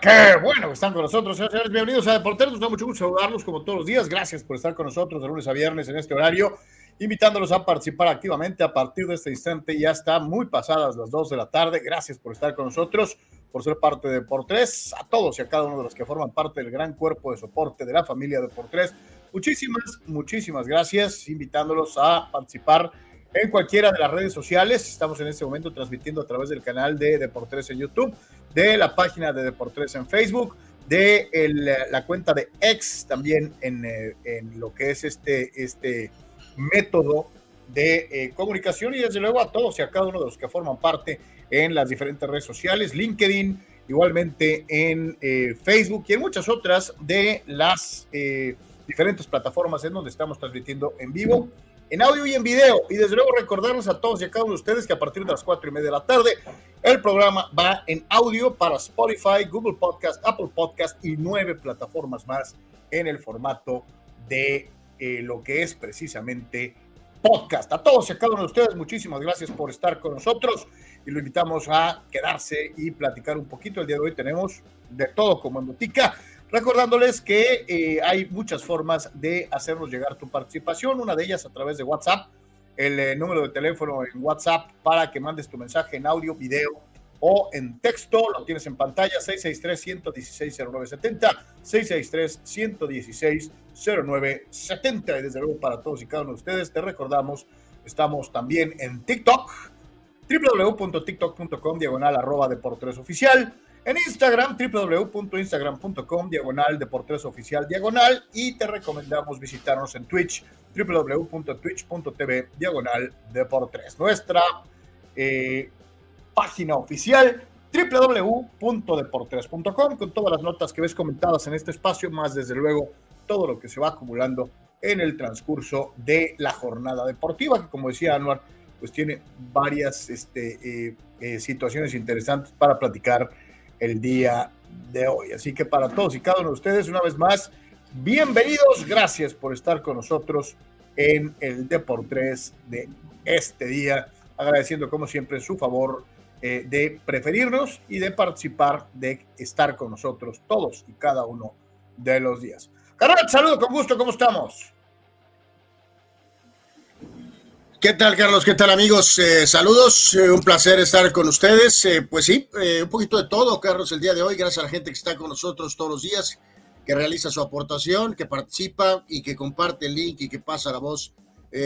¿Qué bueno que están con nosotros, señores. Bienvenidos a Deporteros. Nos da mucho gusto saludarlos como todos los días. Gracias por estar con nosotros de lunes a viernes en este horario, invitándolos a participar activamente a partir de este instante. Ya está muy pasadas las 2 de la tarde. Gracias por estar con nosotros, por ser parte de Deportes. A todos y a cada uno de los que forman parte del gran cuerpo de soporte de la familia Deportes. Muchísimas, muchísimas gracias, invitándolos a participar en cualquiera de las redes sociales. Estamos en este momento transmitiendo a través del canal de Deportes en YouTube de la página de Deportes en Facebook, de la cuenta de X también en, eh, en, lo que es este, este método de eh, comunicación y desde luego a todos y a cada uno de los que forman parte en las diferentes redes sociales, LinkedIn, igualmente en eh, Facebook y en muchas otras de las diferentes plataformas en donde estamos transmitiendo en vivo en audio y en video. Y desde luego recordarles a todos y a cada uno de ustedes que a partir de las cuatro y media de la tarde el programa va en audio para Spotify, Google Podcast, Apple Podcast y nueve plataformas más en el formato de eh, lo que es precisamente podcast. A todos y a cada uno de ustedes, muchísimas gracias por estar con nosotros y lo invitamos a quedarse y platicar un poquito. El día de hoy tenemos de todo como en botica. Recordándoles que eh, hay muchas formas de hacernos llegar tu participación, una de ellas a través de WhatsApp, el eh, número de teléfono en WhatsApp para que mandes tu mensaje en audio, video o en texto, lo tienes en pantalla, 663-116-0970, 663-116-0970. Y desde luego para todos y cada uno de ustedes, te recordamos, estamos también en TikTok, www.tiktok.com, diagonal arroba deportes oficial en Instagram, www.instagram.com, diagonal Deportes Oficial, diagonal, y te recomendamos visitarnos en Twitch, www.twitch.tv, diagonal Deportes. Nuestra eh, página oficial, www.deportes.com, con todas las notas que ves comentadas en este espacio, más desde luego todo lo que se va acumulando en el transcurso de la jornada deportiva, que como decía Anuar, pues tiene varias este, eh, eh, situaciones interesantes para platicar el día de hoy. Así que para todos y cada uno de ustedes, una vez más, bienvenidos. Gracias por estar con nosotros en el Deportes de este día. Agradeciendo, como siempre, su favor eh, de preferirnos y de participar, de estar con nosotros todos y cada uno de los días. Carlos, saludo con gusto, ¿cómo estamos? ¿Qué tal, Carlos? ¿Qué tal, amigos? Eh, saludos, eh, un placer estar con ustedes. Eh, pues sí, un poquito de todo, Carlos, el día de hoy. Gracias a la gente que está con nosotros todos los días, que realiza su aportación, que participa y que comparte el link y que pasa la voz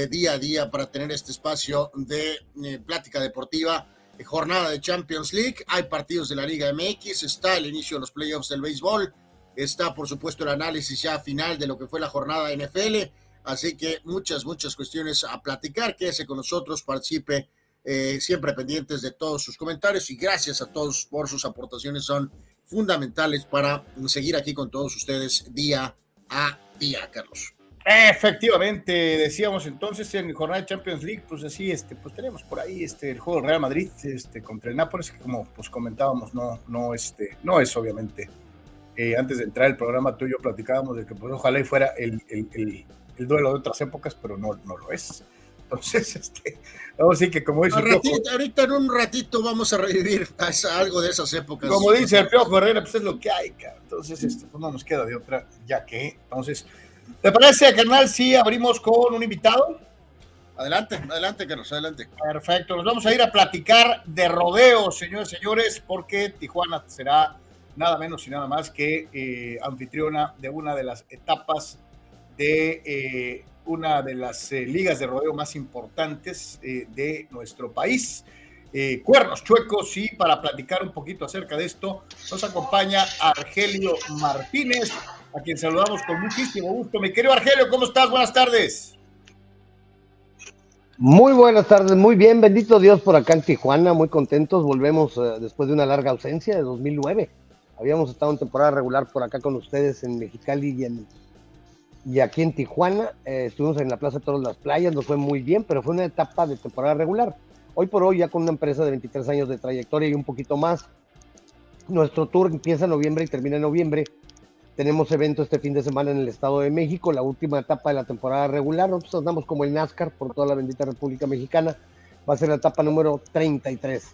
día a día para tener este espacio de plática deportiva. Jornada de Champions League, hay partidos de la Liga MX, está el inicio de los playoffs del béisbol, está por supuesto el análisis ya final de lo que fue la jornada NFL Así que muchas, muchas cuestiones a platicar. Quédese con nosotros, participe, eh, siempre pendientes de todos sus comentarios y gracias a todos por sus aportaciones. Son fundamentales para seguir aquí con todos ustedes día a día, Carlos. Efectivamente, decíamos entonces en jornada de Champions League, pues así, este, pues tenemos por ahí este el juego del Real Madrid, este, contra el Nápoles, que como pues comentábamos, no, no, este, no es obviamente. Eh, antes de entrar el programa, tú y yo platicábamos de que pues ojalá y fuera el, el duelo de otras épocas, pero no, no lo es. Entonces, este, vamos a decir que como dice el ratito, ahorita en un ratito vamos a revivir algo de esas épocas. Como dice el Piojo Herrera, pues es lo que hay, cara. Entonces, este, pues no nos queda de otra, ya que, entonces, ¿te parece, carnal, si abrimos con un invitado? Adelante, adelante, Carlos, adelante. Perfecto, nos vamos a ir a platicar de rodeo, señores señores, porque Tijuana será nada menos y nada más que eh, anfitriona de una de las etapas de eh, una de las eh, ligas de rodeo más importantes eh, de nuestro país. Cuernos Chuecos y para platicar un poquito acerca de esto nos acompaña Argelio Martínez, a quien saludamos con muchísimo gusto. Mi querido Argelio, ¿cómo estás? Buenas tardes. Muy buenas tardes, muy bien, bendito Dios por acá en Tijuana, muy contentos, volvemos después de una larga ausencia de 2009. Habíamos estado en temporada regular por acá con ustedes en Mexicali y en y aquí en Tijuana eh, estuvimos en la Plaza de Todas las Playas, nos fue muy bien, pero fue una etapa de temporada regular. Hoy por hoy, ya con una empresa de 23 años de trayectoria y un poquito más, nuestro tour empieza en noviembre y termina en noviembre. Tenemos evento este fin de semana en el Estado de México, la última etapa de la temporada regular. Nosotros andamos como el NASCAR por toda la bendita República Mexicana. va a ser la etapa número 33.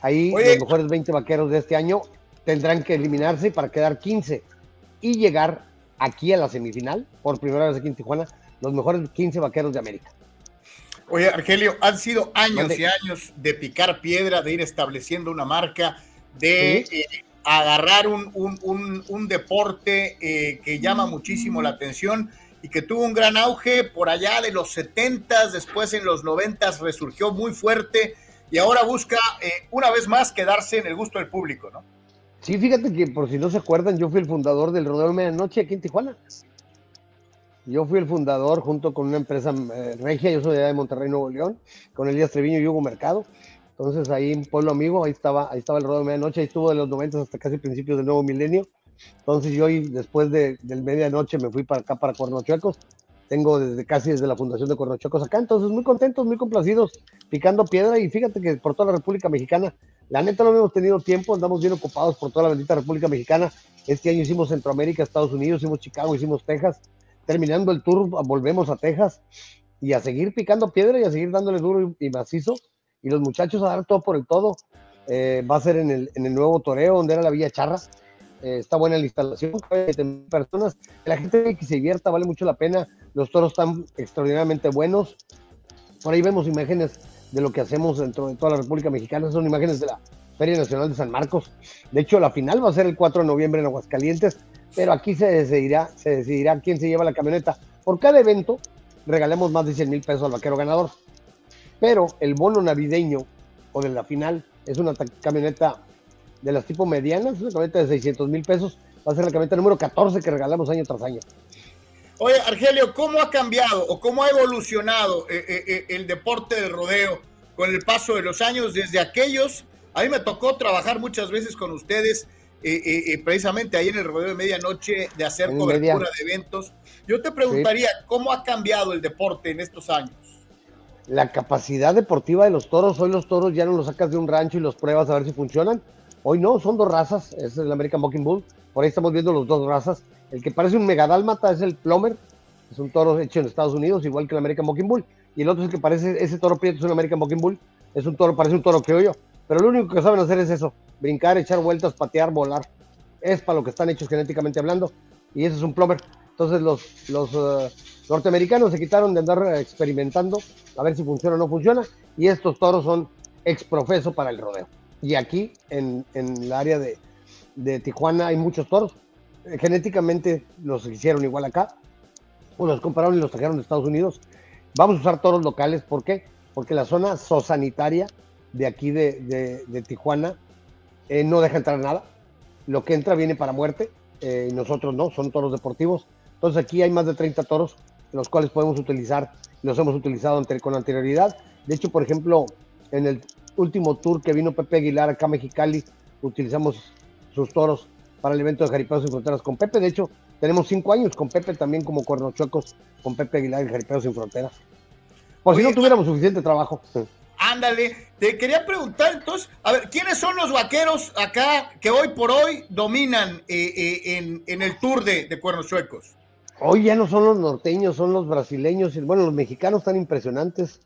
Ahí los mejores 20 vaqueros de este año tendrán que eliminarse para quedar 15 y llegar aquí a la semifinal, por primera vez aquí en Tijuana, los mejores 15 vaqueros de América. Oye, Argelio, han sido años y años de picar piedra, de ir estableciendo una marca, de eh, agarrar un, un, deporte eh, que llama muchísimo la atención y que tuvo un gran auge por allá de los 70, después en los 90 resurgió muy fuerte y ahora busca eh, una vez más quedarse en el gusto del público, ¿no? Sí, fíjate que por si no se acuerdan, yo fui el fundador del Rodeo de Medianoche aquí en Tijuana. Yo fui el fundador junto con una empresa eh, regia, yo soy de Monterrey, Nuevo León, con Elías Treviño y Hugo Mercado. Entonces ahí en Pueblo Amigo, ahí estaba, ahí estaba el Rodeo de Medianoche, ahí estuvo de los 90 hasta casi principios del nuevo milenio. Entonces yo después de, del medianoche me fui para acá, para Cuernochuecos. Tengo desde casi desde la fundación de Cuernochuecos acá, entonces muy contentos, muy complacidos, picando piedra y fíjate que por toda la República Mexicana, la neta no hemos tenido tiempo, andamos bien ocupados por toda la bendita República Mexicana. Este año hicimos Centroamérica, Estados Unidos, hicimos Chicago, hicimos Texas. Terminando el tour, volvemos a Texas y a seguir picando piedra y a seguir dándole duro y, macizo. Y los muchachos a dar todo por el todo. Eh, va a ser en el, nuevo toreo, donde era la Villa Charra. Eh, está buena la instalación, personas, la gente que se divierta, vale mucho la pena, los toros están extraordinariamente buenos, por ahí vemos imágenes de lo que hacemos dentro de toda la República Mexicana, son imágenes de la Feria Nacional de San Marcos, de hecho la final va a ser el 4 de noviembre en Aguascalientes, pero aquí se decidirá, se decidirá quién se lleva la camioneta, por cada evento regalemos más de 100 mil pesos al vaquero ganador, pero el bono navideño o de la final es una camioneta de las tipo medianas, una camioneta de 600 mil pesos, va a ser la camioneta número 14 que regalamos año tras año. Oye, Argelio, ¿cómo ha cambiado o cómo ha evolucionado eh, eh, eh, el deporte del rodeo con el paso de los años desde aquellos? A mí me tocó trabajar muchas veces con ustedes, precisamente ahí en el rodeo de medianoche, de hacer cobertura de eventos. Yo te preguntaría, ¿cómo ha cambiado el deporte en estos años? La capacidad deportiva de los toros, hoy los toros ya no los sacas de un rancho y los pruebas a ver si funcionan. Hoy no, son dos razas, es el American Bucking Bull, por ahí estamos viendo los dos razas. El que parece un megadálmata es el Plomer, es un toro hecho en Estados Unidos, igual que el American Bucking Bull. Y el otro es el que parece, ese toro prieto es un American Bucking Bull, es un toro, parece un toro criollo. Pero lo único que saben hacer es eso, brincar, echar vueltas, patear, volar. Es para lo que están hechos genéticamente hablando. Y ese es un Plomer. Entonces los, los eh, norteamericanos se quitaron de andar experimentando a ver si funciona o no funciona. Y estos toros son exprofeso para el rodeo y aquí en, en el área de, de, Tijuana hay muchos toros. Genéticamente los hicieron igual acá, o los compraron y los trajeron de Estados Unidos. Vamos a usar toros locales, ¿por qué? Porque la zona zoosanitaria de aquí de, de, Tijuana eh, no deja entrar nada. Lo que entra viene para muerte, eh, y nosotros no, son toros deportivos. Entonces aquí hay más de 30 toros, los cuales podemos utilizar, los hemos utilizado con anterioridad. De hecho, por ejemplo, en el último tour que vino Pepe Aguilar acá a Mexicali, utilizamos sus toros para el evento de Jaripeos sin Fronteras con Pepe. De hecho, tenemos cinco años con Pepe también como cuernochuecos con Pepe Aguilar y Jaripeos sin Fronteras. Por si no tuviéramos suficiente trabajo. Ándale, te quería preguntar entonces, a ver, ¿quiénes son los vaqueros acá que hoy por hoy dominan eh, eh, en, en, el tour de, de Cuernos Chuecos? Hoy ya no son los norteños, son los brasileños, y bueno, los mexicanos están impresionantes.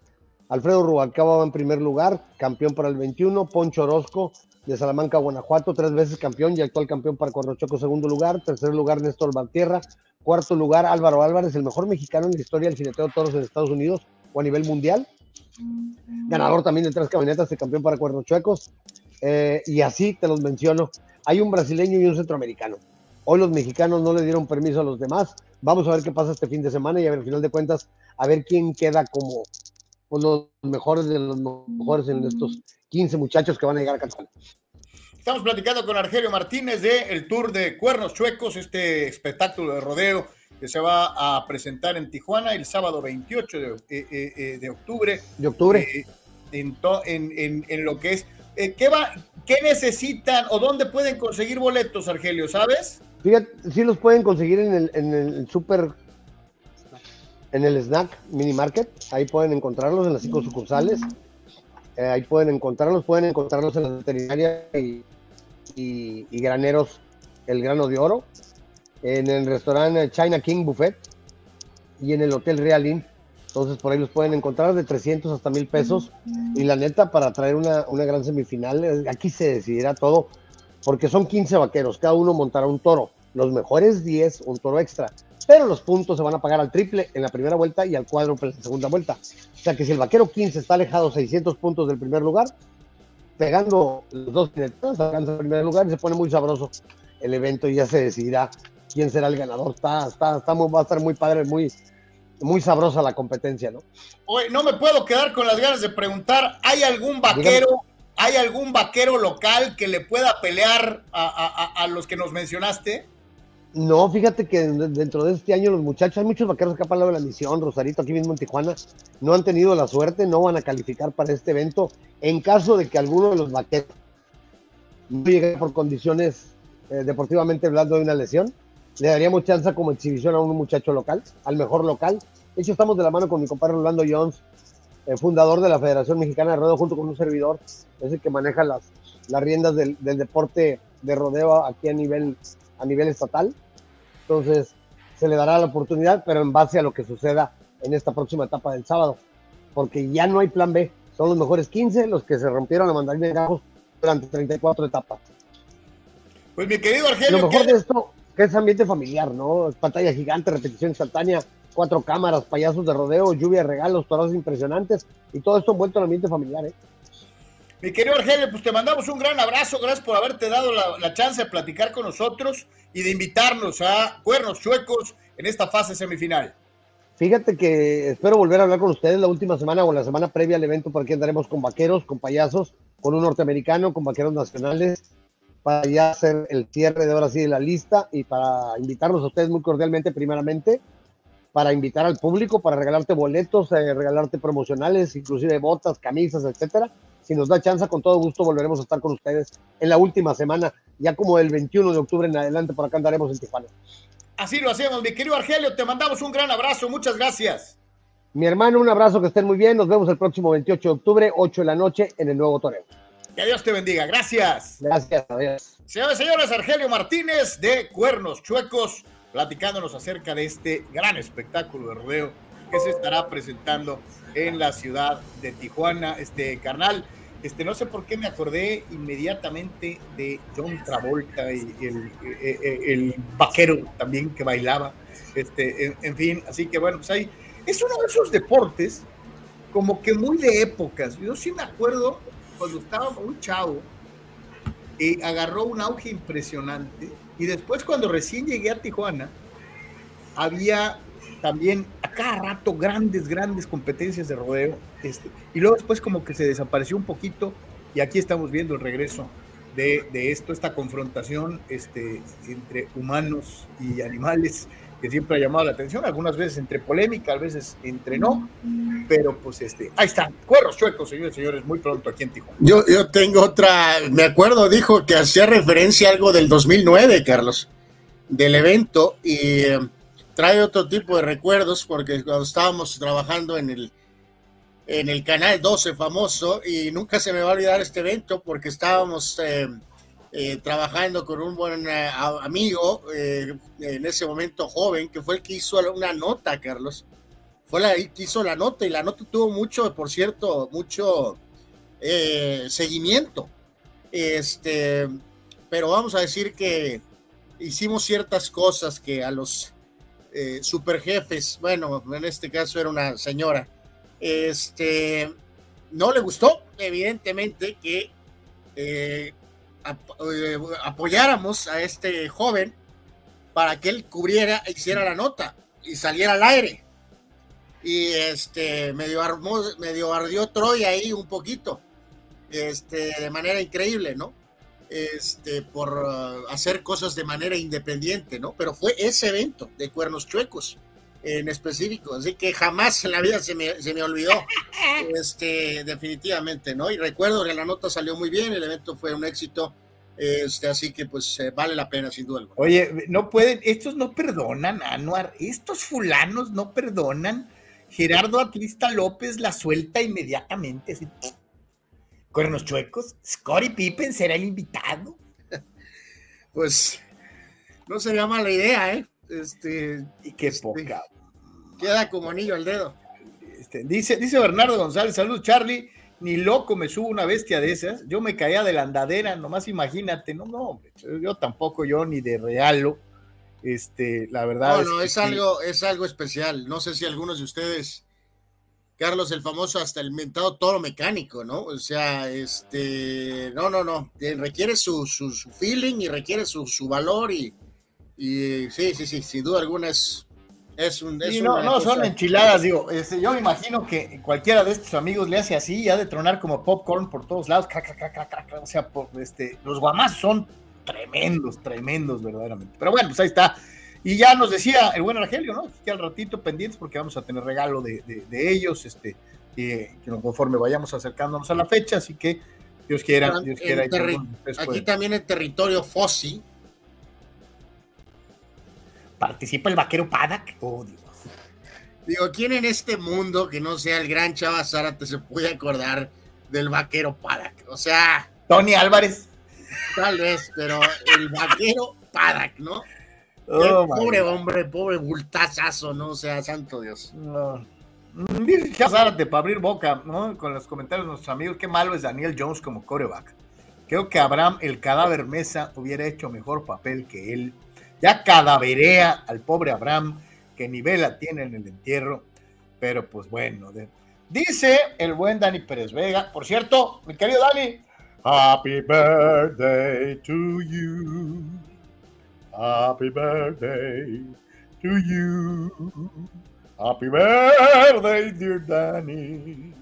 Alfredo Rubalcaba va en primer lugar, campeón para el 21. Poncho Orozco de Salamanca, Guanajuato, tres veces campeón y actual campeón para Corrochoco, segundo lugar. Tercer lugar, Néstor Valtierra. Cuarto lugar, Álvaro Álvarez, el mejor mexicano en la historia del jineteo de toros en Estados Unidos o a nivel mundial. Ganador también de tres camionetas de campeón para Cuernochuecos. Eh, y así te los menciono. Hay un brasileño y un centroamericano. Hoy los mexicanos no le dieron permiso a los demás. Vamos a ver qué pasa este fin de semana y a ver, al final de cuentas, a ver quién queda como los mejores de los mejores en estos 15 muchachos que van a llegar a Cancún. Estamos platicando con Argelio Martínez de el Tour de Cuernos Chuecos, este espectáculo de rodeo que se va a presentar en Tijuana el sábado 28 de, eh, eh, eh, de octubre. De octubre. En, en, en, lo que es. ¿qué, va, ¿Qué necesitan o dónde pueden conseguir boletos, Argelio? ¿Sabes? Fíjate, sí los pueden conseguir en el, en el Super en el Snack Mini Market. Ahí pueden encontrarlos en las cinco sucursales. Eh, ahí pueden encontrarlos, pueden encontrarlos en la veterinaria y, graneros El Grano de Oro, en el restaurante China King Buffet y en el Hotel Real Inn. Entonces por ahí los pueden encontrar de 300 hasta 1000 pesos. Y la neta, para traer una, una gran semifinal, eh, aquí se decidirá todo, porque son 15 vaqueros, cada uno montará un toro. Los mejores 10, un toro extra. Pero los puntos se van a pagar al triple en la primera vuelta y al cuádruple en la segunda vuelta. O sea que si el vaquero 15 está alejado 600 puntos del primer lugar, pegando los dos jinetes, alcanza el primer lugar y se pone muy sabroso el evento y ya se decidirá quién será el ganador. Está, está, está muy, va a estar muy padre, muy, muy sabrosa la competencia, ¿no? Oye, no me puedo quedar con las ganas de preguntar, ¿hay algún vaquero, hay algún vaquero local que le pueda pelear a, a, a, los que nos mencionaste? No, fíjate que dentro de este año los muchachos, hay muchos vaqueros que han de la misión, Rosarito, aquí mismo en Tijuana, no han tenido la suerte, no van a calificar para este evento. En caso de que alguno de los vaqueros no llegue por condiciones eh, deportivamente hablando de una lesión, le daríamos chance como exhibición a un muchacho local, al mejor local. De hecho, estamos de la mano con mi compadre Rolando Jones, eh, fundador de la Federación Mexicana de Rodeo, junto con un servidor, es el que maneja las, las riendas del, del, deporte de rodeo aquí a nivel, a nivel estatal. Entonces, se le dará la oportunidad, pero en base a lo que suceda en esta próxima etapa del sábado, porque ya no hay plan B. Son los mejores 15 los que se rompieron la mandarina de gajos durante 34 etapas. Pues mi querido Argelio. Lo mejor ¿qué? de esto que es ambiente familiar, ¿no? Es pantalla gigante, repetición instantánea, cuatro cámaras, payasos de rodeo, lluvia de regalos, toros impresionantes y todo esto envuelto en ambiente familiar, ¿eh? Mi querido Argelio, pues te mandamos un gran abrazo, gracias por haberte dado la, la, chance de platicar con nosotros y de invitarnos a Cuernos Chuecos en esta fase semifinal. Fíjate que espero volver a hablar con ustedes la última semana o la semana previa al evento, porque andaremos con vaqueros, con payasos, con un norteamericano, con vaqueros nacionales, para ya hacer el cierre de ahora sí de la lista y para invitarlos a ustedes muy cordialmente, primeramente, para invitar al público, para regalarte boletos, eh, regalarte promocionales, inclusive botas, camisas, etcétera. Si nos da chance, con todo gusto volveremos a estar con ustedes en la última semana, ya como el 21 de octubre en adelante, por acá andaremos en Tijuana. Así lo hacemos, mi querido Argelio, te mandamos un gran abrazo, muchas gracias. Mi hermano, un abrazo, que estén muy bien, nos vemos el próximo 28 de octubre, 8 de la noche, en el nuevo torneo. Que Dios te bendiga. Gracias. Gracias, adiós. Señores señores, Argelio Martínez de Cuernos Chuecos, platicándonos acerca de este gran espectáculo de rodeo que se estará presentando en la ciudad de Tijuana. Este carnal, este, no sé por qué me acordé inmediatamente de John Travolta y el, el, el vaquero también que bailaba. Este, en, en, fin, así que bueno, pues ahí es uno de esos deportes como que muy de épocas. Yo sí me acuerdo cuando estaba un chavo, eh, agarró un auge impresionante. Y después, cuando recién llegué a Tijuana, había también a cada rato grandes, grandes competencias de rodeo. Este, y luego después como que se desapareció un poquito y aquí estamos viendo el regreso de, de esto, esta confrontación este, entre humanos y animales que siempre ha llamado la atención, algunas veces entre polémica, a veces entre no, pero pues este, ahí están, cuerros chuecos, señores señores, muy pronto aquí en Tijuana. Yo, yo tengo otra, me acuerdo, dijo que hacía referencia a algo del 2009, Carlos, del evento, y eh, trae otro tipo de recuerdos, porque cuando estábamos trabajando en el, en el canal 12 famoso, y nunca se me va a olvidar este evento, porque estábamos... Eh, eh, trabajando con un buen eh, amigo, en ese momento joven, que fue el que hizo una nota, Carlos. Fue la que hizo la nota y la nota tuvo mucho, por cierto, mucho seguimiento. Este, pero vamos a decir que hicimos ciertas cosas que a los super jefes, bueno, en este caso era una señora, este, no le gustó, evidentemente, que apoyáramos a este joven para que él cubriera e hiciera la nota y saliera al aire. Y este medio armó, medio ardió Troya ahí un poquito, este, de manera increíble, ¿no? Este, por uh, hacer cosas de manera independiente, ¿no? Pero fue ese evento de cuernos chuecos en específico, así que jamás en la vida se me, se me olvidó, este, definitivamente, ¿no? Y recuerdo que la nota salió muy bien, el evento fue un éxito, este, así que pues eh, vale la pena sin duda alguna. Oye, no pueden, estos no perdonan, Anuar, estos fulanos no perdonan. Gerardo Atlista López la suelta inmediatamente, así, cuernos chuecos, Scottie Pippen será el invitado. Pues no sería mala idea, ¿eh? Este, y qué este, poca. Queda como anillo al dedo. Este, dice, dice Bernardo González, salud Charlie, ni loco me subo una bestia de esas, yo me caía de la andadera, nomás imagínate, no, no, yo tampoco, yo ni de regalo, este, la verdad. No, no, es, algo, es algo especial, no sé si algunos de ustedes, Carlos, el famoso hasta el mentado toro mecánico, ¿no? O sea, este, no, no, no, requiere su, su, feeling y requiere su, su valor y, y sí, sí, sí, sin duda alguna es es un, no, no son enchiladas, digo. Este, yo me imagino que cualquiera de estos amigos le hace así y ha de tronar como popcorn por todos lados. o sea, este, los guamás son tremendos, tremendos, verdaderamente. Pero bueno, pues ahí está. Y ya nos decía el buen Argelio, ¿no? Que al ratito pendientes porque vamos a tener regalo de, ellos, este, que conforme vayamos acercándonos a la fecha, así que Dios quiera, Dios quiera. aquí también el territorio Fossi participa el vaquero Padak. Oh, Dios. Digo, ¿quién en este mundo que no sea el gran Chava Zárate se puede acordar del vaquero Padak? O sea. Tony Álvarez. Tal vez, pero el vaquero Padak, ¿no? Oh, pobre hombre, pobre bultazazo, ¿no? O sea, santo Dios. No. Mm, dice Zárate para abrir boca, ¿no? Con los comentarios de nuestros amigos, qué malo es Daniel Jones como coreback. Creo que Abraham, el cadáver Mesa, hubiera hecho mejor papel que él ya cadaverea al pobre Abraham, que ni vela tiene en el entierro, pero pues bueno, dice el buen Dani Pérez Vega, por cierto, mi querido Dani, Happy birthday to you, Happy birthday to you, Happy birthday, dear Dani.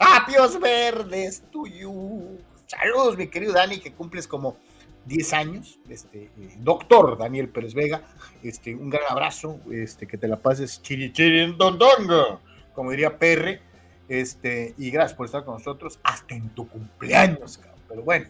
Happy verdes to you. Saludos, mi querido Dani, que cumples como 10 años, este, eh, doctor Daniel Pérez Vega, este, un gran abrazo, este, que te la pases chiri chiri don, como diría Perre, este, y gracias por estar con nosotros hasta en tu cumpleaños, pero bueno.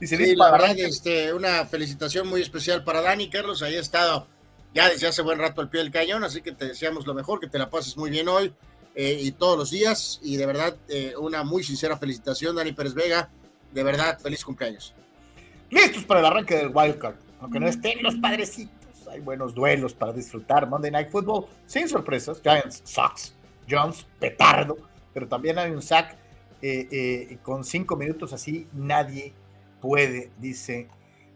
Dice, sí, la verdad, este, una felicitación muy especial para Dani, Carlos, ahí ha estado ya desde hace buen rato al pie del cañón, así que te deseamos lo mejor, que te la pases muy bien hoy eh, y todos los días, y de verdad, eh, una muy sincera felicitación, Dani Pérez Vega, de verdad, feliz cumpleaños listos para el arranque del wildcard. Aunque no estén los padrecitos, hay buenos duelos para disfrutar. Monday Night Football, sin sorpresas. Giants, Sox, Jones, petardo. Pero también hay un sack eh, eh, con cinco minutos así. Nadie puede, dice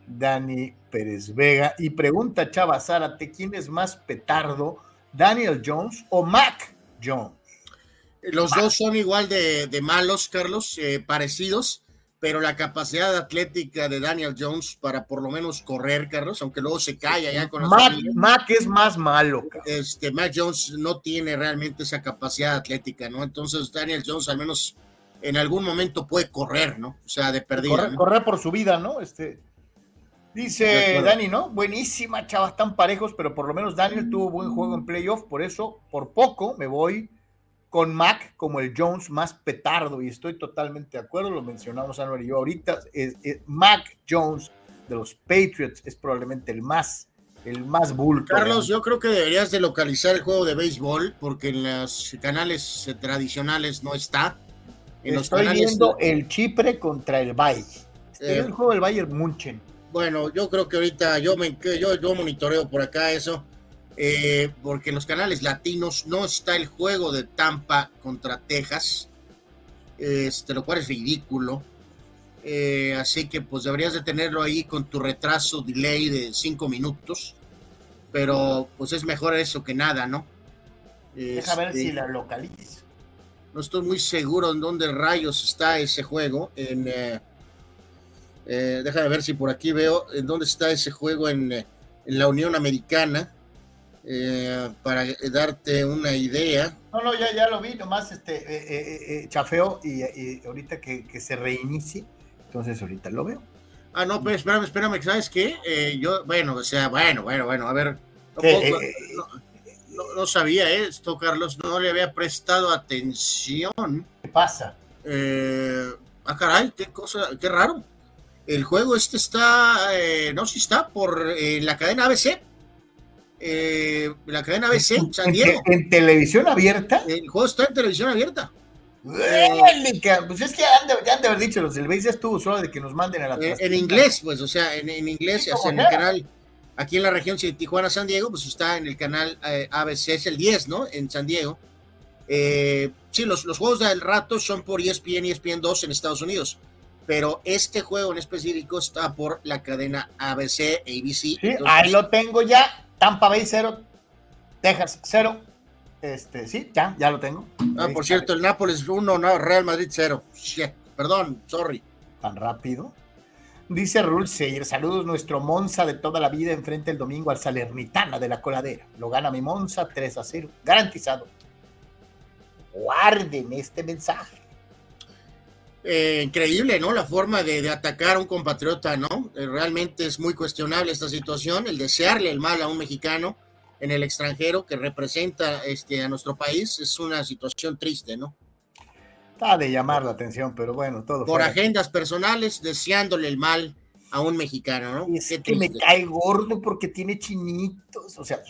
Dani Pérez Vega. Y pregunta Chava Zárate: ¿quién es más petardo, Daniel Jones o Mac Jones? Los dos son igual de, malos, Carlos, eh, parecidos pero la capacidad atlética de Daniel Jones para por lo menos correr, Carlos, aunque luego se cae allá con Mac, Mac es más malo. Este, Mac Jones no tiene realmente esa capacidad atlética, ¿no? Entonces Daniel Jones al menos en algún momento puede correr, ¿no? O sea, de perdida. Correr, por su vida, ¿no? Este, dice Dani, ¿no? Buenísima, chavas, tan parejos, pero por lo menos Daniel tuvo buen juego en playoff, por eso, por poco, me voy con Mac como el Jones más petardo, y estoy totalmente de acuerdo, lo mencionamos Anuel y yo ahorita, es, Mac Jones de los Patriots es probablemente el más, el más bulto. Carlos, yo creo que deberías de localizar el juego de béisbol, porque en los canales tradicionales no está. Estoy viendo el Chipre contra el Valle. Este el juego del Bayern Munchen. Bueno, yo creo que ahorita yo me yo, yo monitoreo por acá eso eh, porque en los canales latinos no está el juego de Tampa contra Texas, este, lo cual es ridículo. Eh, así que pues deberías de tenerlo ahí con tu retraso, delay de cinco minutos, pero pues es mejor eso que nada, ¿no? Deja ver si este, la localizo. No estoy muy seguro en dónde rayos está ese juego. En, eh, eh déjame ver si por aquí veo en dónde está ese juego en, en la Unión Americana. Eh, para darte una idea. No, no, ya, ya lo vi, nomás este, eh, eh, chafeo y, ahorita que, se reinicie, entonces ahorita lo veo. Ah, no, pero espérame, espérame, ¿sabes qué? yo, bueno, o sea, bueno, bueno, bueno, a ver. No, sabía esto, Carlos, no le había prestado atención. ¿Qué pasa? ah, caray, qué cosa, qué raro. El juego este está, no, si está por la cadena ABC eh, la cadena ABC, San Diego. ¿En, televisión abierta? El juego está en televisión abierta. pues es que han de, han de haber dicho los del BASE estuvo solo de que nos manden a la eh, En inglés, pues, o sea, en, inglés, en el canal, aquí en la región de Tijuana, San Diego, pues está en el canal eh, ABC, es el 10, ¿no? En San Diego. Eh, sí, los, los juegos del rato son por ESPN y ESPN 2 en Estados Unidos, pero este juego en específico está por la cadena ABC, ABC. Sí, ahí lo tengo ya. Tampa Bay 0, Texas 0. Este, sí, ya, ya lo tengo. Ah, por cierto, el Nápoles 1, no, Real Madrid 0. Perdón, sorry. ¿Tan rápido? Dice Raúl Seyer, saludos nuestro Monza de toda la vida enfrente el domingo al Salernitana de la coladera. Lo gana mi Monza 3 a 0, garantizado. Guarden este mensaje. Eh, increíble, ¿no? La forma de, atacar a un compatriota, ¿no? Eh, realmente es muy cuestionable esta situación, el desearle el mal a un mexicano en el extranjero que representa este, a nuestro país es una situación triste, ¿no? Está de llamar la atención, pero bueno, todo. Por agendas personales, deseándole el mal a un mexicano, ¿no? Es que me cae gordo porque tiene chinitos, o sea,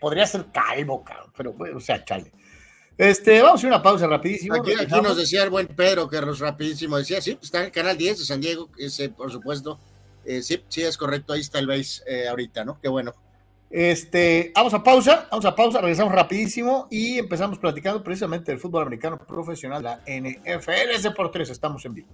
podría ser calvo, cabrón, pero bueno, o sea, chale. Este, vamos a hacer una pausa rapidísimo. Aquí, nos decía el buen Pedro que los rapidísimo decía, sí, está en el canal 10 de San Diego, ese, por supuesto. Eh, sí, sí, es correcto, ahí está el base eh, ahorita, ¿no? Qué bueno. Este, vamos a pausa, vamos a pausa, regresamos rapidísimo y empezamos platicando precisamente del fútbol americano profesional, la NFL, ese por tres, estamos en vivo.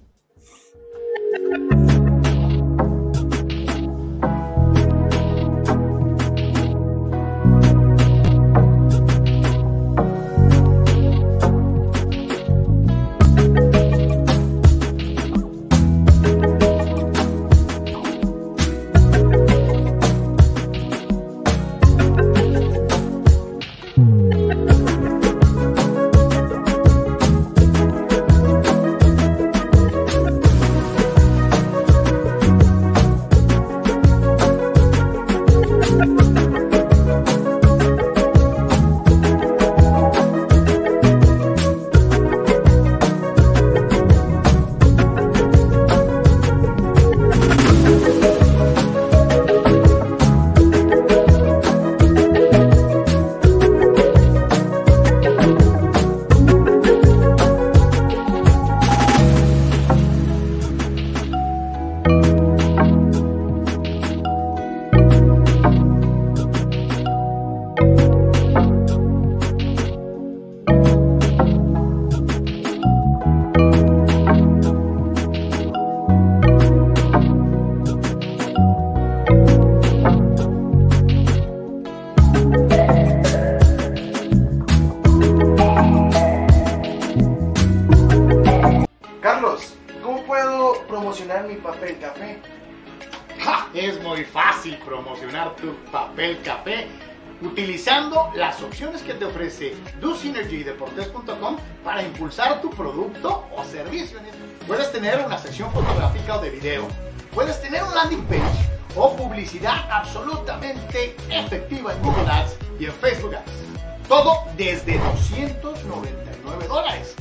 Impulsar tu producto o servicio. Puedes tener una sección fotográfica o de video. Puedes tener un landing page o publicidad absolutamente efectiva en Google Ads y en Facebook Ads. Todo desde 299 dólares.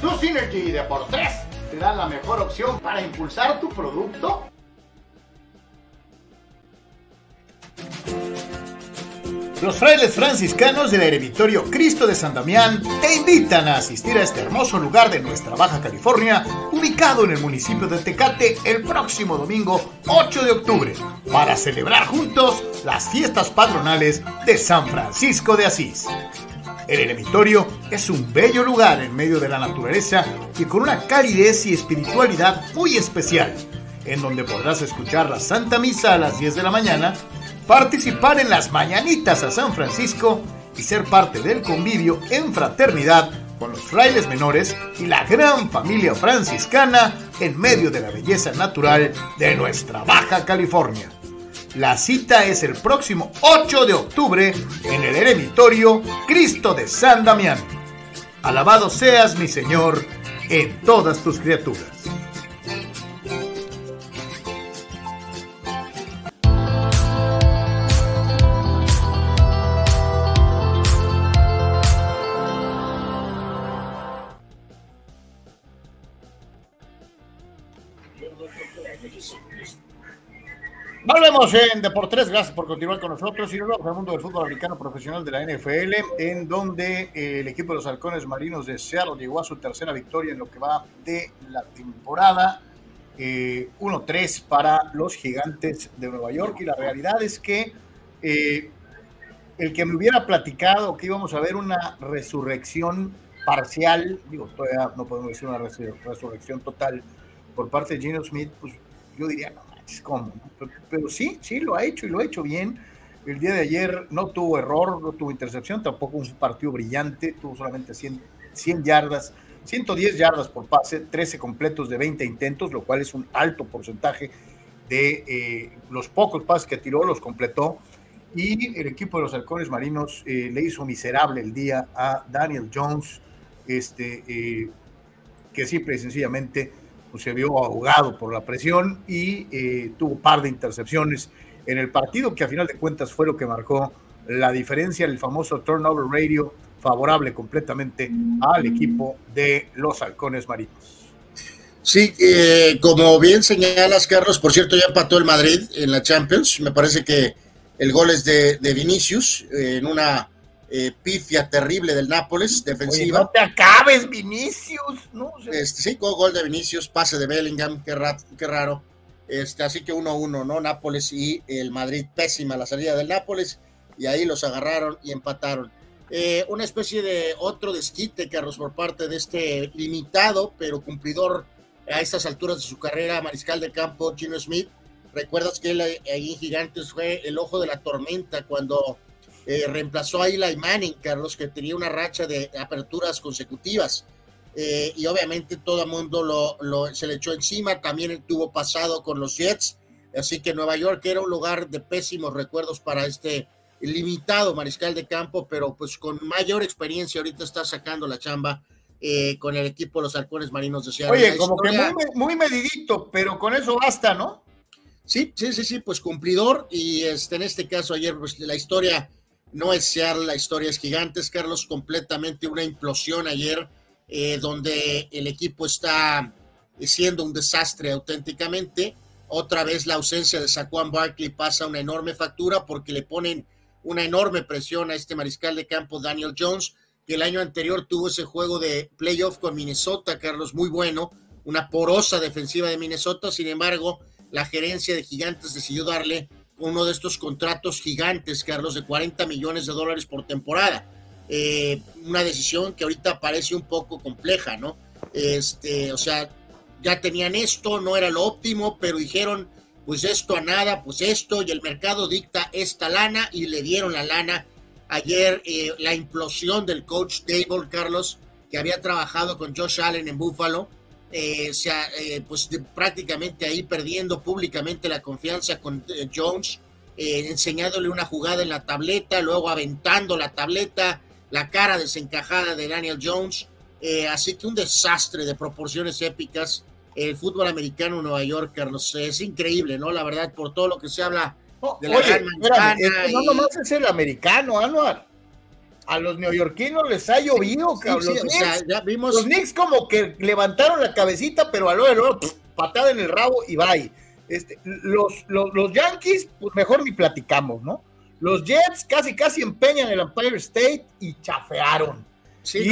Tu Synergy de por 3 te da la mejor opción para impulsar tu producto Los frailes franciscanos del Eremitorio Cristo de San Damián te invitan a asistir a este hermoso lugar de nuestra Baja California, ubicado en el municipio de Tecate el próximo domingo 8 de octubre, para celebrar juntos las fiestas patronales de San Francisco de Asís. El eremitorio es un bello lugar en medio de la naturaleza y con una calidez y espiritualidad muy especial, en donde podrás escuchar la Santa Misa a las 10 de la mañana participar en las mañanitas a San Francisco y ser parte del convivio en fraternidad con los frailes menores y la gran familia franciscana en medio de la belleza natural de nuestra Baja California. La cita es el próximo 8 de octubre en el eremitorio Cristo de San Damián. Alabado seas mi Señor en todas tus criaturas. Volvemos en Deportes, gracias por continuar con nosotros y vamos al mundo del fútbol americano profesional de la NFL, en donde eh, el equipo de los halcones marinos de Seattle llegó a su tercera victoria en lo que va de la temporada. 1-3 eh, para los gigantes de Nueva York y la realidad es que eh, el que me hubiera platicado que íbamos a ver una resurrección parcial, digo, todavía no podemos decir una resurrección total por parte de Gino Smith, pues yo diría, no manches, ¿cómo? Pero, sí, sí, lo ha hecho y lo ha hecho bien. El día de ayer no tuvo error, no tuvo intercepción, tampoco un partido brillante, tuvo solamente 100, 100 yardas, 110 yardas por pase, 13 completos de 20 intentos, lo cual es un alto porcentaje de eh, los pocos pases que tiró, los completó. Y el equipo de los halcones marinos eh, le hizo miserable el día a Daniel Jones, este, eh, que simple y sencillamente se vio ahogado por la presión y eh, tuvo un par de intercepciones en el partido, que a final de cuentas fue lo que marcó la diferencia, el famoso turnover radio favorable completamente al equipo de los halcones marinos. Sí, eh, como bien señalas, Carlos, por cierto, ya empató el Madrid en la Champions. Me parece que el gol es de, de Vinicius en una eh, pifia terrible del Nápoles, defensiva. no te acabes, Vinicius. ¿no? este, sí, gol de Vinicius, pase de Bellingham, qué, qué raro. Este, así que 1-1, ¿no? Nápoles y el Madrid, pésima la salida del Nápoles, y ahí los agarraron y empataron. Eh, una especie de otro desquite, Carlos, por parte de este limitado, pero cumplidor a estas alturas de su carrera, mariscal de campo, Gino Smith. Recuerdas que él ahí en Gigantes fue el ojo de la tormenta cuando eh, reemplazó a Eli Manning, Carlos, que tenía una racha de aperturas consecutivas. Eh, y obviamente todo el mundo lo, se le echó encima. También tuvo pasado con los Jets. Así que Nueva York era un lugar de pésimos recuerdos para este limitado mariscal de campo, pero pues con mayor experiencia ahorita está sacando la chamba eh, con el equipo de los halcones marinos de Seattle. Oye, como que muy, muy medidito, pero con eso basta, ¿no? Sí, sí, sí, sí, pues cumplidor. Y este, en este caso ayer, pues la historia no es Seattle, la historia es gigantes, Carlos, completamente una implosión ayer, eh, donde el equipo está siendo un desastre auténticamente. Otra vez la ausencia de Saquon Barkley pasa una enorme factura porque le ponen una enorme presión a este mariscal de campo Daniel Jones, que el año anterior tuvo ese juego de playoff con Minnesota, Carlos, muy bueno, una porosa defensiva de Minnesota, sin embargo, la gerencia de Gigantes decidió darle uno de estos contratos gigantes, Carlos, de 40 millones de dólares por temporada. Eh, una decisión que ahorita parece un poco compleja, ¿no? Este, o sea, ya tenían esto, no era lo óptimo, pero dijeron, pues esto a nada, pues esto, y el mercado dicta esta lana, y le dieron la lana. Ayer eh, la implosión del coach Table, Carlos, que había trabajado con Josh Allen en Buffalo, eh, eh, pues prácticamente ahí perdiendo públicamente la confianza con eh, Jones, eh, enseñándole una jugada en la tableta, luego aventando la tableta, la cara desencajada de Daniel Jones. así que un desastre de proporciones épicas. El fútbol americano en Nueva York, Carlos, es increíble, ¿no? La verdad, por todo lo que se habla de la Oye, no nomás es el americano, Anuar a los neoyorquinos les ha llovido, cabrón. los, Knicks, los Knicks como que levantaron la cabecita, pero a lo patada en el rabo y bye. Este, los, los, Yankees, pues mejor ni platicamos, ¿no? Los Jets casi casi empeñan el Empire State y chafearon. Sí,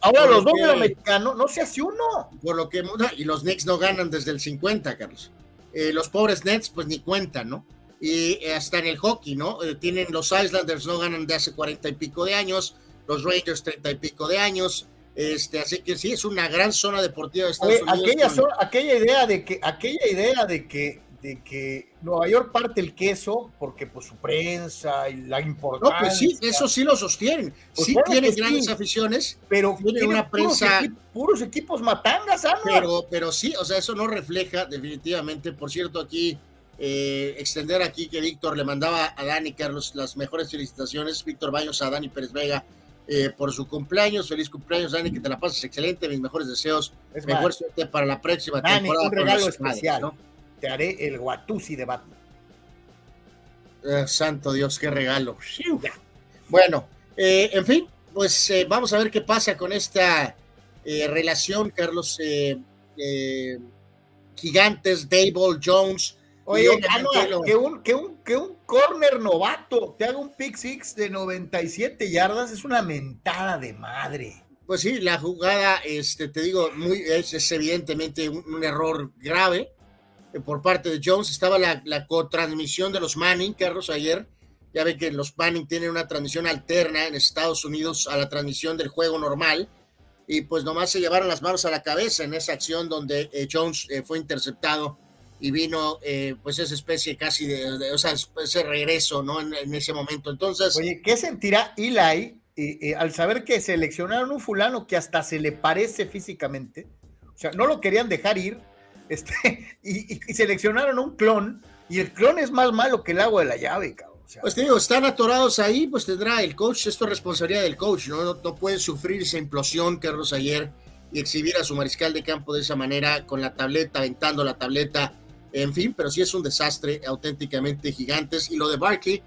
ahora los dos americanos, no se hace uno. Por lo que, y los Knicks no ganan desde el 50, Carlos. Eh, los pobres Nets, pues ni cuentan, ¿no? Y hasta en el hockey, ¿no? Eh, tienen los Islanders, no ganan de hace cuarenta y pico de años, los Rangers treinta y pico de años, este, así que sí, es una gran zona deportiva de Estados Unidos. Aquella, aquella idea de que, aquella idea de que, de que Nueva York parte el queso, porque pues su prensa y la importancia. No, pues sí, eso sí lo sostienen. Pues sí tienen grandes aficiones, pero tiene una prensa. Puros, equipos matangas, ¿ah? Pero, pero sí, o sea, eso no refleja definitivamente. Por cierto, aquí eh, extender aquí que Víctor le mandaba a Dani Carlos las mejores felicitaciones, Víctor Baños a Dani Pérez Vega eh, por su cumpleaños, feliz cumpleaños Dani, que te la pases excelente, mis mejores deseos, mejor suerte para la próxima temporada. Un regalo especial, te haré el Guatusi de Batman. Eh, santo Dios, qué regalo. Bueno, en fin, pues vamos a ver qué pasa con esta relación, Carlos. gigantes, Dable, Jones, Oye, que, un, que, un, que un corner novato te haga un pick six de 97 yardas es una mentada de madre. Pues sí, la jugada, este, te digo, muy, es, evidentemente un, error grave eh, por parte de Jones. Estaba la, la cotransmisión de los Manning, Carlos, ayer, Ya ve que los Manning tienen una transmisión alterna en Estados Unidos a la transmisión del juego normal y pues nomás se llevaron las manos a la cabeza en esa acción donde eh, Jones eh, fue interceptado y vino eh, pues esa especie casi de, o sea, ese regreso, ¿no? En, ese momento. Entonces... Oye, ¿qué sentirá Eli al saber que seleccionaron un fulano que hasta se le parece físicamente? O sea, no lo querían dejar ir este, y, y seleccionaron un clon y el clon es más malo que el agua de la llave, cabrón pues te digo, están atorados ahí, pues tendrá el coach, esto es responsabilidad del coach, ¿no? No, puede sufrir esa implosión, Carlos, ayer, y exhibir a su mariscal de campo de esa manera, con la tableta, aventando la tableta, en fin, pero sí es un desastre auténticamente gigantes. Y lo de Barkley,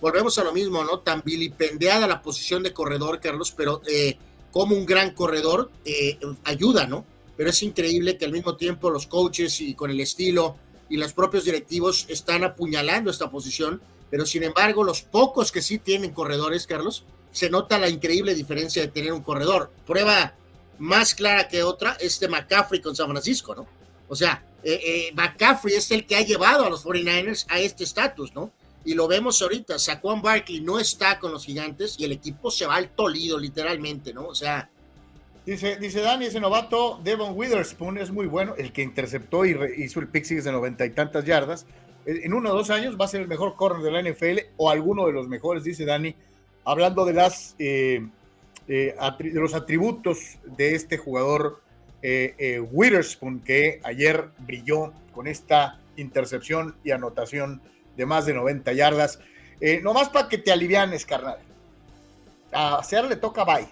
volvemos a lo mismo, ¿no? Tan vilipendiada la posición de corredor, Carlos, pero eh, como un gran corredor eh, ayuda, ¿no? Pero es increíble que al mismo tiempo los coaches y con el estilo y los propios directivos están apuñalando esta posición pero sin embargo, los pocos que sí tienen corredores, Carlos, se nota la increíble diferencia de tener un corredor. Prueba más clara que otra es de McCaffrey con San Francisco, ¿no? O sea, eh, eh, McCaffrey es el que ha llevado a los 49ers a este estatus, ¿no? Y lo vemos ahorita, Saquon Barkley no está con los gigantes y el equipo se va al tolido, literalmente, ¿no? O sea... Dice, dice Dani, ese novato, Devon Witherspoon, es muy bueno, el que interceptó y hizo el pick de noventa y tantas yardas, en uno o dos años va a ser el mejor corner de la NFL o alguno de los mejores, dice Dani, hablando de, las, eh, eh, de los atributos de este jugador eh, Witherspoon, que ayer brilló con esta intercepción y anotación de más de 90 yardas. nomás para que te alivianes, carnal. A Seattle le toca bye.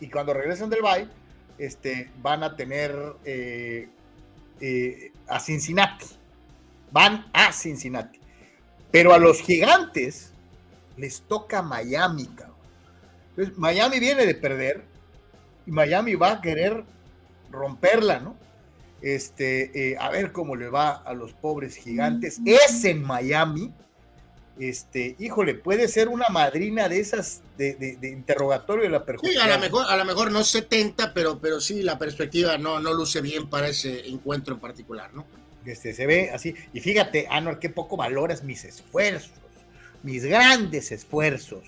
Y cuando regresen del bye, este, van a tener a Cincinnati van a Cincinnati. Pero a los gigantes les toca Miami, cabrón. Entonces, Miami viene de perder y Miami va a querer romperla, ¿no? Este, eh, a ver cómo le va a los pobres gigantes. Es en Miami. Este, híjole, puede ser una madrina de esas de, interrogatorio de la perjudicación. Sí, a lo mejor, a lo mejor no 70, pero, pero sí la perspectiva no, no luce bien para ese encuentro en particular, ¿no? Este, se ve así. Y fíjate, Anuar, qué poco valoras mis esfuerzos, mis grandes esfuerzos.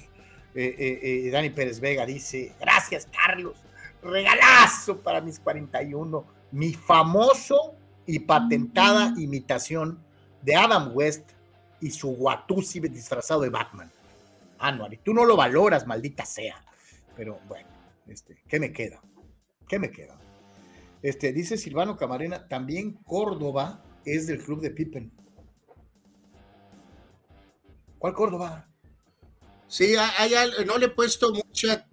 Eh, eh, Dani Pérez Vega dice, gracias Carlos, regalazo para mis 41, mi famoso y patentada imitación de Adam West y su Watusi disfrazado de Batman. Anuar, y tú no lo valoras, maldita sea. Pero bueno, este, ¿qué me queda? ¿Qué me queda? Este, dice Silvano Camarena, también Córdoba es del club de Pippen. ¿Cuál Córdoba? Sí, hay, no le he puesto mucha,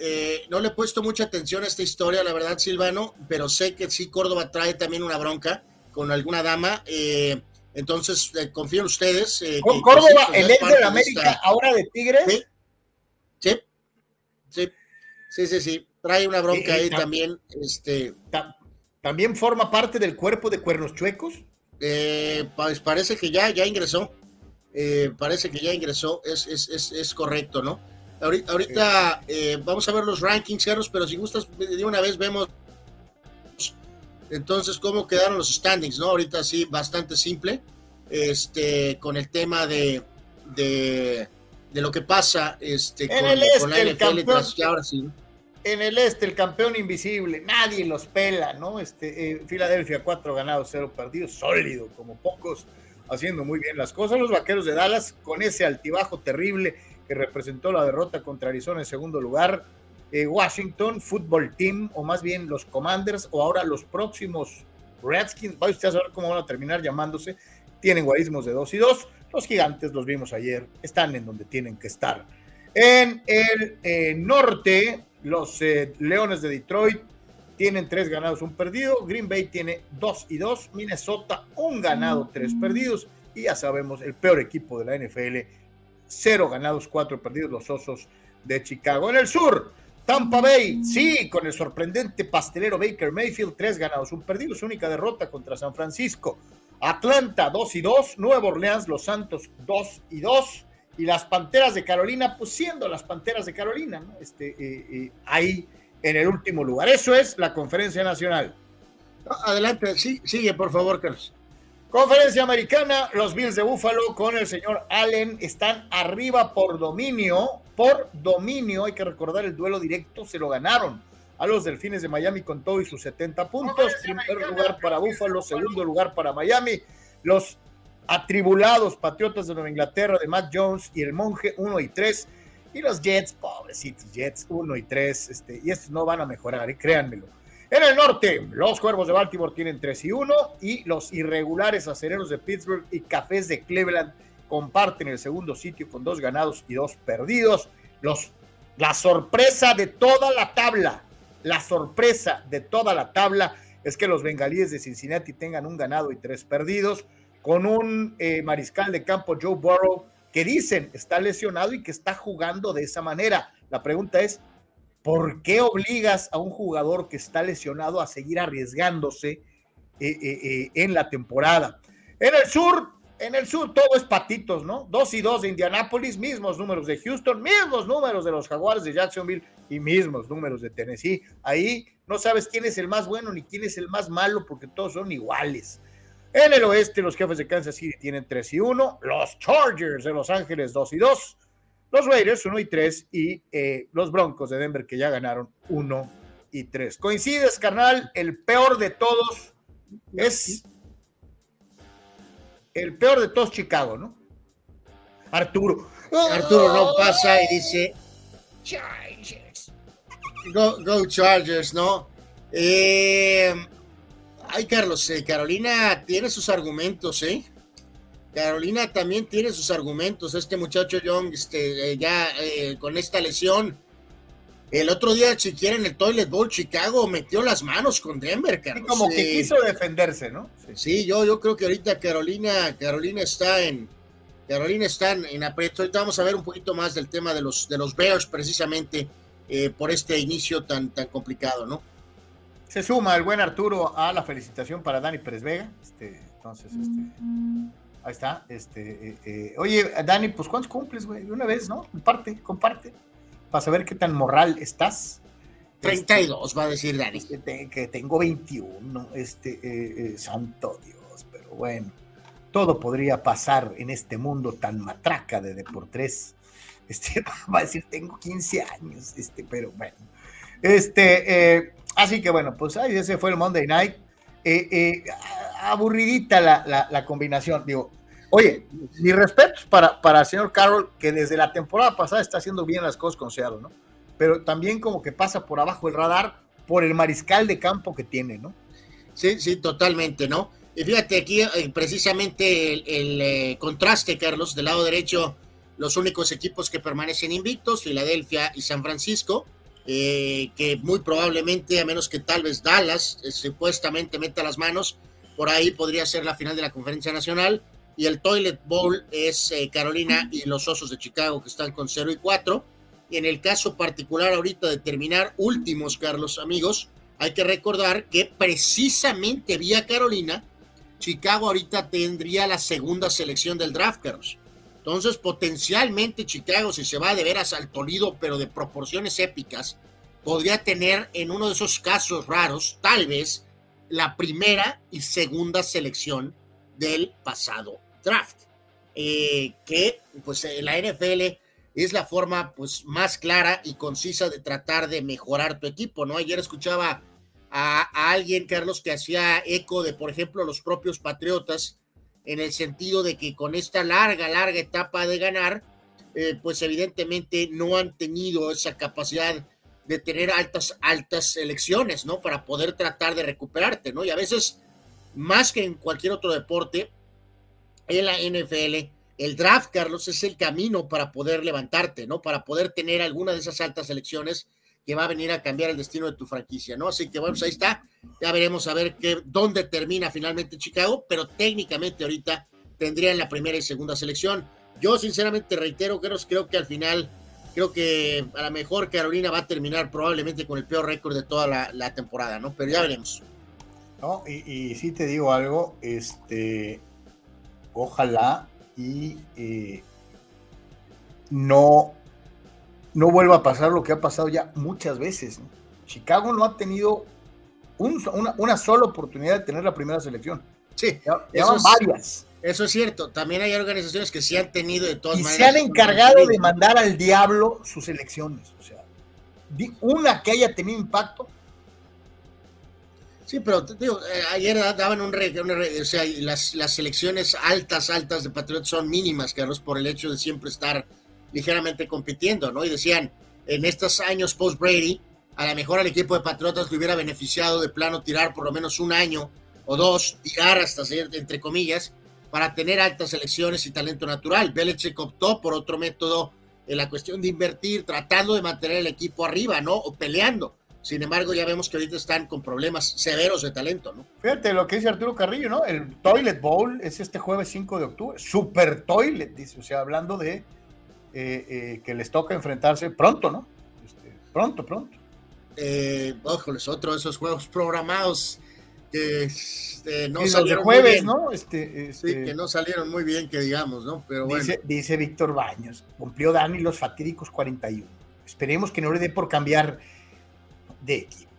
eh, no le he puesto mucha atención a esta historia, la verdad, Silvano, pero sé que sí, Córdoba trae también una bronca con alguna dama. Eh, entonces, eh, confío en ustedes. Córdoba, pues, el ex de América, ahora de Tigres. Sí, sí, sí, sí, sí, trae una bronca ahí también. Este, ¿También forma parte del cuerpo de Cuernos Chuecos? Eh, pues parece que ya, ya ingresó. Eh, parece que ya ingresó, es, es, correcto, ¿no? Ahorita, eh, vamos a ver los rankings, Carlos, pero si gustas, de una vez vemos entonces cómo quedaron los standings, ¿no? Ahorita sí, bastante simple, este, con el tema de, de, lo que pasa este, con, con, la NFL ahora sí en el este, el campeón invisible, nadie los pela, ¿no? Este, eh, Filadelfia, cuatro ganados, cero perdidos, sólido, como pocos, haciendo muy bien las cosas. Los vaqueros de Dallas, con ese altibajo terrible que representó la derrota contra Arizona en segundo lugar. Eh, Washington, Football Team, o más bien los Commanders, o ahora los próximos Redskins, va usted a saber cómo van a terminar llamándose, tienen guarismos de dos y dos. Los gigantes, los vimos ayer, están en donde tienen que estar. En el eh, norte, los eh, Leones de Detroit tienen tres ganados, un perdido. Green Bay tiene dos y dos. Minnesota, un ganado, tres perdidos. Y ya sabemos, el peor equipo de la NFL, cero ganados, cuatro perdidos, los Osos de Chicago. En el sur, Tampa Bay, sí, con el sorprendente pastelero Baker Mayfield, tres ganados, un perdido, su única derrota contra San Francisco. Atlanta, dos y dos. Nueva Orleans, Los Santos, dos y dos y las Panteras de Carolina, pues siendo las Panteras de Carolina, ¿no? este, eh, eh, ahí en el último lugar. Eso es la conferencia nacional. Adelante, sí, sigue por favor, Carlos. Conferencia americana, los Bills de Buffalo con el señor Allen. Están arriba por dominio, por dominio, hay que recordar el duelo directo, se lo ganaron a los Delfines de Miami con todo y sus 70 puntos, primer lugar para Buffalo, segundo lugar para Miami, los atribulados Patriotas de Nueva Inglaterra de Matt Jones y el Monje 1 y 3, y los Jets, pobrecitos Jets 1 y 3, este, y estos no van a mejorar, ¿eh? créanmelo en el norte, los Cuervos de Baltimore tienen 3 y 1 y los irregulares acereros de Pittsburgh y Cafés de Cleveland comparten el segundo sitio con dos ganados y dos perdidos. Los, la sorpresa de toda la tabla, la sorpresa de toda la tabla es que los bengalíes de Cincinnati tengan un ganado y tres perdidos, con un eh, mariscal de campo Joe Burrow que dicen está lesionado y que está jugando de esa manera. La pregunta es, ¿Por qué obligas a un jugador que está lesionado a seguir arriesgándose eh, eh, eh, en la temporada? En el sur, en el sur todo es patitos, ¿no? Dos y dos de Indianápolis, mismos números de Houston, mismos números de los Jaguares de Jacksonville y mismos números de Tennessee. Ahí no sabes quién es el más bueno ni quién es el más malo porque todos son iguales. En el oeste, los jefes de Kansas City tienen 3 y 1, los Chargers de Los Ángeles 2 y 2, los Raiders 1 y 3 y eh, los Broncos de Denver que ya ganaron 1 y 3. Coincides, carnal, el peor de todos es el peor de todos Chicago, ¿no? Arturo. Arturo no pasa y dice Chargers. Go, Chargers, ¿no? Eh, ay, Carlos, eh, Carolina tiene sus argumentos, ¿eh? Carolina también tiene sus argumentos. Este muchacho Young, este, eh, ya eh, con esta lesión, el otro día, si quieren, el Toilet Bowl Chicago metió las manos con Denver, Carlos. como que quiso defenderse, ¿no? Sí. yo, yo creo que ahorita Carolina, Carolina está en, Carolina está en, aprieto. Ahorita vamos a ver un poquito más del tema de los, de los Bears, precisamente eh, por este inicio tan, tan complicado, ¿no? Se suma el buen Arturo a la felicitación para Dani Pérez Vega. Este, entonces, este. Ahí está. Este, eh, eh, oye, Dani, pues ¿cuántos cumples, güey? De una vez, ¿no? Comparte, comparte. Para saber qué tan moral estás. 32, este, va a decir Dani. Que, tengo 21, este, eh, santo Dios, pero bueno. Todo podría pasar en este mundo tan matraca de Deportes. Este, va a decir, tengo 15 años, este, pero bueno. Este, así que bueno, pues ahí ese fue el Monday Night. Eh, aburridita la, la, combinación. Digo, oye, mi respeto para, para el señor Carroll, que desde la temporada pasada está haciendo bien las cosas con Seattle, ¿no? Pero también como que pasa por abajo el radar por el mariscal de campo que tiene, ¿no? Sí, sí, totalmente, ¿no? Y fíjate aquí eh, precisamente el, eh, contraste, Carlos, del lado derecho, los únicos equipos que permanecen invictos, Filadelfia y San Francisco, eh, que muy probablemente, a menos que tal vez Dallas supuestamente meta las manos, por ahí podría ser la final de la conferencia nacional. Y el Toilet Bowl es eh, Carolina y los Osos de Chicago que están con 0 y 4. Y en el caso particular ahorita de terminar últimos, Carlos, amigos, hay que recordar que precisamente vía Carolina, Chicago ahorita tendría la segunda selección del draft, Carlos. Entonces, potencialmente Chicago, si se va de veras al Toledo, pero de proporciones épicas, podría tener en uno de esos casos raros, tal vez, la primera y segunda selección del pasado draft. Eh, que pues la NFL es la forma pues más clara y concisa de tratar de mejorar tu equipo, ¿no? Ayer escuchaba a, alguien, Carlos, que hacía eco de, por ejemplo, los propios Patriotas, en el sentido de que con esta larga, larga etapa de ganar, eh, pues evidentemente no han tenido esa capacidad de tener altas, altas elecciones, ¿no? Para poder tratar de recuperarte, ¿no? Y a veces, más que en cualquier otro deporte, en la NFL, el draft, Carlos, es el camino para poder levantarte, ¿no? Para poder tener alguna de esas altas elecciones que va a venir a cambiar el destino de tu franquicia, ¿no? Así que bueno, pues ahí está. Ya veremos a ver qué, dónde termina finalmente Chicago, pero técnicamente ahorita tendrían la primera y segunda selección. Yo sinceramente reitero, Carlos, creo que al final creo que a lo mejor Carolina va a terminar probablemente con el peor récord de toda la, temporada, ¿no? Pero ya veremos. No, y, si te digo algo, este, ojalá y eh, no, no vuelva a pasar lo que ha pasado ya muchas veces. Chicago no ha tenido una, una, sola oportunidad de tener la primera selección. Sí, llevan varias. Eso es cierto. También hay organizaciones que sí han tenido de todas y maneras. se han encargado de mandar al diablo sus elecciones. O sea, una que haya tenido impacto. Sí, pero digo, eh, ayer daban un, re, o sea, las, las selecciones altas, altas de Patriotas son mínimas, Carlos, por el hecho de siempre estar ligeramente compitiendo, ¿no? Y decían, en estos años post-Brady, a lo mejor al equipo de Patriotas le hubiera beneficiado de plano tirar por lo menos un año o dos, tirar hasta, entre comillas, para tener altas selecciones y talento natural. Belichick optó por otro método en la cuestión de invertir, tratando de mantener el equipo arriba, ¿no? O peleando. Sin embargo, ya vemos que ahorita están con problemas severos de talento, ¿no? Fíjate lo que dice Arturo Carrillo, ¿no? El Toilet Bowl es este jueves 5 de octubre. Super Toilet, dice. O sea, hablando de eh, eh, que les toca enfrentarse pronto, ¿no? Este, pronto, pronto. Eh, es otro de esos juegos programados que este, no salieron jueves, ¿no? Este, Sí, que no salieron muy bien, que digamos, ¿no? Pero bueno. Dice, Víctor Baños, cumplió Dani los fatídicos 41. Esperemos que no le dé por cambiar de equipo.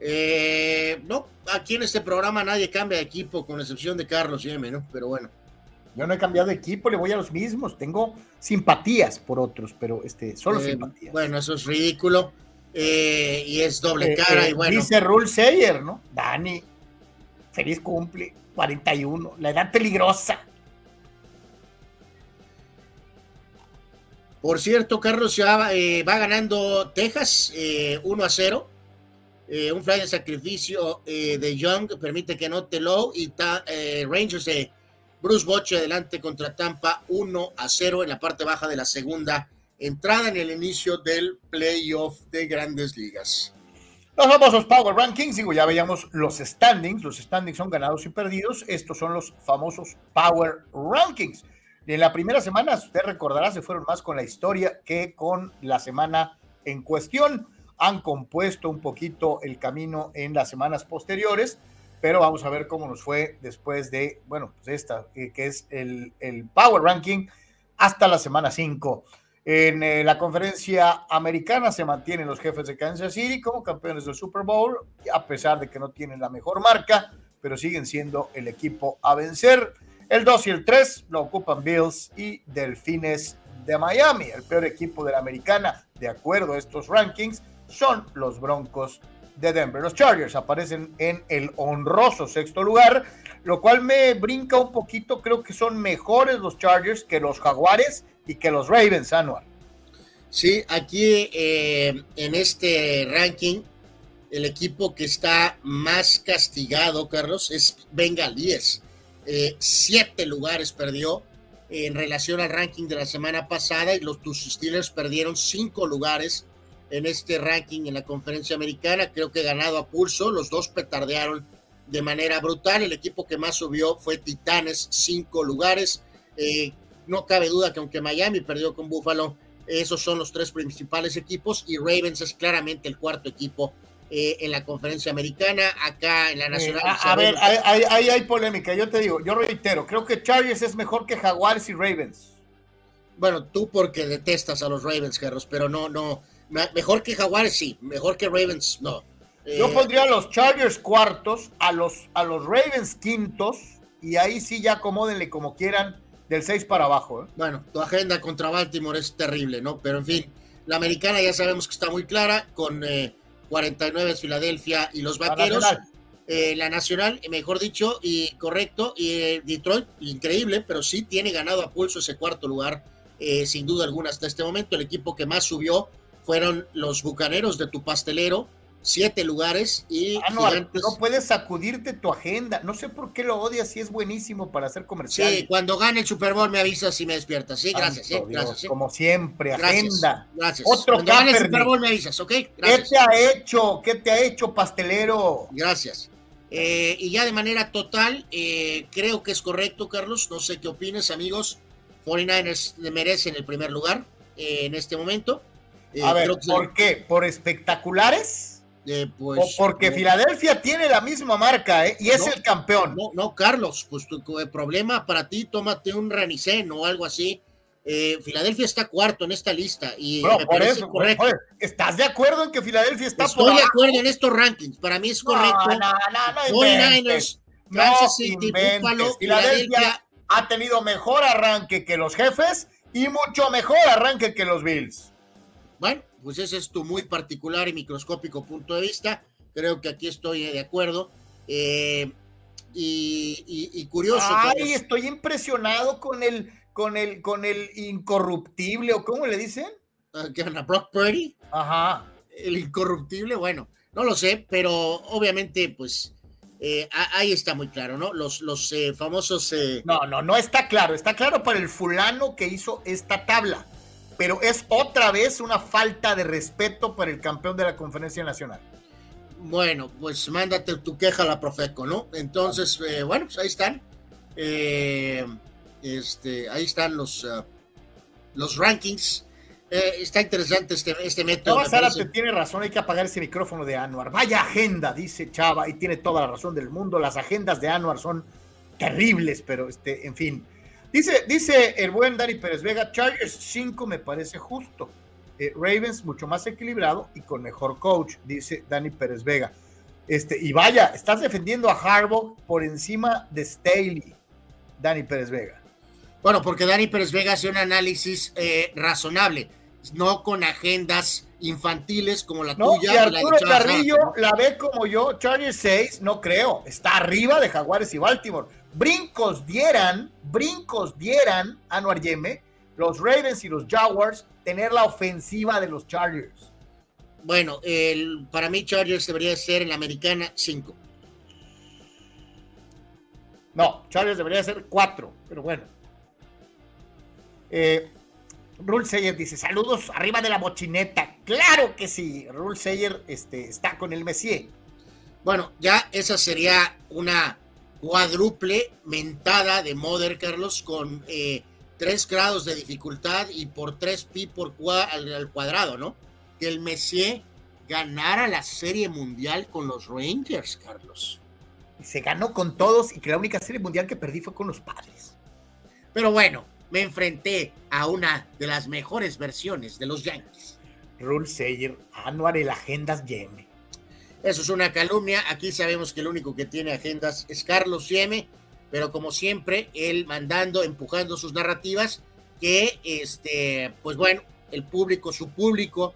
Eh, no, aquí en este programa nadie cambia de equipo, con excepción de Carlos Yeme, ¿no? Pero bueno. Yo no he cambiado de equipo, le voy a los mismos. Tengo simpatías por otros, pero este, solo eh, simpatías. Bueno, eso es ridículo. Eh, y es doble eh, cara. y bueno. Dice Rule Sayer, ¿no? Dani, feliz cumple, 41, la edad peligrosa. Por cierto, Carlos ya va, va ganando Texas 1 a 0. un fly de sacrificio de Young permite que note low y Rangers de Bruce Bocce adelante contra Tampa 1 a 0 en la parte baja de la segunda entrada en el inicio del playoff de grandes ligas. Los famosos Power Rankings, digo, ya veíamos los standings, los standings son ganados y perdidos, estos son los famosos Power Rankings. En la primera semana, usted recordará, se fueron más con la historia que con la semana en cuestión. Han compuesto un poquito el camino en las semanas posteriores, pero vamos a ver cómo nos fue después de, bueno, pues esta, eh, que es el, el Power Ranking hasta la semana 5. En eh, la conferencia americana se mantienen los jefes de Kansas City como campeones del Super Bowl, a pesar de que no tienen la mejor marca, pero siguen siendo el equipo a vencer. El 2 y el 3 lo ocupan Bills y Delfines de Miami. El peor equipo de la americana, de acuerdo a estos rankings, son los Broncos de Denver. Los Chargers aparecen en el honroso sexto lugar, lo cual me brinca un poquito. Creo que son mejores los Chargers que los Jaguares y que los Ravens, Anual. Sí, aquí eh, en este ranking, el equipo que está más castigado, Carlos, es Bengalíes. Eh, siete lugares perdió en relación al ranking de la semana pasada y los tus perdieron cinco lugares en este ranking en la conferencia americana. Creo que ganado a pulso, los dos petardearon de manera brutal. El equipo que más subió fue Titanes, cinco lugares. Eh, no cabe duda que aunque Miami perdió con Buffalo, esos son los tres principales equipos y Ravens es claramente el cuarto equipo eh, en la conferencia americana, acá en la nacional. a, ver, ahí hay, polémica, yo te digo, yo reitero, creo que Chargers es mejor que Jaguars y Ravens. Bueno, tú porque detestas a los Ravens, Carlos, pero no, no, mejor que Jaguars sí, mejor que Ravens no. yo eh, pondría a los Chargers cuartos, a los, a los Ravens quintos, y ahí sí ya acomódenle como quieran del 6 para abajo. ¿eh? Bueno, tu agenda contra Baltimore es terrible, ¿no? Pero en fin, la americana ya sabemos que está muy clara, con 49 eh, Filadelfia y los Vaqueros. Eh, la nacional, mejor dicho, y correcto, y Detroit, increíble, pero sí tiene ganado a pulso ese cuarto lugar, sin duda alguna hasta este momento. El equipo que más subió fueron los Bucaneros de tu pastelero, siete lugares y ah, no, puedes sacudirte tu agenda. No sé por qué lo odias si es buenísimo para hacer comercial. Sí, cuando gane el Super Bowl me avisas y me despiertas. Sí, gracias. gracias Como siempre, agenda. Gracias. Otro cuando gane el Super Bowl me avisas, ¿ok? ¿Qué te ha hecho? ¿Qué te ha hecho, pastelero? Gracias. Eh, y ya de manera total, eh, creo que es correcto, Carlos. No sé qué opinas, amigos. 49ers merecen el primer lugar eh, en este momento. A ver, ¿por qué? ¿Por espectaculares? Pues, porque Filadelfia tiene la misma marca ¿eh? y es el campeón. No, no, Carlos, pues tu, problema para ti, tómate un Renicén o algo así. Eh, Filadelfia está cuarto en esta lista y por eso, correcto. ¿Estás de acuerdo en que Filadelfia está Estoy de acuerdo en estos rankings. Para mí es correcto. No, no, no, no Kansas City, Buffalo, Filadelfia ha tenido mejor arranque que los jefes y mucho mejor arranque que los Bills. Bueno, pues ese es tu muy particular y microscópico punto de vista. Creo que aquí estoy de acuerdo. Eh, y, curioso. Ay, estoy impresionado con el, con el, con el incorruptible, o cómo le dicen. Uh, a Brock Purdy. Ajá. El incorruptible, bueno, no lo sé, pero obviamente, pues eh, ahí está muy claro, ¿no? Los, los eh, famosos. Eh, no, no, no está claro. Está claro para el fulano que hizo esta tabla. Pero es otra vez una falta de respeto para el campeón de la conferencia nacional. Bueno, pues mándate tu queja a la Profeco, ¿no? Entonces, bueno, pues ahí están. este, ahí están los, ah, los rankings eh, está interesante este, este método. No, Sara te tiene razón, hay que apagar ese micrófono de Anuar. Vaya agenda, dice Chava, y tiene toda la razón del mundo. Las agendas de Anuar son terribles, pero este, en fin. Dice, dice el buen Dani Pérez Vega, Chargers 5 me parece justo. Eh, Ravens mucho más equilibrado y con mejor coach, dice Dani Pérez Vega. Este, y vaya, estás defendiendo a Harbaugh por encima de Staley, Dani Pérez Vega. Bueno, porque Dani Pérez Vega hace un análisis eh, razonable no con agendas infantiles como la tuya. Y Arturo Carrillo la ve como yo, Chargers 6, no creo, está arriba de Jaguares y Baltimore. Brincos dieran, brincos dieran, Anuar Yeme, los Ravens y los Jaguars, tener la ofensiva de los Chargers. Bueno, el, para mí Chargers debería ser en la americana 5. No, Chargers debería ser 4, pero bueno. Eh, Rule Sayer dice, saludos arriba de la bochineta. Claro que sí, Rule Sayer este, está con el Messier. Bueno, ya esa sería una cuádruple mentada de Mother, Carlos, con eh, tres grados de dificultad y por tres pi por al, cuadrado, ¿no? Que el Messier ganara la Serie Mundial con los Rangers, Carlos. Se ganó con todos y que la única Serie Mundial que perdí fue con los padres. Pero bueno, me enfrenté a una de las mejores versiones de los Yankees. Rule Sayer, Anuar el Agendas Yeme. Eso es una calumnia. Aquí sabemos que el único que tiene agendas es Carlos Yeme, pero como siempre, él mandando, empujando sus narrativas, que este, pues bueno, el público, su público,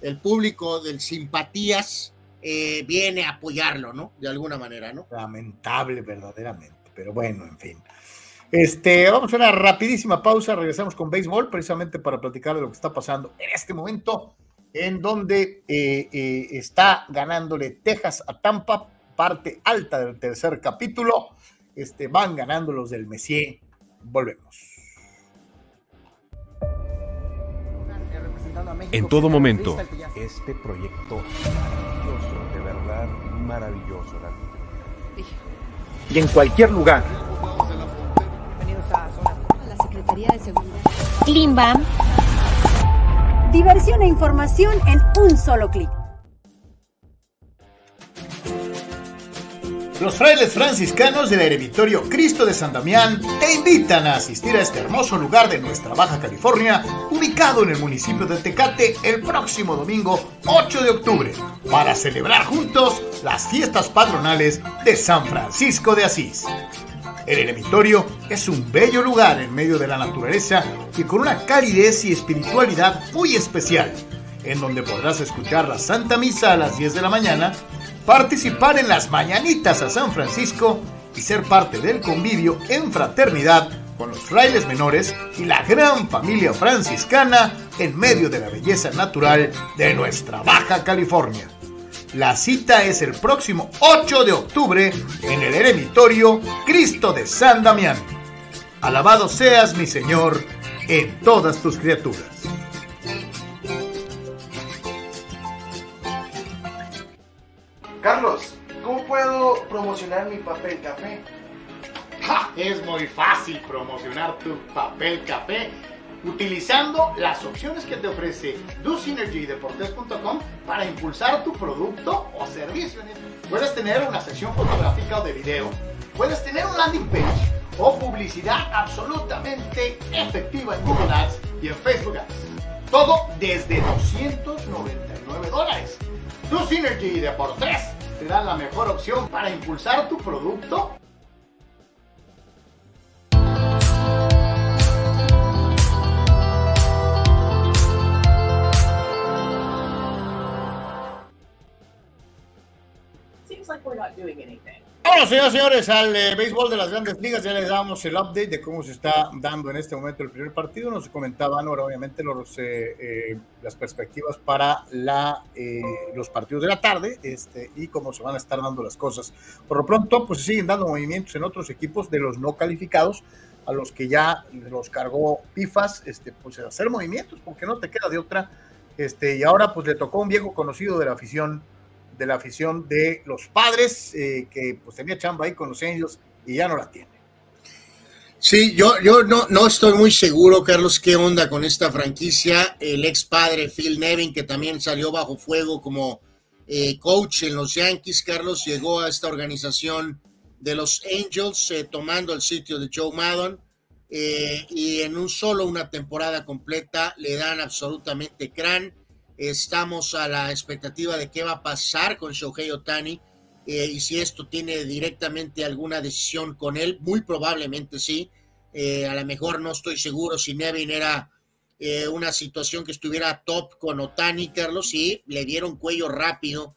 el público del simpatías, eh, viene a apoyarlo, ¿no? De alguna manera, ¿no? Lamentable, verdaderamente. Pero bueno, en fin. Este, vamos a una rapidísima pausa, regresamos con béisbol precisamente para platicar de lo que está pasando en este momento, en donde eh, eh, está ganándole Texas a Tampa, parte alta del tercer capítulo, este, van ganando los del Messier, volvemos. En todo momento, este proyecto maravilloso, de verdad maravilloso. Y en cualquier lugar de Seguridad. Diversión e información en un solo clic. Los frailes franciscanos del Eremitorio Cristo de San Damián te invitan a asistir a este hermoso lugar de nuestra Baja California, ubicado en el municipio de Tecate el próximo domingo 8 de octubre, para celebrar juntos las fiestas patronales de San Francisco de Asís. El eremitorio es un bello lugar en medio de la naturaleza y con una calidez y espiritualidad muy especial, en donde podrás escuchar la Santa Misa a las 10 de la mañana, participar en las mañanitas a San Francisco y ser parte del convivio en fraternidad con los frailes menores y la gran familia franciscana en medio de la belleza natural de nuestra Baja California. La cita es el próximo 8 de octubre en el eremitorio Cristo de San Damián. Alabado seas, mi Señor, en todas tus criaturas. Carlos, ¿cómo puedo promocionar mi papel café? Es muy fácil promocionar tu papel café utilizando las opciones que te ofrece DoSynergyDeportes.com para impulsar tu producto o servicio. Puedes tener una sección fotográfica o de video, puedes tener un landing page o publicidad absolutamente efectiva en Google Ads y en Facebook Ads. Todo desde 299 dólares. DoSynergy Deportes te da la mejor opción para impulsar tu producto Bueno, señoras y señores, al eh, béisbol de las grandes ligas ya les damos el update de cómo se está dando en este momento el primer partido. Nos comentaban ahora, obviamente, los, eh, eh, las perspectivas para la, los partidos de la tarde este, y cómo se van a estar dando las cosas. Por lo pronto, pues siguen dando movimientos en otros equipos de los no calificados, a los que ya los cargó PIFAS, este, pues hacer movimientos, porque no te queda de otra. Este, y ahora, pues le tocó a un viejo conocido de la afición de la afición de los padres, eh, que pues tenía chamba ahí con los Angels y ya no la tiene. Sí, yo, yo no, no estoy muy seguro, Carlos, qué onda con esta franquicia. El ex padre Phil Nevin, que también salió bajo fuego como eh, coach en los Yankees, Carlos, llegó a esta organización de los Angels eh, tomando el sitio de Joe Maddon y en un solo una temporada completa le dan absolutamente crán Estamos a la expectativa de qué va a pasar con Shohei Otani eh, y si esto tiene directamente alguna decisión con él. Muy probablemente sí. Eh, a lo mejor no estoy seguro si Nevin era eh, una situación que estuviera top con Otani, Carlos, y le dieron cuello rápido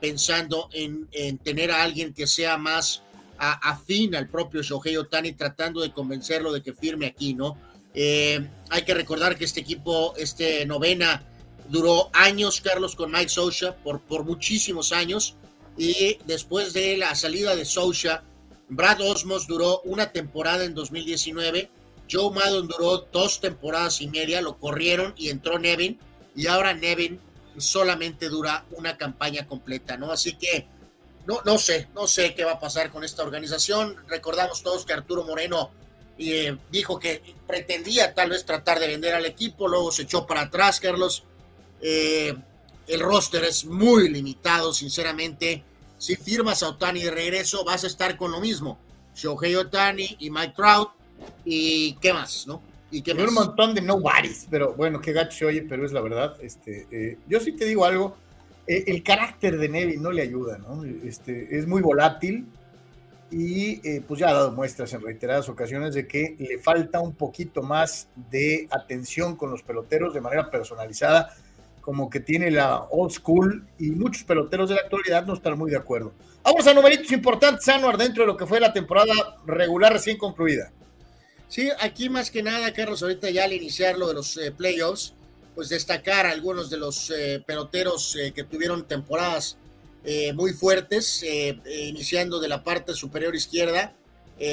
pensando en, tener a alguien que sea más afín al propio Shohei Otani, tratando de convencerlo de que firme aquí, ¿no? hay que recordar que este equipo, este novena, Duró años Carlos con Mike Socha, por, por muchísimos años. Y después de la salida de Socha, Brad Osmos duró una temporada en 2019. Joe Maddon duró dos temporadas y media, lo corrieron y entró Nevin. Y ahora Nevin solamente dura una campaña completa, ¿no? Así que no, no sé, no sé qué va a pasar con esta organización. Recordamos todos que Arturo Moreno eh, dijo que pretendía tal vez tratar de vender al equipo, luego se echó para atrás, Carlos. Eh, el roster es muy limitado, sinceramente. Si firmas a Otani de regreso, vas a estar con lo mismo. Shohei Otani y Mike Trout. ¿Y qué más, no? ¿Y qué Un montón de nobodies, pero bueno, qué gacho se oye, pero es la verdad. Este, eh, yo sí te digo algo. Eh, el carácter de Nevin no le ayuda, ¿no? Este, es muy volátil y pues ya ha dado muestras en reiteradas ocasiones de que le falta un poquito más de atención con los peloteros de manera personalizada como que tiene la old school y muchos peloteros de la actualidad no están muy de acuerdo. Vamos a numeritos importantes, Anuar, dentro de lo que fue la temporada regular recién concluida. Sí, aquí más que nada, Carlos, ahorita ya al iniciar lo de los eh, playoffs, pues destacar algunos de los eh, peloteros eh, que tuvieron temporadas muy fuertes, iniciando de la parte superior izquierda.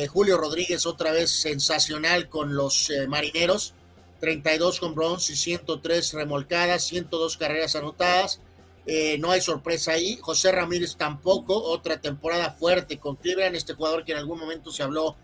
Julio Rodríguez otra vez sensacional con los marineros 32 con bronce y 103 remolcadas, 102 carreras anotadas. Eh, no hay sorpresa ahí. José Ramírez tampoco, otra temporada fuerte con Cleveland, este jugador que en algún momento se habló,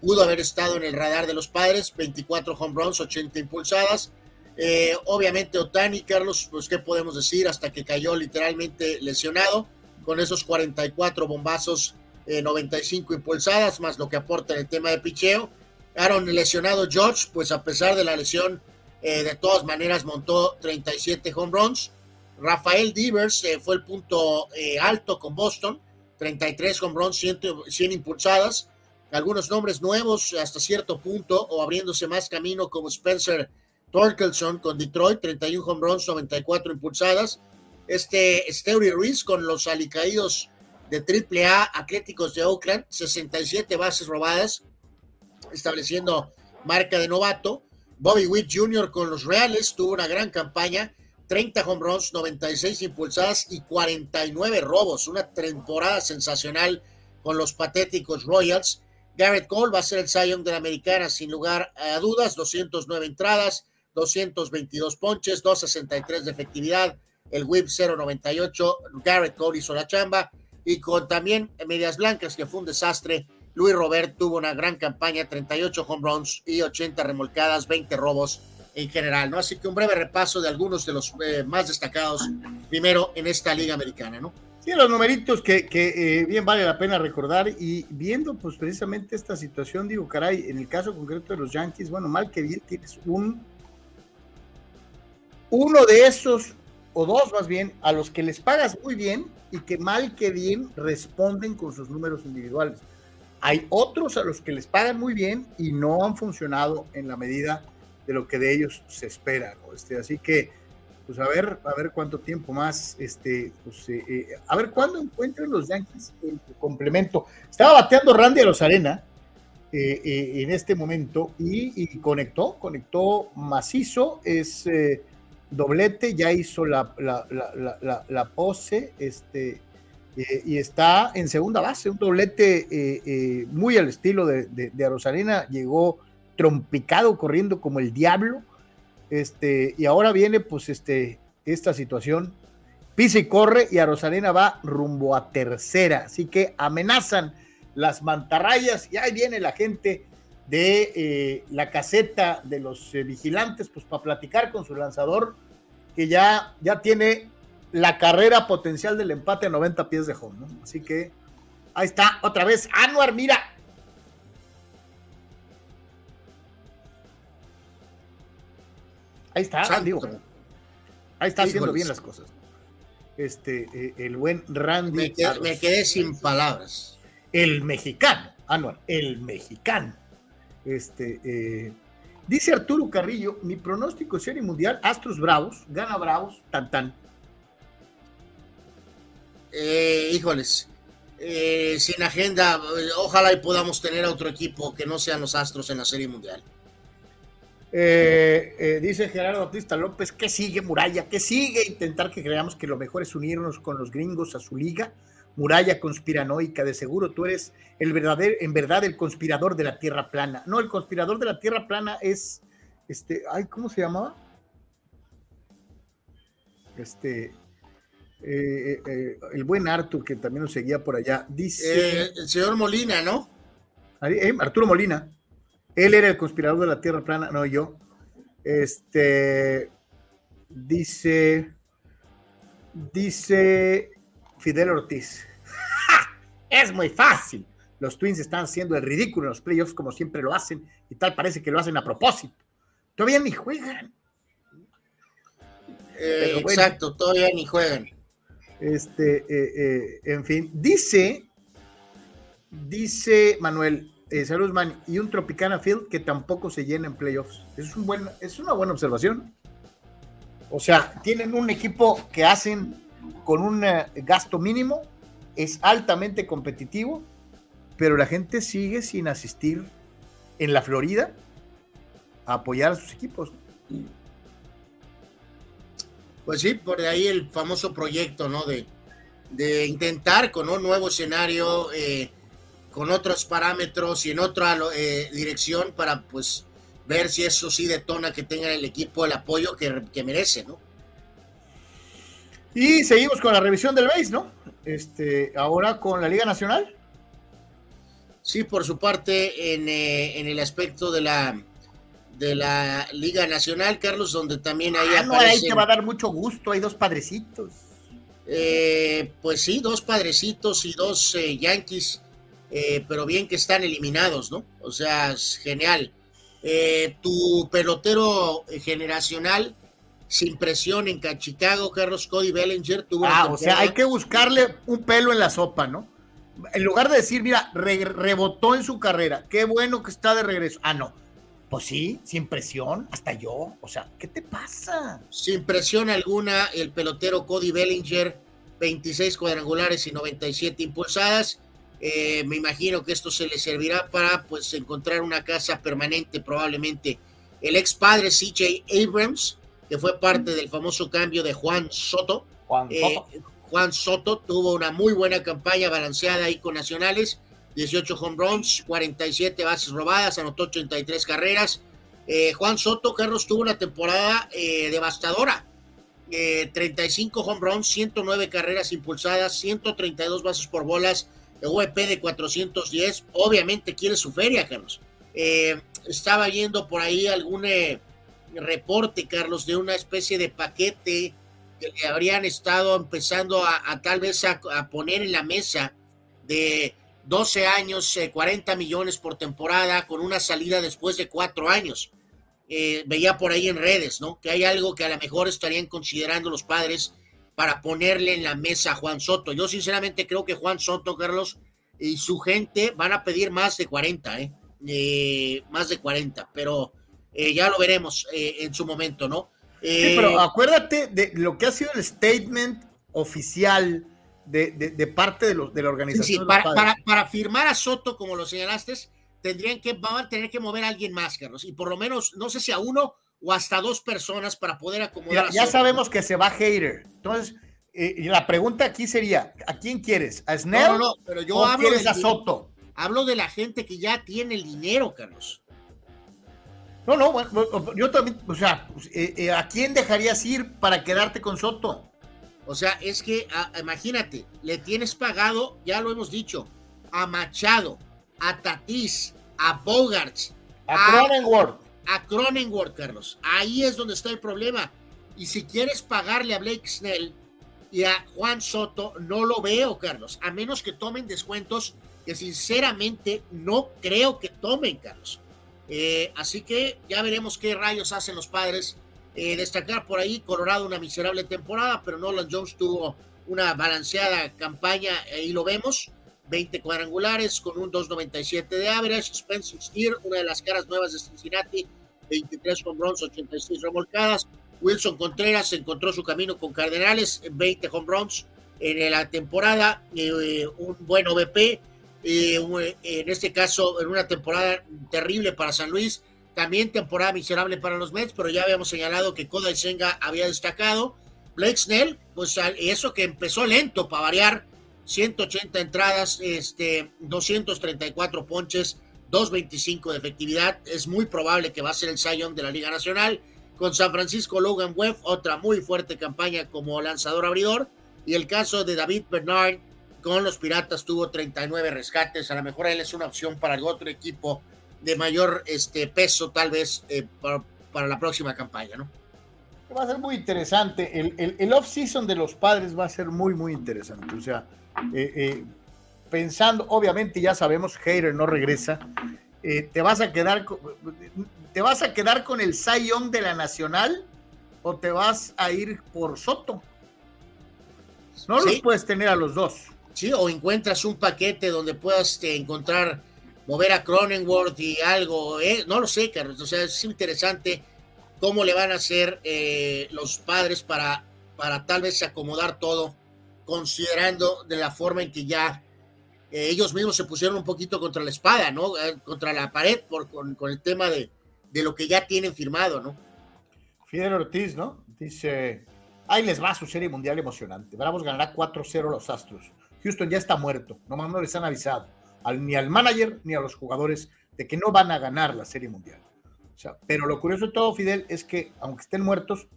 pudo haber estado en el radar de los padres, 24 home runs, 80 impulsadas. Eh, obviamente Otani, Carlos, pues qué podemos decir, hasta que cayó literalmente lesionado, con esos 44 bombazos, 95 eh, impulsadas, más lo que aporta en el tema de picheo Aaron lesionado George, pues a pesar de la lesión, eh, de todas maneras montó 37 home runs. Rafael Devers eh, fue el punto eh, alto con Boston, 33 home runs, 100, impulsadas. Algunos nombres nuevos hasta cierto punto o abriéndose más camino como Spencer Torkelson con Detroit, 31 home runs, 94 impulsadas. Este Steury Ruiz con los alicaídos de AAA Atléticos de Oakland, 67 bases robadas, estableciendo marca de novato. Bobby Witt Jr. con los Reales tuvo una gran campaña, 30 home runs, 96 impulsadas y 49 robos, una temporada sensacional con los patéticos Royals. Garrett Cole va a ser el Cy de la Americana sin lugar a dudas, 209 entradas, 222 ponches, 263 de efectividad, el whip 098, Garrett Cole hizo la chamba y con también medias blancas que fue un desastre Luis Robert tuvo una gran campaña, 38 home runs y 80 remolcadas, 20 robos en general, ¿no? Así que un breve repaso de algunos de los eh, más destacados primero en esta liga americana, ¿no? Sí, los numeritos que, eh, bien vale la pena recordar y viendo pues precisamente esta situación, digo, caray, en el caso concreto de los Yankees, bueno, mal que bien tienes un uno de esos, o dos más bien, a los que les pagas muy bien y que mal que bien responden con sus números individuales. Hay otros a los que les pagan muy bien y no han funcionado en la medida de lo que de ellos se espera. Este, así que pues a ver, a ver cuánto tiempo más, este, pues, eh, eh, a ver cuándo encuentran los Yankees el complemento. Estaba bateando Randy a los Arena en este momento y, conectó, conectó macizo, es doblete, ya hizo la, la, pose, este, y está en segunda base, un doblete muy al estilo de, de, Arosarena, llegó trompicado corriendo como el diablo este, y ahora viene pues este, esta situación. Pisa y corre y a Rosalena va rumbo a tercera. Así que amenazan las mantarrayas y ahí viene la gente de eh, la caseta de los eh, vigilantes pues para platicar con su lanzador que ya, ya tiene la carrera potencial del empate a 90 pies de home. Así que ahí está otra vez Anuar, mira, Ahí está, Ahí está haciendo bien las cosas. Este, eh, el buen Randy. Me quedé, sin palabras. El mexicano, Anuar, el mexicano. Este, eh, dice Arturo Carrillo, mi pronóstico serie mundial, Astros Bravos, gana Bravos, tan tan. Eh, híjoles, sin agenda, ojalá y podamos tener a otro equipo que no sean los Astros en la serie mundial. Eh, eh, dice Gerardo Bautista López, ¿qué sigue Muralla? ¿Qué sigue? Intentar que creamos que lo mejor es unirnos con los gringos a su liga. Muralla conspiranoica, de seguro tú eres el verdadero, en verdad, el conspirador de la Tierra plana. No, el conspirador de la Tierra plana es, este, ay, ¿cómo se llamaba? Este, eh, el buen Artur, que también nos seguía por allá, dice... el señor Molina, ¿no? Arturo Molina. Él era el conspirador de la Tierra plana, no yo. Este dice, dice Fidel Ortiz. Es muy fácil. Los Twins están haciendo el ridículo en los playoffs como siempre lo hacen y tal parece que lo hacen a propósito. Todavía ni juegan. Eh, exacto, todavía ni juegan. Este, eh, eh, en fin, dice, dice Manuel, eh, y un Tropicana Field que tampoco se llena en playoffs. Es, un buen, es una buena observación. O sea, tienen un equipo que hacen con un eh, gasto mínimo, es altamente competitivo, pero la gente sigue sin asistir en la Florida a apoyar a sus equipos. Pues sí, por ahí el famoso proyecto, ¿no? De, de intentar con un nuevo escenario. Eh, con otros parámetros y en otra eh, dirección para pues ver si eso sí detona que tenga el equipo el apoyo que, merece, ¿no? Y seguimos con la revisión del BASE, ¿no? Este, ahora con la Liga Nacional. Sí, por su parte, en, eh, en el aspecto de la de la Liga Nacional, Carlos, donde también ahí ah, no, ahí te va a dar mucho gusto, hay dos padrecitos. Eh, pues sí, dos padrecitos y dos Yankees eh, pero bien que están eliminados, ¿no? O sea, es genial. Eh, tu pelotero generacional sin presión en Chicago, Carlos Cody Bellinger tuvo. Ah, o sea, hay que buscarle un pelo en la sopa, ¿no? En lugar de decir, mira, rebotó en su carrera, qué bueno que está de regreso. Ah, no. Pues sí, sin presión, hasta yo. O sea, ¿qué te pasa? Sin presión alguna, el pelotero Cody Bellinger, 26 cuadrangulares y 97 impulsadas. Eh, me imagino que esto se le servirá para pues encontrar una casa permanente probablemente. El ex padre CJ Abrams, que fue parte del famoso cambio de Juan Soto. Eh, Juan Soto. tuvo una muy buena campaña balanceada ahí con Nacionales. 18 home runs, 47 bases robadas, anotó 83 carreras. Eh, Juan Soto, Carlos, tuvo una temporada devastadora. 35 home runs, 109 carreras impulsadas, 132 bases por bolas, OEP de 410, obviamente quiere su feria, Carlos. Eh, estaba viendo por ahí algún eh, reporte, Carlos, de una especie de paquete que le habrían estado empezando a, tal vez a, poner en la mesa de 12 años, 40 eh, millones por temporada, con una salida después de cuatro años. veía por ahí en redes, ¿no? Que hay algo que a lo mejor estarían considerando los padres para ponerle en la mesa a Juan Soto. Yo sinceramente creo que Juan Soto, Carlos, y su gente van a pedir más de 40, ¿eh? ¿eh? más de 40, pero eh, ya lo veremos eh, en su momento, ¿no? Sí, pero acuérdate de lo que ha sido el statement oficial de, de, parte de, los, de la organización. Sí, para, para, para, firmar a Soto, como lo señalaste, tendrían que, van a tener que mover a alguien más, Carlos, y por lo menos, no sé si a uno o hasta dos personas para poder acomodar. Ya, ya sabemos que se va Hater. Entonces, eh, y la pregunta aquí sería, ¿a quién quieres? ¿A Snell? No, no, pero yo hablo quieres a Soto. Hablo de la gente que ya tiene el dinero, Carlos. No, no, bueno, yo también, o sea, eh, eh, ¿a quién dejarías ir para quedarte con Soto? O sea, es que, imagínate, le tienes pagado, ya lo hemos dicho, a Machado, a Tatis, a Bogarts, a, Cronenworth. A Cronenworth, Carlos. Ahí es donde está el problema. Y si quieres pagarle a Blake Snell y a Juan Soto, no lo veo, Carlos, a menos que tomen descuentos que sinceramente no creo que tomen, Carlos. Eh, así que ya veremos qué rayos hacen los padres. Eh, destacar por ahí, Colorado una miserable temporada, pero Nolan Jones tuvo una balanceada campaña, ahí lo vemos. 20 cuadrangulares con un 2.97 de average. Spencer Steer, una de las caras nuevas de Cincinnati, 23 home runs, 86 remolcadas. Wilson Contreras encontró su camino con Cardenales, 20 home runs en la temporada, eh, un buen OVP. Eh, en este caso, en una temporada terrible para San Luis, también temporada miserable para los Mets, pero ya habíamos señalado que Kodai Senga había destacado. Blake Snell, pues eso que empezó lento para variar, 180 entradas, este, 234 ponches, 2.25 de efectividad. Es muy probable que va a ser el Cy de la Liga Nacional. Con San Francisco Logan Webb, otra muy fuerte campaña como lanzador abridor. Y el caso de David Bernard con los Piratas tuvo 39 rescates. A lo mejor él es una opción para el otro equipo de mayor este, peso, tal vez, eh, para, para, la próxima campaña, ¿no? Va a ser muy interesante. El, el, el off-season de los padres va a ser muy, muy interesante. O sea, eh, eh, pensando, obviamente ya sabemos, Hater no regresa, eh, te vas a quedar te vas a quedar con el Sayón de la Nacional o te vas a ir por Soto. No los puedes tener a los dos. Sí, o encuentras un paquete donde puedas este, encontrar, mover a Cronenworth y algo, no lo sé, Carlos, o sea, es interesante cómo le van a hacer los padres para, para tal vez acomodar todo considerando de la forma en que ya eh, ellos mismos se pusieron un poquito contra la espada, ¿no? Eh, contra la pared por, con, el tema de, de, lo que ya tienen firmado, ¿no? Fidel Ortiz, ¿no? Dice, ahí les va su serie mundial emocionante. Bravos ganará 4-0 los Astros. Houston ya está muerto, nomás no les han avisado ni al manager ni a los jugadores de que no van a ganar la serie mundial. Pero lo curioso de todo, Fidel, es que aunque estén muertos,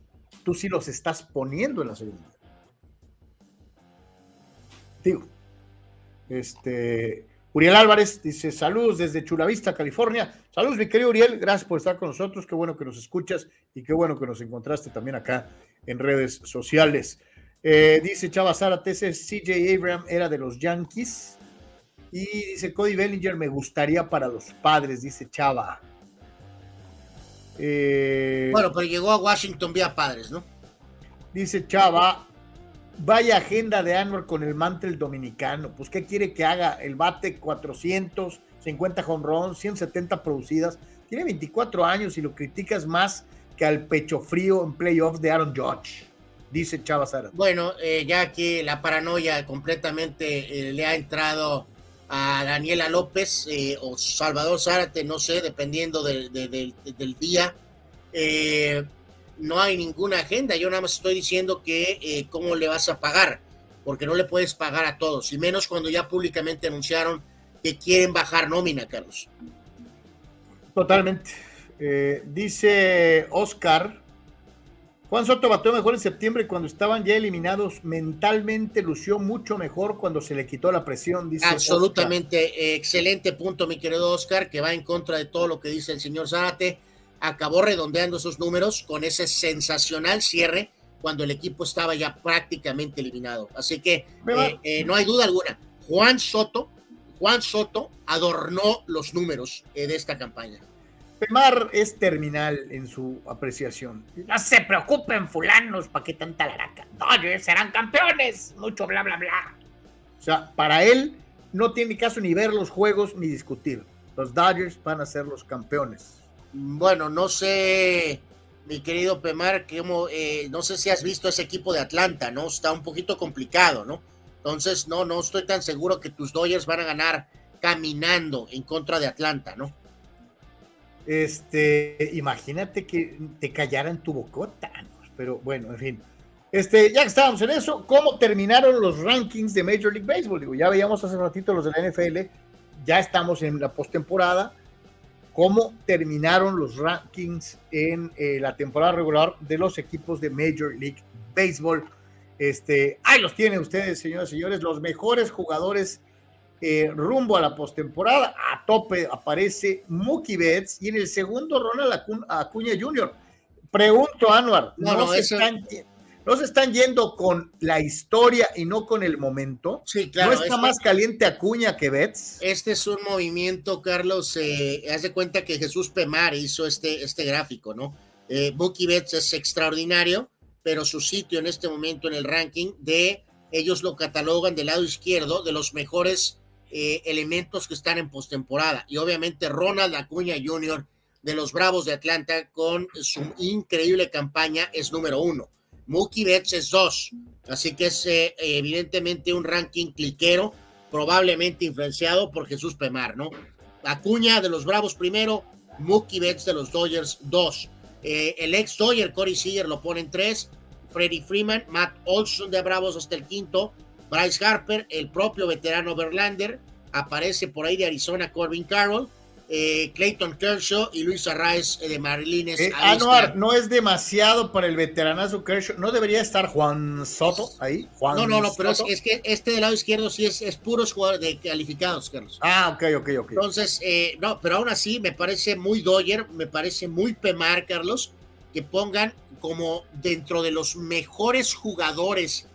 tú sí los estás poniendo en la serie mundial. Este, Uriel Álvarez dice: Saludos desde Chulavista, California. Saludos, mi querido Uriel. Gracias por estar con nosotros. Qué bueno que nos escuchas y qué bueno que nos encontraste también acá en redes sociales. Eh, dice Chava Zárate, ese CJ Abraham era de los Yankees. Y dice Cody Bellinger, me gustaría para los padres, dice Chava. Eh, bueno, pero llegó a Washington vía padres, ¿no? Dice Chava, Vaya agenda de Anwar con el mantel dominicano. Pues, ¿qué quiere que haga? El bate 450 home runs, 170 producidas. Tiene 24 años y lo criticas más que al pecho frío en playoffs de Aaron Judge, dice Chava Sara. Bueno, eh, ya que la paranoia completamente eh, le ha entrado a Daniela López eh, o Salvador Zárate, no sé, dependiendo del día. Eh, no hay ninguna agenda. Yo nada más estoy diciendo que eh, cómo le vas a pagar, porque no le puedes pagar a todos, y menos cuando ya públicamente anunciaron que quieren bajar nómina, Carlos. Totalmente. Dice Oscar, Juan Soto bateó mejor en septiembre cuando estaban ya eliminados. Mentalmente lució mucho mejor cuando se le quitó la presión. Dice Absolutamente excelente punto, mi querido Oscar, que va en contra de todo lo que dice el señor Zárate acabó redondeando esos números con ese sensacional cierre cuando el equipo estaba ya prácticamente eliminado. Así que eh, eh, no hay duda alguna, Juan Soto, Juan Soto adornó los números eh, de esta campaña. Pemar es terminal en su apreciación. No se preocupen, fulanos, ¿para qué tanta laraca? Dodgers serán campeones, mucho bla, bla, bla. O sea, para él no tiene caso ni ver los juegos ni discutir. Los Dodgers van a ser los campeones bueno, no sé mi querido Pemar, que como, eh, no sé si has visto ese equipo de Atlanta, ¿no? Está un poquito complicado, ¿no? Entonces, no, no estoy tan seguro que tus Dodgers van a ganar caminando en contra de Atlanta, ¿no? Este, imagínate que te callaran tu bocota, pero bueno, en fin. Este, ya que estábamos en eso, ¿cómo terminaron los rankings de Major League Baseball? Digo, ya veíamos hace ratito los de la NFL, ya estamos en la postemporada. ¿Cómo terminaron los rankings en eh, la temporada regular de los equipos de Major League Baseball? Este, ahí los tienen ustedes, señoras y señores, los mejores jugadores eh, rumbo a la postemporada. A tope aparece Mookie Betts y en el segundo Ronald Acuña Jr. Pregunto, Anuar, ¿no, se están, ¿no, se están, yendo con la historia y no con el momento? Sí, claro. ¿No está más caliente Acuña que Betts? Este es un movimiento, Carlos. Eh, haz de cuenta que Jesús Pemar hizo este, este gráfico, ¿no? Eh, Mookie Betts es extraordinario, pero su sitio en este momento en el ranking de ellos lo catalogan del lado izquierdo de los mejores eh, elementos que están en postemporada. Y obviamente Ronald Acuña Jr. de los Bravos de Atlanta con su increíble campaña es número uno. Mookie Betts es dos. Así que es eh, evidentemente un ranking cliquero, probablemente influenciado por Jesús Pemar, ¿no? Acuña de los Bravos primero, Mookie Betts de los Dodgers dos. Eh, el ex Dodger Corey Seager lo pone en tres. Freddie Freeman, Matt Olson de Bravos hasta el quinto, Bryce Harper, el propio veterano Verlander, aparece por ahí de Arizona Corbin Carroll, eh, Clayton Kershaw y Luis Arraez eh, de Marilines. Eh, Anuar, no es demasiado para el veteranazo Kershaw. ¿No debería estar Juan Soto ahí? Juan no, no, no, pero es, que este del lado izquierdo sí es, es puros jugadores de calificados, Carlos. Ah, ok, ok, ok. Entonces, eh, no, pero aún así me parece muy Dodger, me parece muy Pemar, Carlos, que pongan como dentro de los mejores jugadores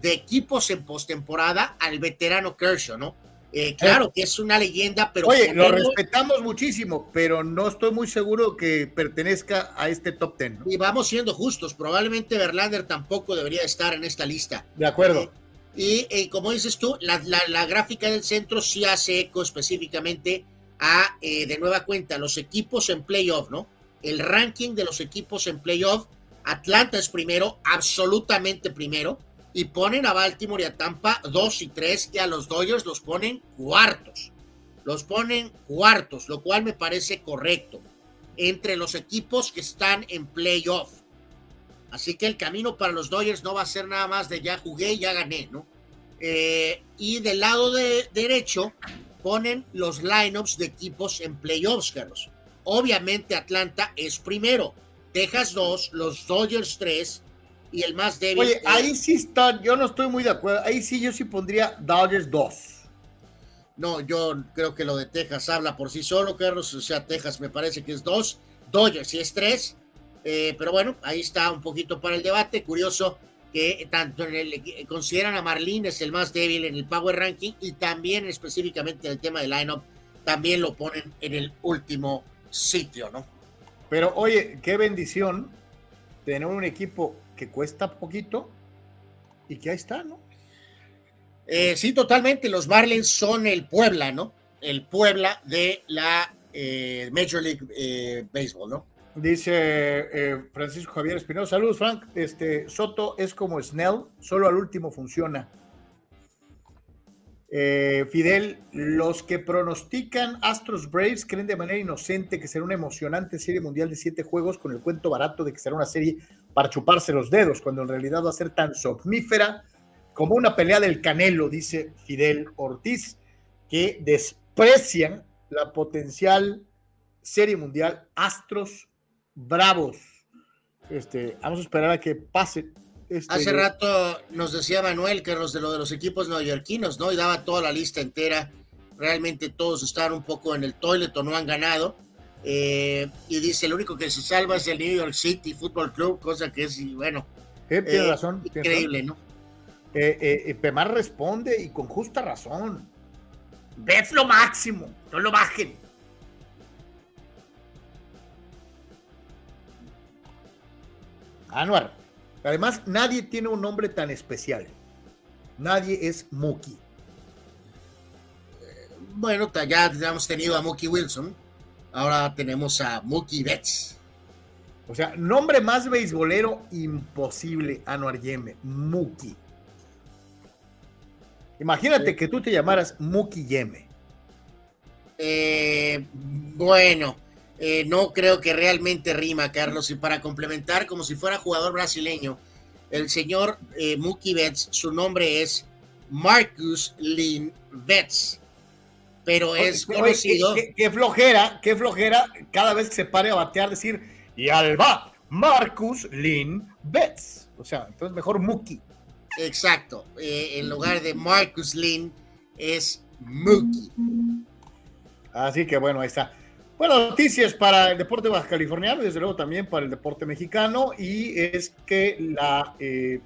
de equipos en postemporada al veterano Kershaw, ¿no? Eh, claro que es una leyenda, pero... Oye, lo respetamos muchísimo, pero no estoy muy seguro que pertenezca a este top ten. Y vamos siendo justos, probablemente Verlander tampoco debería estar en esta lista. De acuerdo. y eh, como dices tú, la, la, gráfica del centro sí hace eco específicamente a, eh, de nueva cuenta, los equipos en playoff, ¿no? El ranking de los equipos en playoff, Atlanta es primero, absolutamente primero y ponen a Baltimore y a Tampa dos y tres y a los Dodgers los ponen cuartos. Los ponen cuartos, lo cual me parece correcto entre los equipos que están en playoff. Así que el camino para los Dodgers no va a ser nada más de ya jugué, ya gané, ¿no? Eh, y del lado de derecho ponen los lineups de equipos en playoffs, Carlos. Obviamente Atlanta es primero, Texas dos, los Dodgers tres, y el más débil. Oye, ahí sí está, yo no estoy muy de acuerdo. Ahí sí yo sí pondría Dodgers 2. No, yo creo que lo de Texas habla por sí solo, Carlos. O sea, Texas me parece que es 2. Dodgers sí es 3. Eh, pero bueno, ahí está un poquito para el debate. Curioso que tanto en el, consideran a Marlins el más débil en el Power Ranking y también específicamente en el tema del lineup, también lo ponen en el último sitio, ¿no? Pero oye, qué bendición tener un equipo que cuesta poquito y que ahí está, ¿no? Eh, sí, totalmente. Los Marlins son el Puebla, ¿no? El Puebla de la eh, Major League eh, Baseball, ¿no? Dice Francisco Javier Espinosa. Saludos, Frank. Este Soto es como Snell, solo al último funciona. Eh, Fidel, los que pronostican Astros Braves creen de manera inocente que será una emocionante serie mundial de siete juegos con el cuento barato de que será una serie para chuparse los dedos, cuando en realidad va a ser tan somnífera como una pelea del Canelo, dice Fidel Ortiz, que desprecian la potencial serie mundial Astros Bravos. Este, vamos a esperar a que pase este, Hace rato nos decía Manuel que los de lo de los equipos neoyorquinos, ¿no? Y daba toda la lista entera. Realmente todos están un poco en el toilet o no han ganado. Eh, y dice, el único que se salva es el New York City Football Club, cosa que es, bueno, tiene eh, razón. Increíble, ¿no? Eh, Pemar responde y con justa razón. Ves lo máximo, no lo bajen. Anuar. Además, nadie tiene un nombre tan especial. Nadie es Mookie. Bueno, ya hemos tenido a Mookie Wilson. Ahora tenemos a Mookie Betts. O sea, nombre más beisbolero imposible, Anuar Yeme, Muki. Imagínate que tú te llamaras Muki Yeme. Eh, bueno, eh, no creo que realmente rima, Carlos. Y para complementar, como si fuera jugador brasileño, el señor eh, Mookie Betts, su nombre es Marcus Lynn Betts. Pero es Oye, conocido. Qué, qué- qué flojera, qué flojera cada vez que se pare a batear decir, y al bat, Marcus Lynn Betts. O sea, entonces mejor Muki. Exacto. eh, en lugar de Marcus Lynn es Mookie. Así que bueno, ahí está. Buenas noticias para el deporte baja californiano y desde luego también para el deporte mexicano. Y es que la eh,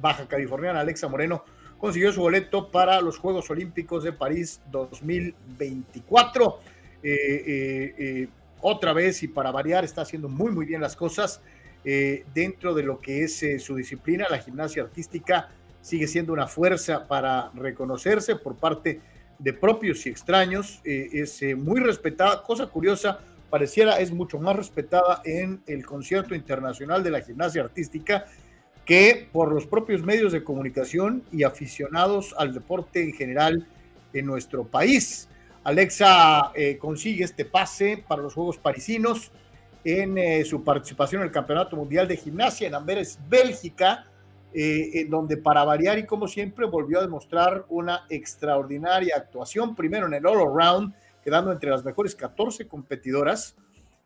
baja californiana Alexa Moreno consiguió su boleto para los Juegos Olímpicos de París 2024. Eh, eh, eh, otra vez y para variar está haciendo muy muy bien las cosas eh, dentro de lo que es eh, su disciplina. La gimnasia artística sigue siendo una fuerza para reconocerse por parte de propios y extraños. eh, es muy respetada, cosa curiosa, pareciera es mucho más respetada en el concierto internacional de la gimnasia artística que por los propios medios de comunicación y aficionados al deporte en general en nuestro país. Alexa eh, consigue este pase para los Juegos Parisinos en eh, su participación en el Campeonato Mundial de Gimnasia en Amberes, Bélgica, eh, donde para variar y como siempre volvió a demostrar una extraordinaria actuación, primero en el All Around, quedando entre las mejores 14 competidoras,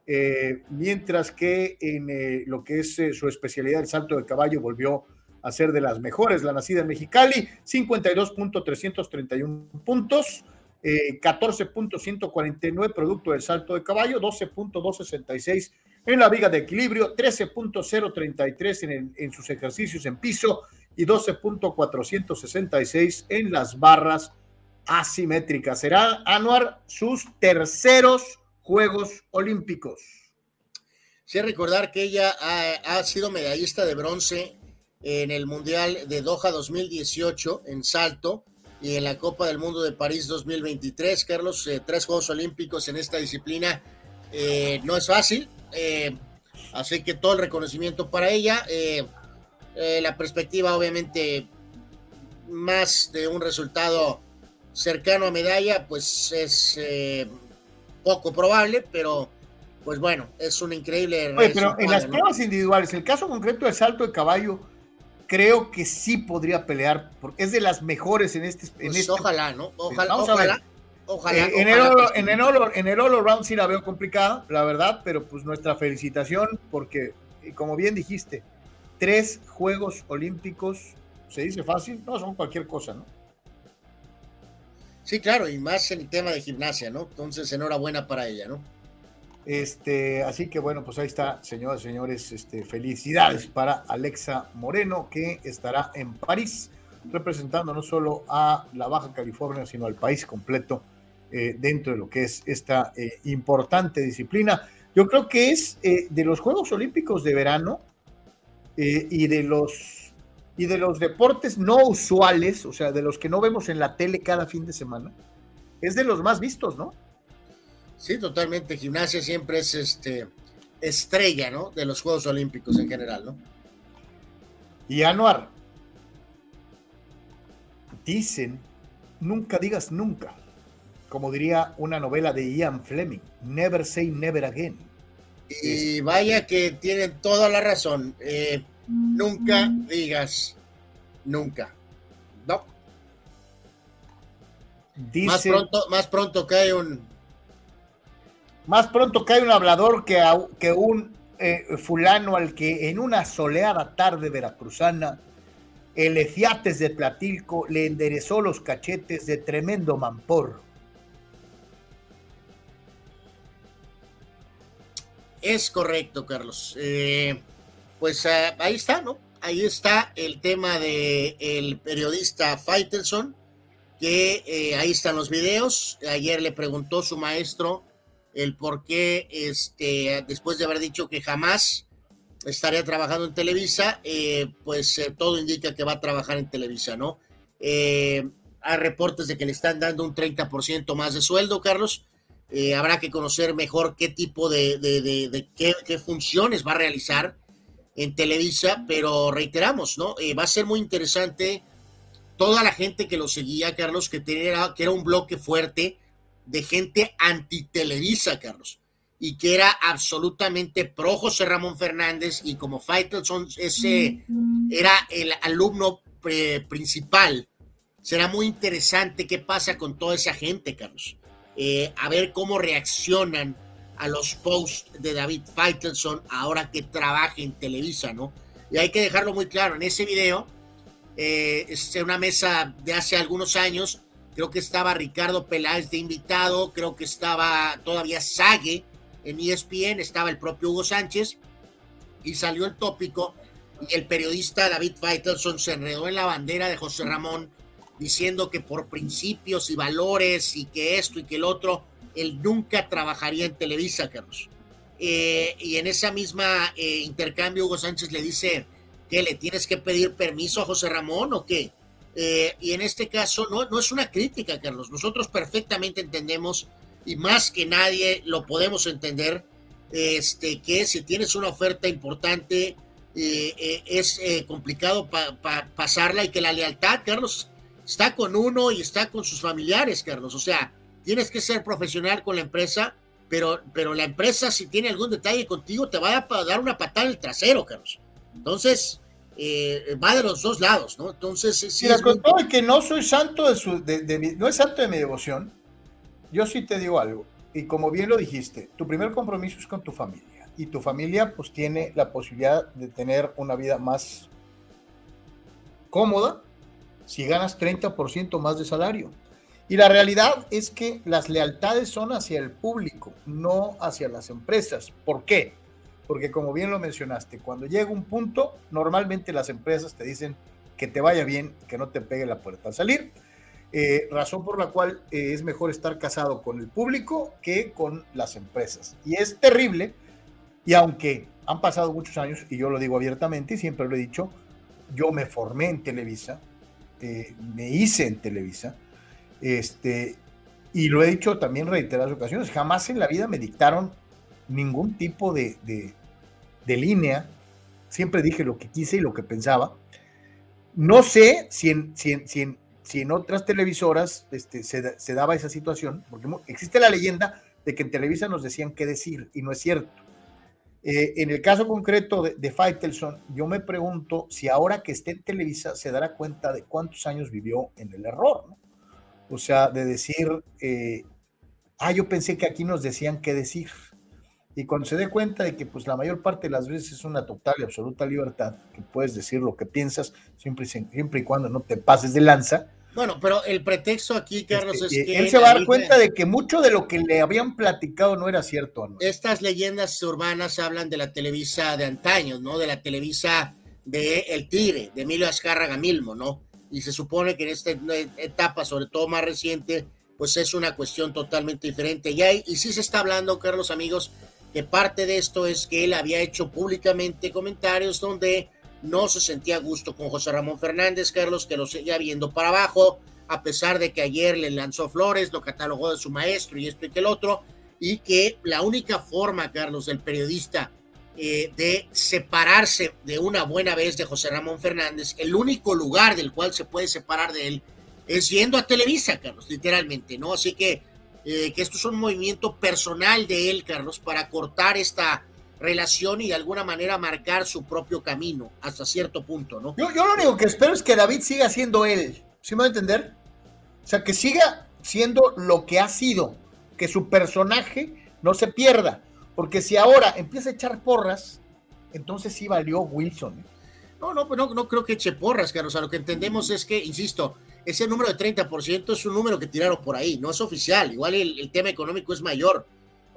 eh, mientras que en eh, lo que es eh, su especialidad, el salto de caballo, volvió a ser de las mejores. La nacida en Mexicali, 52.331 puntos, eh, 14.149 producto del salto de caballo, 12.266 en la viga de equilibrio, 13.033 en, en sus ejercicios en piso y 12.466 en las barras asimétricas. Será Anuar sus terceros Juegos Olímpicos. Sí, recordar que ella ha, sido medallista de bronce en el Mundial de Doha 2018 en salto y en la Copa del Mundo de París 2023. Carlos, eh, tres Juegos Olímpicos en esta disciplina eh, no es fácil, eh, así que todo el reconocimiento para ella. La perspectiva, obviamente, más de un resultado cercano a medalla, pues es poco probable, pero pues bueno, es un increíble. Oye, pero en las ¿no? pruebas individuales, el caso concreto del salto de caballo, creo que sí podría pelear, porque es de las mejores en este. En Pues este- ojalá, ¿no? Ojalá, Vamos a ver. ojalá, ojalá. Eh, en, ojalá, el, pues, en, el all- en el all around sí la veo complicada, la verdad, pero pues nuestra felicitación, porque eh, como bien dijiste, tres Juegos Olímpicos, ¿se dice fácil? No, son cualquier cosa, ¿no? Sí, claro, y más en el tema de gimnasia, ¿no? Entonces, enhorabuena para ella, ¿no? Este, así que bueno, pues ahí está, señoras y señores, este, felicidades para Alexa Moreno, que estará en París, representando no solo a la Baja California, sino al país completo eh, dentro de lo que es esta eh, importante disciplina. Yo creo que es eh, de los Juegos Olímpicos de verano eh, y de los y de los deportes no usuales, o sea, de los que no vemos en la tele cada fin de semana, es de los más vistos, ¿no? Sí, totalmente. Gimnasia siempre es este estrella, ¿no? De los Juegos Olímpicos en general, ¿no? Y Anuar, dicen, nunca digas nunca, como diría una novela de Ian Fleming, Never Say Never Again. Y vaya que tienen toda la razón. Eh, nunca digas nunca. No. Dice, Más pronto, más pronto cae un. más pronto cae un hablador que, a- que un eh, fulano al que en una soleada tarde veracruzana el Efiates de Platilco le enderezó los cachetes de tremendo mampor. Es correcto, Carlos. Eh, pues ah, ahí está, ¿no? Ahí está el tema de el periodista Faitelson, que eh, ahí están los videos. Ayer le preguntó su maestro el por qué, este, después de haber dicho que jamás estaría trabajando en Televisa, eh, pues eh, todo indica que va a trabajar en Televisa, ¿no? Eh, hay reportes de que le están dando un 30% más de sueldo, Carlos. Habrá que conocer mejor qué tipo de, de, qué, funciones va a realizar en Televisa, pero reiteramos, ¿no? Eh, va a ser muy interesante toda la gente que lo seguía, Carlos, que, tenía, que era un bloque fuerte de gente anti-Televisa, Carlos, y que era absolutamente pro José Ramón Fernández y como Faitelson ese era el alumno eh, principal. Será muy interesante qué pasa con toda esa gente, Carlos. Eh, a ver cómo reaccionan a los posts de David Faitelson ahora que trabaja en Televisa, ¿no? Y hay que dejarlo muy claro, en ese video, eh, es una mesa de hace algunos años, creo que estaba Ricardo Peláez de invitado, creo que estaba todavía Sague en ESPN, estaba el propio Hugo Sánchez, y salió el tópico, y el periodista David Faitelson se enredó en la bandera de José Ramón, diciendo que por principios y valores y que esto y que el otro, él nunca trabajaría en Televisa, Carlos. Eh, y en esa misma eh, intercambio, Hugo Sánchez le dice que le tienes que pedir permiso a José Ramón o qué. Eh, y en este caso no, no es una crítica, Carlos. Nosotros perfectamente entendemos y más que nadie lo podemos entender, este, que si tienes una oferta importante, es complicado pasarla y que la lealtad, Carlos, está con uno y está con sus familiares, Carlos. O sea, tienes que ser profesional con la empresa, pero, pero la empresa, si tiene algún detalle contigo, te va a dar una patada en el trasero, Carlos. Entonces, eh, va de los dos lados, ¿no? Entonces, si las con todo que no soy santo de su, de, no es santo de mi devoción, yo sí te digo algo. Y como bien lo dijiste, tu primer compromiso es con tu familia. Y tu familia, pues, tiene la posibilidad de tener una vida más cómoda, si ganas 30% más de salario. Y la realidad es que las lealtades son hacia el público, no hacia las empresas. ¿Por qué? Porque como bien lo mencionaste, cuando llega un punto, normalmente las empresas te dicen que te vaya bien, que no te pegue la puerta al salir. Eh, razón por la cual eh, es mejor estar casado con el público que con las empresas. Y es terrible, y aunque han pasado muchos años, y yo lo digo abiertamente y siempre lo he dicho, yo me formé en Televisa, este, me hice en Televisa, este, y lo he dicho también reiteradas ocasiones, jamás en la vida me dictaron ningún tipo de, de, línea, siempre dije lo que quise y lo que pensaba. No sé si en, si si en, otras televisoras este, se, se, daba esa situación, porque existe la leyenda de que en Televisa nos decían qué decir, y no es cierto. Eh, en el caso concreto de, de Faitelson, yo me pregunto si ahora que esté en Televisa se dará cuenta de cuántos años vivió en el error, ¿no? O sea, de decir, eh, ah, yo pensé que aquí nos decían qué decir. Y cuando se dé cuenta de que pues la mayor parte de las veces es una total y absoluta libertad, que puedes decir lo que piensas siempre, siempre y cuando no te pases de lanza, bueno, pero el pretexto aquí, Carlos, es este, que. Él se va a dar cuenta de que mucho de lo que le habían platicado no era cierto. ¿no? Estas leyendas urbanas hablan de la Televisa de antaño, ¿no? De la Televisa de El Tigre, de Emilio Azcárraga Milmo, ¿no? Y se supone que en esta etapa, sobre todo más reciente, pues es una cuestión totalmente diferente. Y, hay, y sí se está hablando, Carlos, amigos, que parte de esto es que él había hecho públicamente comentarios donde no se sentía a gusto con José Ramón Fernández, Carlos, que lo seguía viendo para abajo, a pesar de que ayer le lanzó flores, lo catalogó de su maestro y esto y que el otro, y que la única forma, Carlos, del periodista eh, de separarse de una buena vez de José Ramón Fernández, el único lugar del cual se puede separar de él es yendo a Televisa, Carlos, literalmente, ¿no? Así que, eh, que esto es un movimiento personal de él, Carlos, para cortar esta relación y de alguna manera marcar su propio camino hasta cierto punto, ¿no? Yo, lo único que espero es que David siga siendo él, ¿sí me va a entender? O sea, que siga siendo lo que ha sido, que su personaje no se pierda, porque si ahora empieza a echar porras, entonces sí valió Wilson. No, no, no, no creo que eche porras, Carlos. O sea, lo que entendemos es que, insisto, ese número de 30% es un número que tiraron por ahí, no es oficial. Igual el tema económico es mayor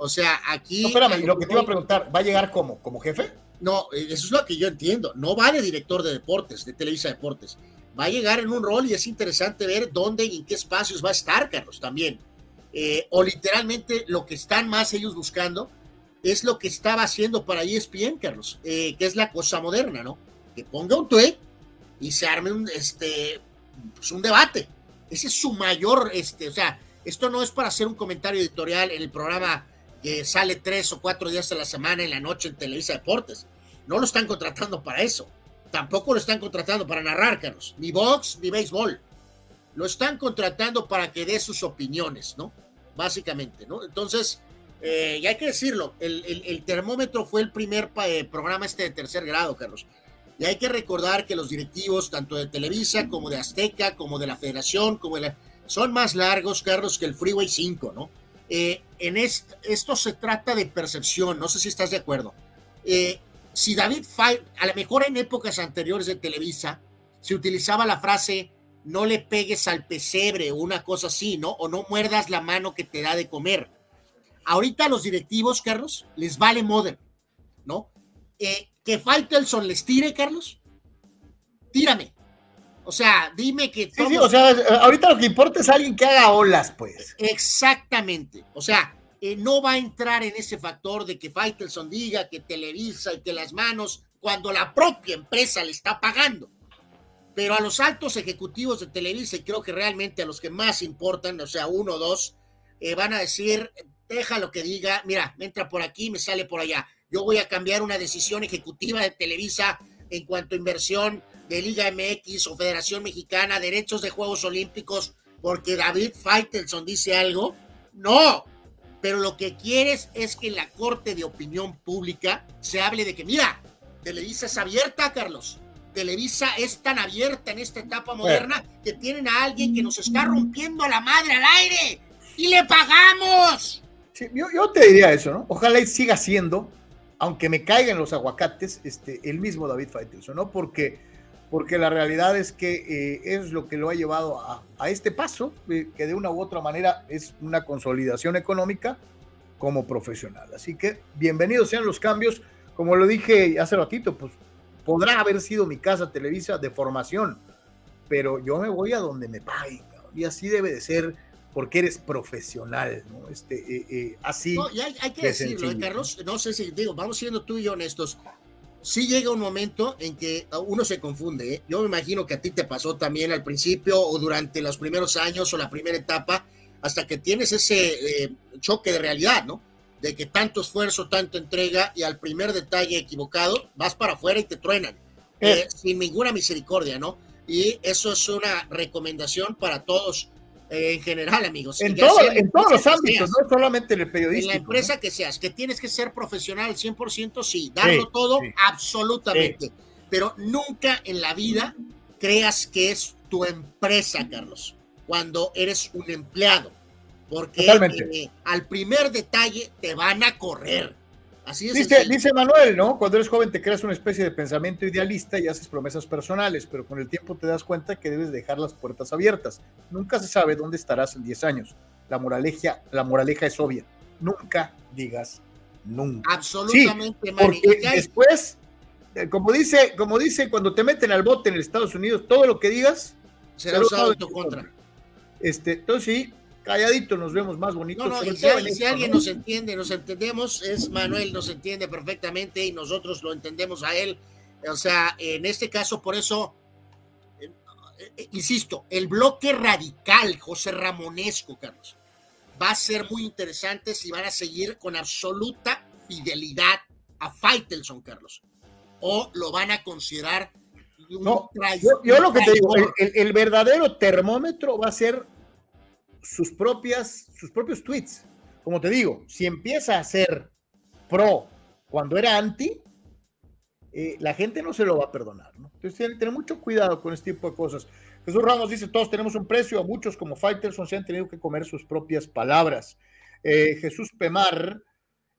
o sea, aquí. No, espérame, lo que te iba a preguntar, ¿va a llegar como? ¿Como jefe? No, eso es lo que yo entiendo. No va de director de deportes, de Televisa Deportes. Va a llegar en un rol y es interesante ver dónde y en qué espacios va a estar, Carlos, también. Eh, o literalmente lo que están más ellos buscando es lo que estaba haciendo para ESPN, Carlos, eh, que es la cosa moderna, ¿no? Que ponga un tweet y se arme un, este, pues un debate. Ese es su mayor, este, o sea, Esto no es para hacer un comentario editorial en el programa que sale tres o cuatro días a la semana en la noche en Televisa Deportes. No lo están contratando para eso. Tampoco lo están contratando para narrar, Carlos. Ni box, ni béisbol. Lo están contratando para que dé sus opiniones, ¿no? Básicamente, ¿no? Entonces, eh, y hay que decirlo, el, termómetro fue el primer eh, programa este de tercer grado, Carlos. Y hay que recordar que los directivos, tanto de Televisa como de Azteca, como de la Federación, como de la, son más largos, Carlos, que el Freeway 5, ¿no? Eh, en esto se trata de percepción, no sé si estás de acuerdo. Eh, si David Fay, a lo mejor en épocas anteriores de Televisa, se utilizaba la frase no le pegues al pesebre o una cosa así, ¿no? O no muerdas la mano que te da de comer. Ahorita a los directivos, Carlos, les vale modern, ¿no? Eh, que Faitelson les tire, Carlos, tírame. O sea, dime que. Sí, sí, o sea, ahorita lo que importa es alguien que haga olas, pues. Exactamente. O sea, eh, no va a entrar en ese factor de que Faitelson diga que Televisa y que las manos, cuando la propia empresa le está pagando. Pero a los altos ejecutivos de Televisa, y creo que realmente a los que más importan, o sea, uno o dos, eh, van a decir: deja lo que diga, mira, me entra por aquí, me sale por allá. Yo voy a cambiar una decisión ejecutiva de Televisa en cuanto a inversión de Liga MX o Federación Mexicana, derechos de Juegos Olímpicos, porque David Faitelson dice algo. No, pero lo que quieres es que en la corte de opinión pública se hable de que, mira, Televisa es abierta, Carlos. Televisa es tan abierta en esta etapa moderna que tienen a alguien que nos está rompiendo a la madre al aire y le pagamos. Yo, te diría eso, ¿no? Ojalá siga siendo, aunque me caigan los aguacates, este, el mismo David Faitelson, ¿no? Porque porque la realidad es que eh, es lo que lo ha llevado a, este paso, eh, que de una u otra manera es una consolidación económica como profesional. Así que bienvenidos sean los cambios. Como lo dije hace ratito, pues podrá haber sido mi casa Televisa de formación, pero yo me voy a donde me paguen, y así debe de ser porque eres profesional, ¿no? Este, eh, así. No, y hay, que decirlo, Carlos, no sé si digo, vamos siendo tú y yo honestos sí llega un momento en que uno se confunde. ¿eh? Yo me imagino que a ti te pasó también al principio o durante los primeros años o la primera etapa, hasta que tienes ese eh, choque de realidad, ¿no? De que tanto esfuerzo, tanto entrega y al primer detalle equivocado, vas para afuera y te truenan, eh. sin ninguna misericordia, ¿no? Y eso es una recomendación para todos en general, amigos. En, todos los ámbitos, no solamente en el periodismo. En la empresa que seas, que tienes que ser profesional 100%, sí, darlo todo, absolutamente. Pero nunca en la vida creas que es tu empresa, Carlos, cuando eres un empleado. Porque eh, al primer detalle te van a correr dice, Manuel, ¿no? Cuando eres joven te creas una especie de pensamiento idealista y haces promesas personales, pero con el tiempo te das cuenta que debes dejar las puertas abiertas. Nunca se sabe dónde estarás en 10 años. La moraleja, la moraleja es obvia. Nunca digas nunca. Absolutamente, porque después, eh, como dice, como dice, cuando te meten al bote en Estados Unidos, todo lo que digas será usado en tu contra. Este, entonces sí, calladito nos vemos más bonitos. No, no, si, alguien nos entiende, nos entendemos, es Manuel, nos entiende perfectamente y nosotros lo entendemos a él. O sea, en este caso, por eso, eh, eh, insisto, el bloque radical, José Ramonesco, Carlos, va a ser muy interesante si van a seguir con absoluta fidelidad a Faitelson, Carlos, o lo van a considerar no, yo, lo que te digo, el verdadero termómetro va a ser sus, propias, sus propios tweets. Como te digo, si empieza a ser pro cuando era anti, eh, la gente no se lo va a perdonar. Entonces tienen que tener mucho cuidado con este tipo de cosas. Jesús Ramos dice, todos tenemos un precio, a muchos como Fighterson se han tenido que comer sus propias palabras. Eh, Jesús Pemar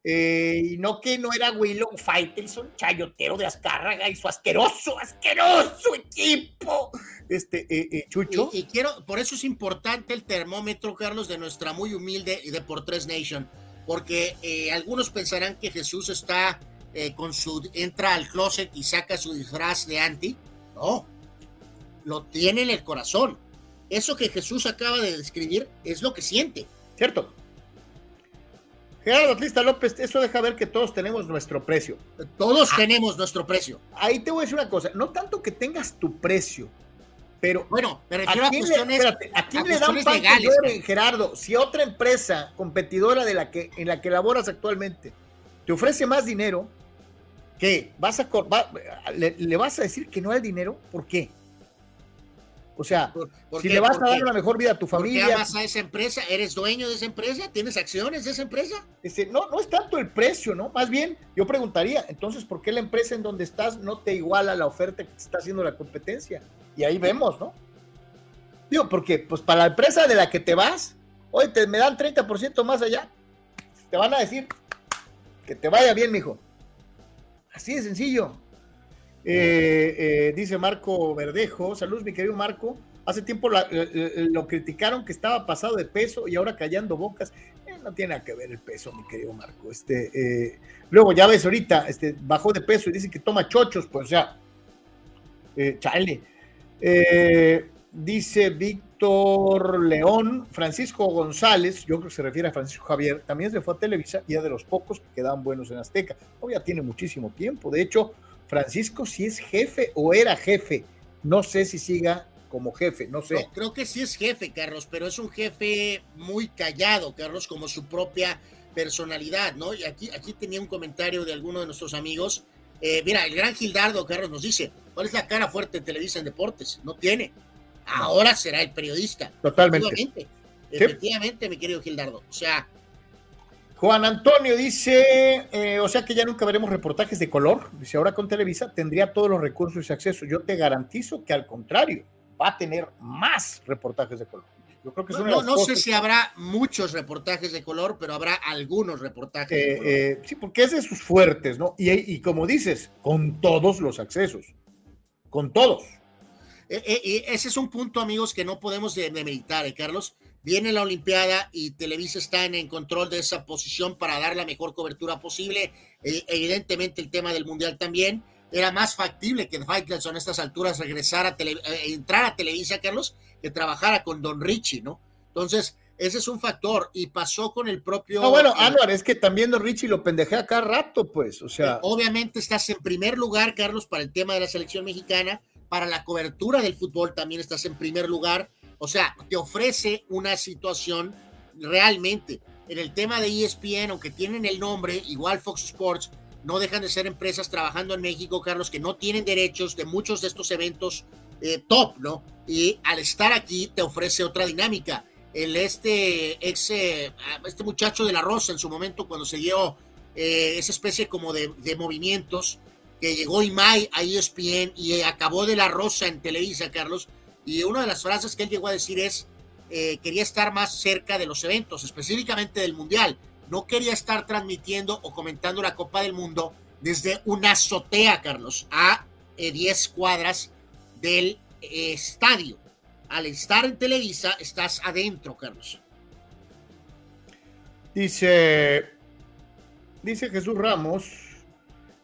eh, y no que no era Willow Faitelson, chayotero de Azcárraga y su asqueroso, asqueroso equipo. Este, eh, eh, Chucho. Y, quiero, por eso es importante el termómetro, Carlos, de nuestra muy humilde y de por tres Nation, porque algunos pensarán que Jesús está con su, entra al closet y saca su disfraz de anti. No, lo tiene en el corazón. Eso que Jesús acaba de describir es lo que siente. Cierto. Gerardo Atlista López, eso deja ver que todos tenemos nuestro precio. Todos ah. tenemos nuestro precio. Ahí te voy a decir una cosa, no tanto que tengas tu precio, Pero bueno, me refiero a, quién, cuestiones, le, espérate, ¿a quién a le dan pan que legales, llore, Gerardo? Si otra empresa competidora de la que, en la que laboras actualmente te ofrece más dinero, ¿qué? ¿Vas a, cor- va- le, le vas a decir que no al dinero? ¿Por qué? O sea, ¿Por- por si qué? le vas ¿Por a dar qué? una mejor vida a tu ¿Por qué familia, amas a esa empresa? ¿Eres dueño de esa empresa? ¿Tienes acciones de esa empresa? Este, no, no es tanto el precio, ¿no? Más bien, yo preguntaría, entonces, ¿por qué la empresa en donde estás no te iguala la oferta que te está haciendo la competencia? Y ahí vemos, ¿no? Digo, porque, pues, para la empresa de la que te vas, oye, te me dan 30% más allá, te van a decir que te vaya bien, mijo. Así de sencillo. Eh, eh, dice Marco Verdejo, saludos, mi querido Marco. Hace tiempo eh, eh, lo criticaron que estaba pasado de peso y ahora callando bocas. Eh, no tiene nada que ver el peso, mi querido Marco. Este, luego ya ves ahorita, este, bajó de peso y dice que toma chochos, pues eh, chale. Dice Víctor León, Francisco González, yo creo que se refiere a Francisco Javier, también se fue a Televisa y de los pocos que quedaban buenos en Azteca. Ya tiene muchísimo tiempo. De hecho, Francisco sí es jefe o era jefe. No sé si siga como jefe, no sé. No, creo que sí es jefe, Carlos, pero es un jefe muy callado, Carlos, como su propia personalidad, ¿no? Y aquí, aquí tenía un comentario de alguno de nuestros amigos. Eh, mira, el gran Gildardo, Carlos, nos dice, ¿cuál es la cara fuerte de Televisa en Deportes? No tiene. Ahora será el periodista. Totalmente. Efectivamente, efectivamente, mi querido Gildardo. O sea, Juan Antonio dice, eh, o sea que ya nunca veremos reportajes de color. Dice, ahora con Televisa tendría todos los recursos y acceso. Yo te garantizo que al contrario, va a tener más reportajes de color. Yo creo que no, no, sé si habrá muchos reportajes de color, pero habrá algunos reportajes de Eh, color. eh, sí, porque es de sus fuertes, ¿no? Y, y como dices, con todos los accesos. Con todos. Eh, ese es un punto, amigos, que no podemos de- demeritar, ¿eh, Carlos? Viene la Olimpiada y Televisa está en, en control de esa posición para dar la mejor cobertura posible. Eh, evidentemente, el tema del Mundial también. Era más factible que Faitelson a estas alturas regresara a tele- eh, entrar a Televisa, Carlos, que trabajara con Don Richie, ¿no? Entonces, ese es un factor. Y pasó con el propio. No, bueno, eh, Anuar, es que también Don Richie lo pendejea cada rato, pues. O sea, Obviamente estás en primer lugar, Carlos, para el tema de la selección mexicana, para la cobertura del fútbol también estás en primer lugar. O sea, te ofrece una situación realmente. En el tema de ESPN, aunque tienen el nombre, igual Fox Sports, no dejan de ser empresas trabajando en México, Carlos, que no tienen derechos de muchos de estos eventos eh, top, ¿no? Y al estar aquí te ofrece otra dinámica. El este ex, eh, este muchacho de la Rosa en su momento cuando se dio eh, esa especie como de, movimientos que llegó Imai a ESPN y acabó de la Rosa en Televisa, Carlos. Y una de las frases que él llegó a decir es, eh, quería estar más cerca de los eventos, específicamente del Mundial. No quería estar transmitiendo o comentando la Copa del Mundo desde una azotea, Carlos, a eh, 10 cuadras del eh, estadio. Al estar en Televisa, estás adentro, Carlos. Dice, dice Jesús Ramos,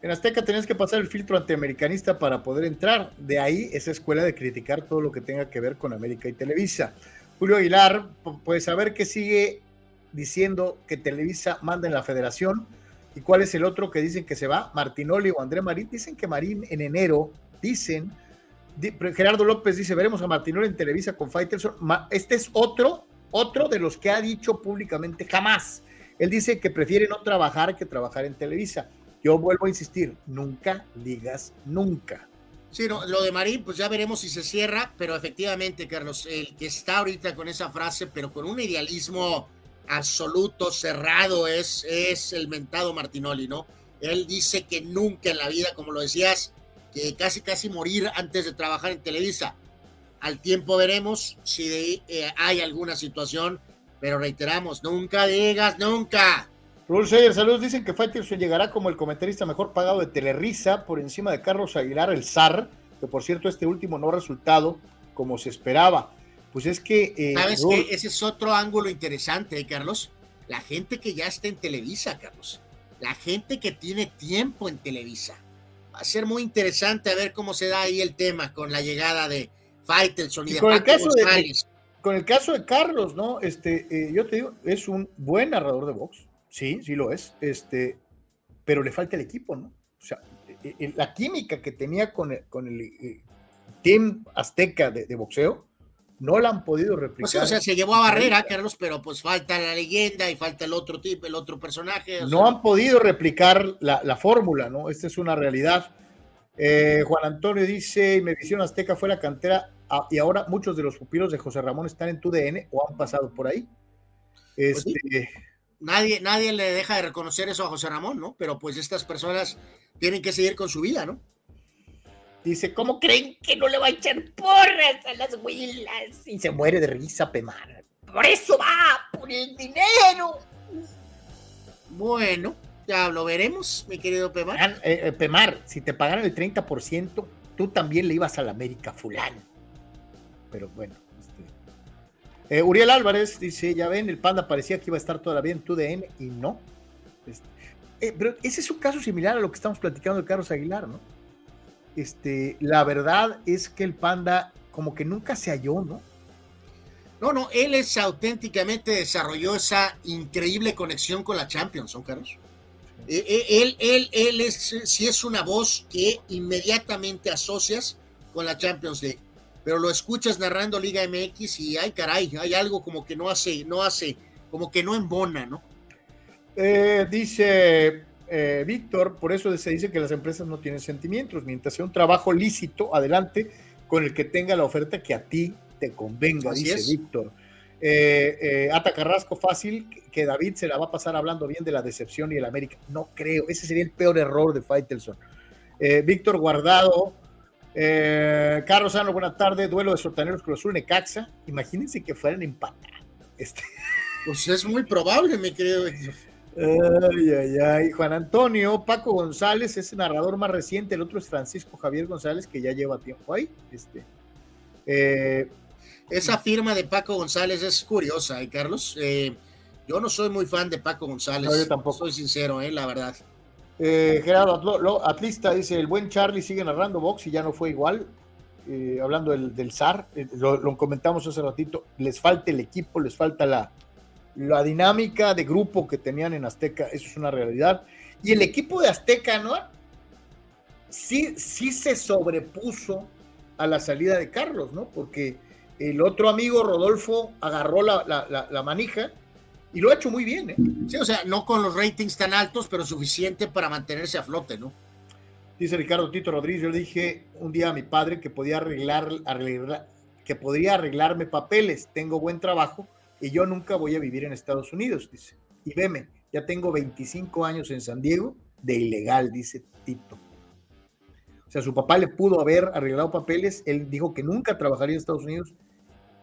en Azteca tenías que pasar el filtro antiamericanista para poder entrar. De ahí esa escuela de criticar todo lo que tenga que ver con América y Televisa. Julio Aguilar, pu- pues saber que sigue diciendo que Televisa manda en la federación. ¿Y cuál es el otro que dicen que se va? Martinoli o André Marín. Dicen que Marín en enero, dicen, di- Gerardo López dice, veremos a Martinoli en Televisa con Faitelson. Este es otro, otro de los que ha dicho públicamente jamás. Él dice que prefiere no trabajar que trabajar en Televisa. Yo vuelvo a insistir, nunca digas nunca. Sí, no, lo de Marín, pues ya veremos si se cierra, pero efectivamente, Carlos, el que está ahorita con esa frase, pero con un idealismo absoluto, cerrado, es, es el mentado Martinoli, ¿no? Él dice que nunca en la vida, como lo decías, que casi casi morir antes de trabajar en Televisa. Al tiempo veremos si de- eh, hay alguna situación, pero reiteramos, nunca digas nunca. Rule Sayer, saludos. Dicen que Faitelson llegará como el comentarista mejor pagado de Telerisa por encima de Carlos Aguilar, el zar, que por cierto este último no ha resultado como se esperaba. Pues es que... eh, ¿Sabes? Ese es otro ángulo interesante, ¿eh, Carlos. La gente que ya está en Televisa, Carlos. La gente que tiene tiempo en Televisa. Va a ser muy interesante a ver cómo se da ahí el tema con la llegada de Faitelson y, Y de con el caso de- con el caso de Carlos, ¿no? Este, eh, yo te digo, es un buen narrador de box, sí, sí lo es, este, pero le falta el equipo, ¿no? O sea, eh, eh, la química que tenía con el, con el, eh, Team Azteca de, de boxeo, no la han podido replicar. Pues o sea, se llevó a Barrera, Carlos, pero pues falta la leyenda y falta el otro tipo, el otro personaje. no sea, han podido replicar la, la fórmula, ¿no? Esta es una realidad. Eh, Juan Antonio dice, mi visión azteca fue la cantera ah, y ahora muchos de los pupilos de José Ramón están en tu DN o han pasado por ahí. Pues Este, sí. Nadie, nadie le deja de reconocer eso a José Ramón, ¿no? Pero pues estas personas tienen que seguir con su vida, ¿no? Dice, ¿cómo ¿Cómo creen que no le va a echar porras a las huilas? Y se muere de risa Pemar. Por eso va, por el dinero. Bueno, ya lo veremos, mi querido Pemar. Pagan- eh, eh, Pemar, si te pagaran el 30%, tú también le ibas a la América fulano. Pero bueno. Eh, Uriel Álvarez dice, ya ven, el panda parecía que iba a estar todavía en tu DN y no. Este, eh, pero ese es un caso similar a lo que estamos platicando de Carlos Aguilar, ¿no? Este, la verdad es que el panda como que nunca se halló, ¿no? No, no, él es auténticamente desarrolló esa increíble conexión con la Champions, ¿son Carlos? Eh, eh, Él, él, él es, sí es una voz que inmediatamente asocias con la Champions League, pero lo escuchas narrando Liga MX y ay caray, hay algo como que no hace, no hace, como que no embona, ¿no? Eh, dice eh, Víctor, por eso se dice que las empresas no tienen sentimientos, mientras sea un trabajo lícito, adelante con el que tenga la oferta que a ti te convenga, Así dice es. Víctor. Eh, eh, Ata Carrasco, fácil, que- que David se la va a pasar hablando bien de la decepción y el América. No creo, ese sería el peor error de Faitelson. Eh, Víctor Guardado, eh, Carlos Sano, buenas tardes, duelo de Sotaneros Cruz Azul Necaxa. Imagínense que fueran a empatar. Este, Pues es muy probable, mi querido. Ay, ay, ay. Juan Antonio, Paco González es el narrador más reciente, el otro es Francisco Javier González, que ya lleva tiempo ahí. Este, eh, Esa firma de Paco González es curiosa, ¿eh, Carlos? Eh, yo no soy muy fan de Paco González. No, yo tampoco. Soy sincero, ¿eh? La verdad. Eh, Gerardo Atlista dice: el buen Charlie sigue narrando box y ya no fue igual. Eh, hablando del, del SAR, eh, lo, comentamos hace ratito, les falta el equipo, les falta la, la dinámica de grupo que tenían en Azteca, eso es una realidad. Y el equipo de Azteca, ¿no? Sí, sí se sobrepuso a la salida de Carlos, ¿no? Porque el otro amigo, Rodolfo, agarró la- la manija y lo ha hecho muy bien, ¿eh? Sí, o sea, no con los ratings tan altos, pero suficiente para mantenerse a flote, ¿no? Dice Ricardo Tito Rodríguez, yo le dije un día a mi padre que podía arreglar, arreglar- que podría arreglarme papeles, tengo buen trabajo y yo nunca voy a vivir en Estados Unidos, dice. Y veme, ya tengo 25 años en San Diego de ilegal, dice Tito. O sea, su papá le pudo haber arreglado papeles, él dijo que nunca trabajaría en Estados Unidos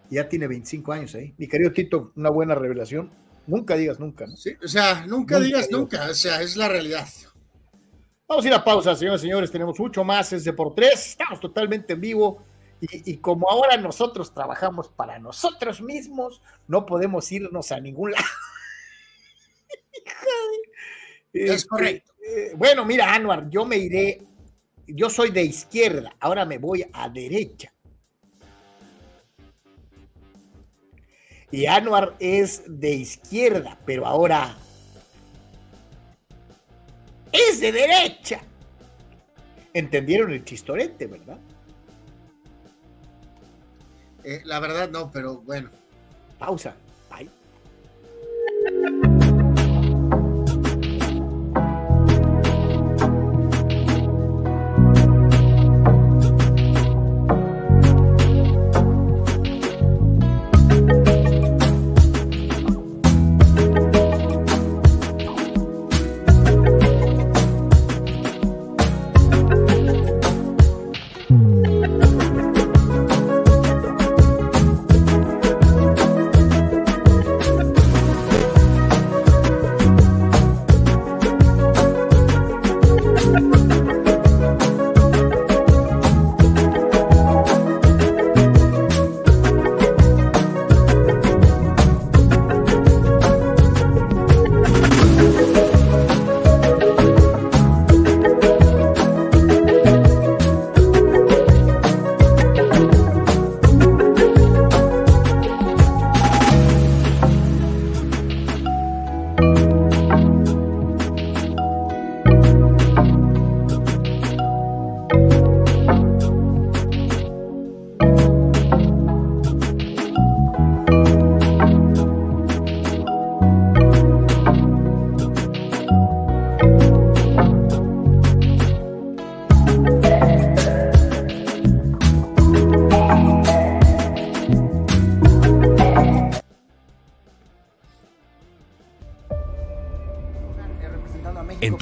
y ya tiene 25 años ahí. Mi querido Tito, una buena revelación. Nunca digas nunca, ¿no? Sí, o sea, nunca, Nunca digas nunca, o sea, es la realidad. Vamos a ir a pausa, señores y señores. Tenemos mucho más. Es de por tres. Estamos totalmente en vivo. Y, y como ahora nosotros trabajamos para nosotros mismos, no podemos irnos a ningún lado. Es Este, correcto. eh, bueno, mira, Anuar, yo me iré. Yo soy de izquierda, ahora me voy a derecha. Y Anuar es de izquierda, pero ahora es de derecha. ¿Entendieron el chistorete, verdad? Eh, la verdad no, pero bueno. Pausa. Bye.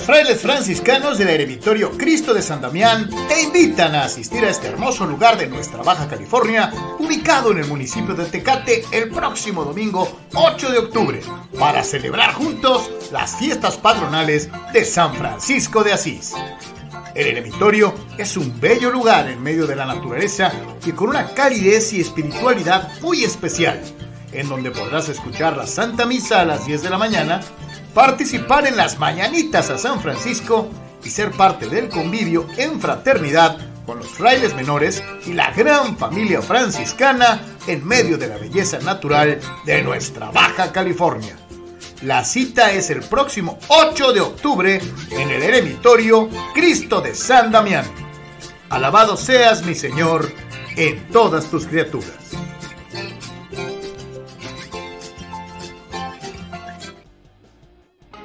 Los frailes franciscanos del eremitorio Cristo de San Damián te invitan a asistir a este hermoso lugar de nuestra Baja California, ubicado en el municipio de Tecate el próximo domingo 8 de octubre, para celebrar juntos las fiestas patronales de San Francisco de Asís. El eremitorio es un bello lugar en medio de la naturaleza y con una calidez y espiritualidad muy especial, en donde podrás escuchar la Santa Misa a las 10 de la mañana participar en las mañanitas a San Francisco y ser parte del convivio en fraternidad con los frailes menores y la gran familia franciscana en medio de la belleza natural de nuestra Baja California. La cita es el próximo 8 de octubre en el eremitorio Cristo de San Damián. Alabado seas mi Señor en todas tus criaturas.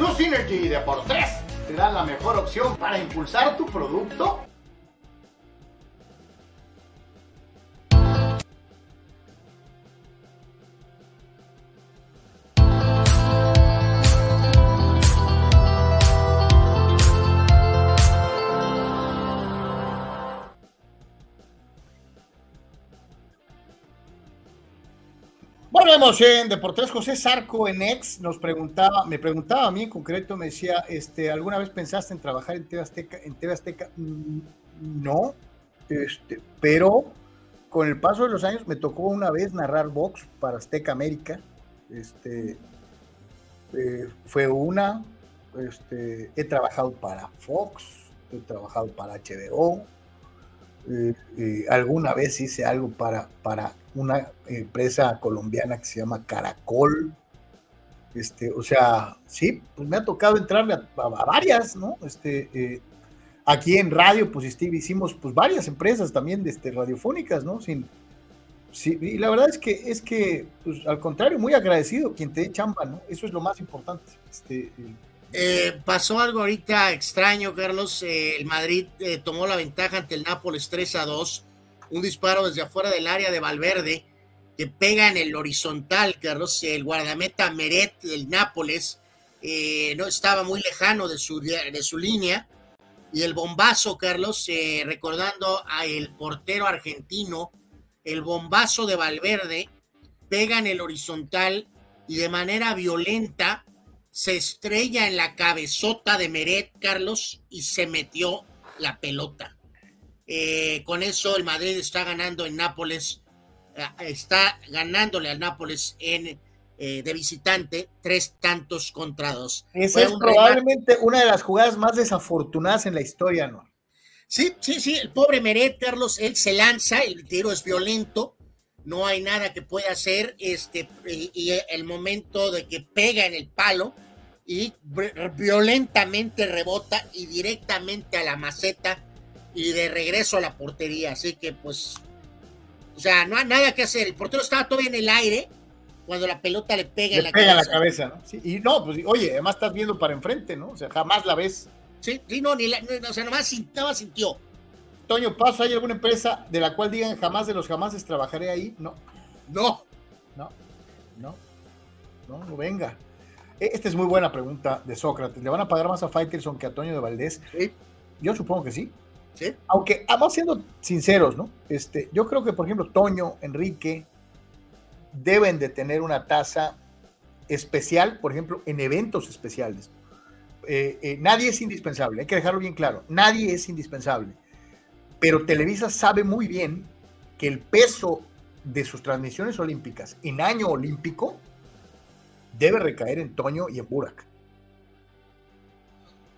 Tu Synergy Deportes te da la mejor opción para impulsar tu producto Volvemos en Deportes. José Sarco en ex nos preguntaba, me preguntaba a mí en concreto, me decía, este, ¿alguna vez pensaste en trabajar en TV Azteca? En TV Azteca? Mm, no, este, pero con el paso de los años me tocó una vez narrar box para Azteca América. Este, eh, fue una, este, he trabajado para Fox, he trabajado para HBO, eh, eh, alguna vez hice algo para, para una empresa colombiana que se llama Caracol. Este, o sea, sí, pues me ha tocado entrarle a, varias, ¿no? Este, eh, aquí en radio, pues Steve, hicimos pues varias empresas también de este, radiofónicas, ¿no? Sin, sí, y la verdad es que, es que, pues al contrario, muy agradecido quien te dé chamba, ¿no? Eso es lo más importante. Este, pasó algo ahorita extraño, Carlos. Eh, el Madrid eh, tomó la ventaja ante el Nápoles 3 a 2. Un disparo desde afuera del área de Valverde que pega en el horizontal, Carlos. El guardameta Meret del Nápoles no estaba muy lejano de su, de su línea. Y el bombazo, Carlos, recordando a el portero argentino, el bombazo de Valverde pega en el horizontal y de manera violenta se estrella en la cabezota de Meret, Carlos, y se metió la pelota. Eh, con eso el Madrid está ganando en Nápoles, eh, está ganándole al Nápoles en, eh, de visitante tres tantos contra dos. Esa es probablemente una de las jugadas más desafortunadas en la historia, ¿no? Sí, sí, sí, el pobre Meret, Carlos, él se lanza, el tiro es violento, no hay nada que pueda hacer, este, y, el momento de que pega en el palo y violentamente rebota y directamente a la maceta y de regreso a la portería, así que pues, o sea, no hay nada que hacer, el portero estaba todavía en el aire cuando la pelota le pega en la pega cabeza. la cabeza, ¿no? Sí, y no, pues oye, además estás viendo para enfrente, ¿no? O sea, jamás la ves. Sí, sí, no, ni la, o sea, nomás, nomás sintió. Toño, ¿pasa hay alguna empresa de la cual digan jamás de los jamases trabajaré ahí? No. No. No. No. No, no venga. E, esta es muy buena pregunta de Sócrates. ¿Le van a pagar más a Faitelson que a Toño de Valdés? Sí. Yo supongo que sí. Sí. Aunque, vamos siendo sinceros, ¿no? Este, yo creo que, por ejemplo, Toño, Enrique, deben de tener una tasa especial, por ejemplo, en eventos especiales. Eh, eh, nadie es indispensable, hay que dejarlo bien claro. Nadie es indispensable pero Televisa sabe muy bien que el peso de sus transmisiones olímpicas en año olímpico debe recaer en Toño y en Burak.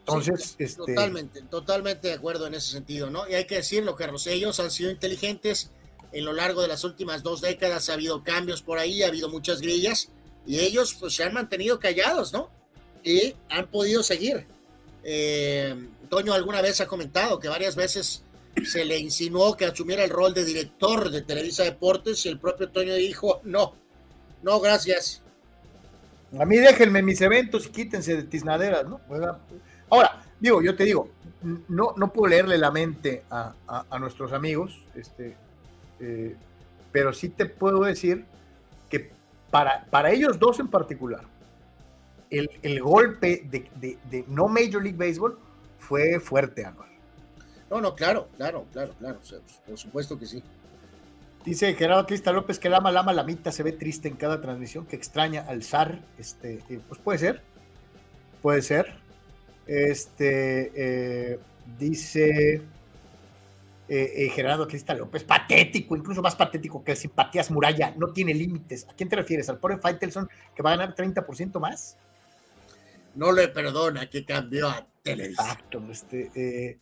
Entonces, Sí, este, totalmente, totalmente de acuerdo en ese sentido, ¿no? Y hay que decirlo, Carlos, ellos han sido inteligentes en lo largo de las últimas dos décadas, ha habido cambios por ahí, ha habido muchas grillas, y ellos pues se han mantenido callados, ¿no? Y han podido seguir. Eh, Toño alguna vez ha comentado que varias veces se le insinuó que asumiera el rol de director de Televisa Deportes y el propio Toño dijo, no, no, gracias. A mí déjenme mis eventos y quítense de tiznaderas, ¿no? Ahora, digo, yo te digo, no, no puedo leerle la mente a, a- nuestros amigos, este, eh, pero sí te puedo decir que para, para ellos dos en particular, el, el golpe de, de- no Major League Baseball fue fuerte, Anual. No, no, claro, claro, claro, claro, por supuesto que sí. Dice Gerardo Crista López que Lama Lama Lamita se ve triste en cada transmisión, que extraña al zar. Este, eh, pues puede ser. Puede ser. Este eh, dice eh, Gerardo Crista López, patético, incluso más patético que el Simpatías Muralla, no tiene límites. ¿A quién te refieres? ¿Al pobre Faitelson que va a ganar 30% más? No le perdona que cambió a Televisa. Exacto. Este,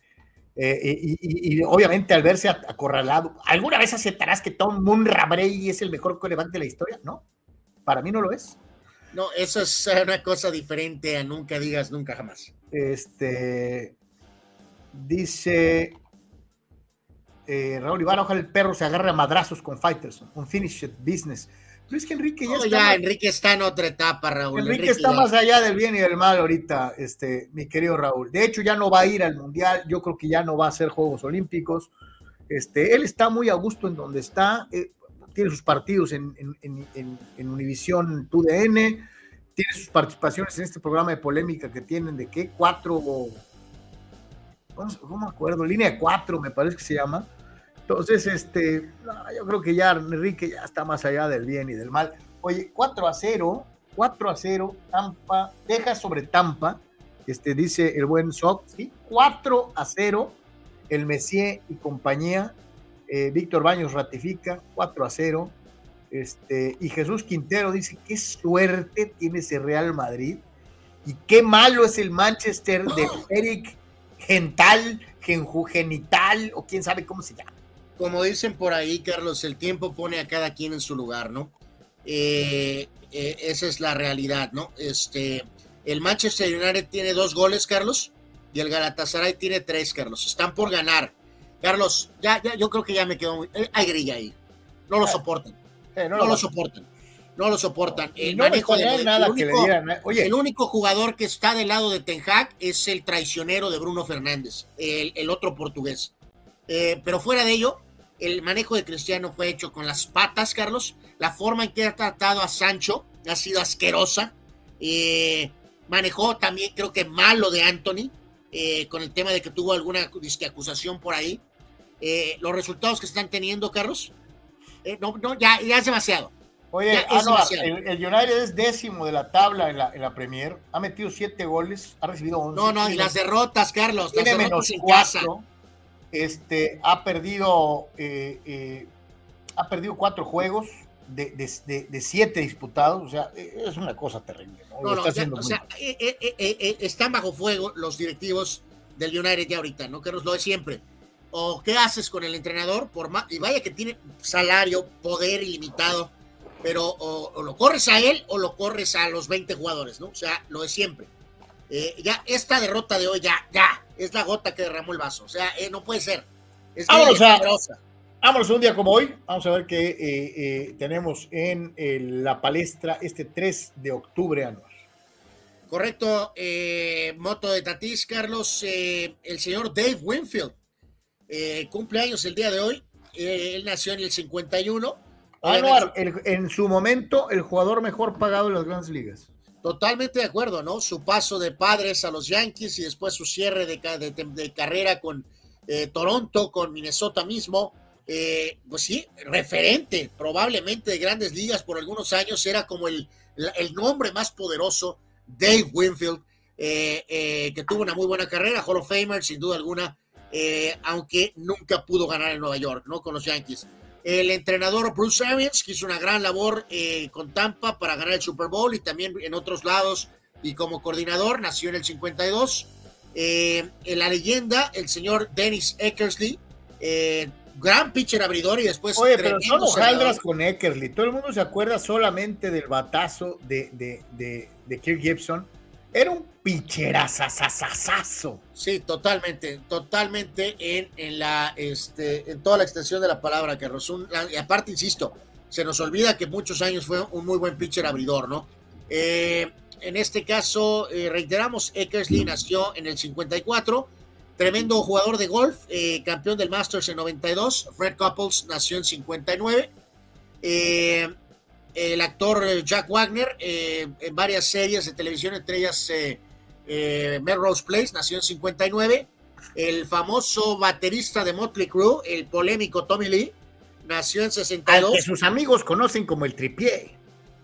eh, y, y- y obviamente al verse acorralado, ¿alguna vez aceptarás que Tom Munra Brady es el mejor coreback de la historia? No, para mí no lo es. No, eso es una cosa diferente a nunca digas nunca jamás. Este dice eh, Raúl Ibarra, ojalá el perro se agarre a madrazos con Fighters, un finish business. Pero es que Enrique ya No, está, ya, Enrique está en otra etapa, Raúl. Enrique Enrique está ya- más allá del bien y del mal ahorita, este, mi querido Raúl. De hecho, ya no va a ir al Mundial, yo creo que ya no va a hacer Juegos Olímpicos. Este, él está muy a gusto en donde está, eh, tiene sus partidos en, en, en, en- Univisión TUDN, tiene sus participaciones en este programa de polémica que tienen de qué, cuatro, ¿cómo, cómo me acuerdo? Línea cuatro, me parece que se llama. Entonces, este, no, yo creo que ya Enrique ya está más allá del bien y del mal. Oye, 4 a 0, 4 a 0, Tampa, deja sobre Tampa, este, dice el buen Sox, ¿sí? 4 a 0, el Messier y compañía, eh, Víctor Baños ratifica, 4 a 0, este, y Jesús Quintero dice, qué suerte tiene ese Real Madrid, y qué malo es el Manchester de Eric Gental, Genital, o quién sabe cómo se llama. Como dicen por ahí, Carlos, el tiempo pone a cada quien en su lugar, ¿no? Eh, eh, esa es la realidad, ¿no? Este, el Manchester United tiene dos goles, Carlos, y el Galatasaray tiene tres, Carlos. Están por ganar. Carlos, ya, ya, yo creo que ya me quedo muy. eh, hay grilla ahí. No lo soportan. Eh, No, lo soportan. No lo soportan. El no me manejo de extrañaría nada el que le único- dieran. Oye, El único jugador que está del lado de Ten Hag es el traicionero de Bruno Fernández, el, el otro portugués. Eh, pero fuera de ello, el manejo de Cristiano fue hecho con las patas, Carlos. La forma en que ha tratado a Sancho ha sido asquerosa. Eh, manejó también, creo que malo de Anthony, eh, con el tema de que tuvo alguna disque, acusación por ahí. Eh, los resultados que están teniendo, Carlos, eh, no, no, ya, ya es demasiado. Oye, Ya ah, no, el, el United es décimo de la tabla en la, en la Premier. Ha metido siete goles, ha recibido 11. No, no, y las derrotas, Carlos, las tiene derrotas menos en casa. Este, ha perdido, eh, eh, ha perdido cuatro juegos de, de- de- de siete disputados. O sea, eh, es una cosa terrible. ¿no? No, no, está ya, o sea, eh, eh, eh, eh, eh, están bajo fuego los directivos del United ya ahorita, ¿no? Que nos lo de siempre. O qué haces con el entrenador, por más, y vaya que tiene salario, poder ilimitado, pero o, o lo corres a él o lo corres a los 20 jugadores, ¿no? O sea, lo de siempre. Eh, ya esta derrota de hoy, ya, ya, es la gota que derramó el vaso. O sea, eh, no puede ser. Es Vámonos a-. Vámonos un día como hoy. Vamos a ver qué eh, tenemos en la palestra este 3 de octubre anual. Correcto, moto de Tatís, Carlos, el señor Dave Winfield, cumpleaños el día de hoy, él nació en el 51, Anuar, el- en su momento, el jugador mejor pagado en las grandes ligas. Totalmente de acuerdo, ¿no? Su paso de padres a los Yankees y después su cierre de, ca- de- de carrera con eh, Toronto, con Minnesota mismo, eh, pues sí, referente probablemente de grandes ligas por algunos años, era como el, el nombre más poderoso, Dave Winfield, eh, eh, que tuvo una muy buena carrera, Hall of Famer sin duda alguna, eh, aunque nunca pudo ganar en Nueva York, ¿no? Con los Yankees. El entrenador Bruce Arians, que hizo una gran labor eh, con Tampa para ganar el Super Bowl y también en otros lados y como coordinador, nació en el 52. Eh, en la leyenda, el señor Dennis Eckersley, eh, gran pitcher abridor y después. Oye, pero hojaldras con Eckersley. Todo el mundo se acuerda solamente del batazo de, de, de, de Kirk Gibson. Era un picherazazazazo. Sí, totalmente, totalmente en, en la, este, en toda la extensión de la palabra. Un- y aparte, insisto, se nos olvida que muchos años fue un muy buen pitcher abridor, ¿no? Eh, en este caso, eh, reiteramos, Eckersley nació en el 54, tremendo jugador de golf, eh, campeón del Masters en 92, Fred Couples nació en 59, eh, el actor eh, Jack Wagner eh, en varias series de televisión, entre ellas eh, eh, Melrose Place, nació en 59, el famoso baterista de Motley Crue, el polémico Tommy Lee, nació en Al 62 que sus amigos conocen como el tripié.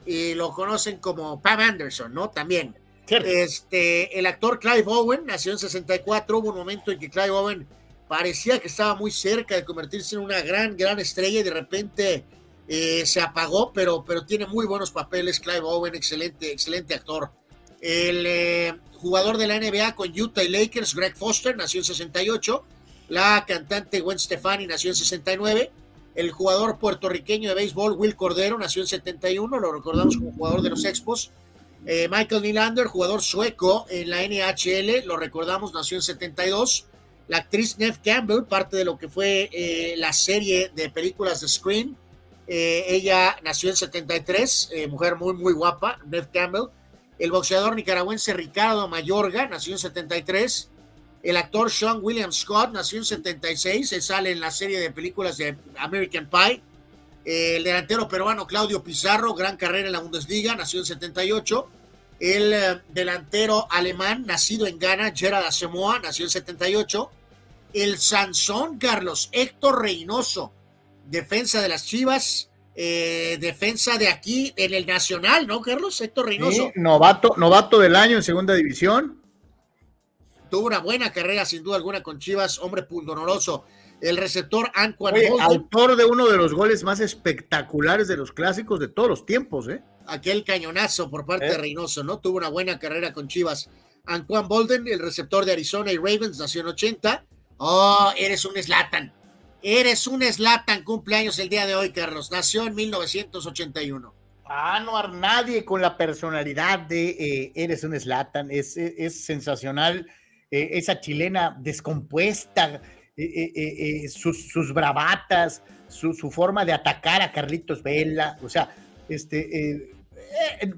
y lo conocen como Pam Anderson, ¿no? También. Cierto. Este, el actor Clive Owen nació en 64. Hubo un momento en que Clive Owen parecía que estaba muy cerca de convertirse en una gran, gran estrella y de repente eh, se apagó, pero, pero tiene muy buenos papeles. Clive Owen, excelente, excelente actor. El eh, jugador de la NBA con Utah y Lakers, Greg Foster, nació en 68. La cantante Gwen Stefani nació en 69. El jugador puertorriqueño de béisbol, Will Cordero, nació en 71, lo recordamos como jugador de los Expos. Eh, Michael Nylander, jugador sueco en la NHL, lo recordamos, nació en 72. La actriz Neve Campbell, parte de lo que fue la serie de películas de Scream, eh, ella nació en 73, eh, mujer muy, muy guapa, Neve Campbell. El boxeador nicaragüense Ricardo Mayorga, nació en 73. El actor Sean William Scott nació en 76, se sale en la serie de películas de American Pie. El delantero peruano Claudio Pizarro, gran carrera en la Bundesliga, nació en 78. El eh, delantero alemán, nacido en Ghana, Gerard Asamoah, nació en 78. El Sansón Carlos Héctor Reynoso, defensa de las Chivas, eh, defensa de aquí en el Nacional, ¿no, Carlos? Héctor Reynoso. Sí, novato, novato del año en segunda división. Tuvo una buena carrera, sin duda alguna, con Chivas, hombre pundonoroso. El receptor Anquan Oye, Bolden, autor de uno de los goles más espectaculares de los clásicos de todos los tiempos, ¿eh? aquel cañonazo por parte ¿Eh? de Reynoso, ¿no? Tuvo una buena carrera con Chivas. Anquan Bolden, el receptor de Arizona y Ravens, nació en 80. Oh, eres un Slatan. Eres un Slatan, cumpleaños el día de hoy, Carlos. Nació en 1981. Ah, no nadie con la personalidad de eh, eres un Slatan, es, es, es sensacional. eh, esa chilena descompuesta, eh, sus, sus bravatas, su, su forma de atacar a Carlitos Vela, o sea, este,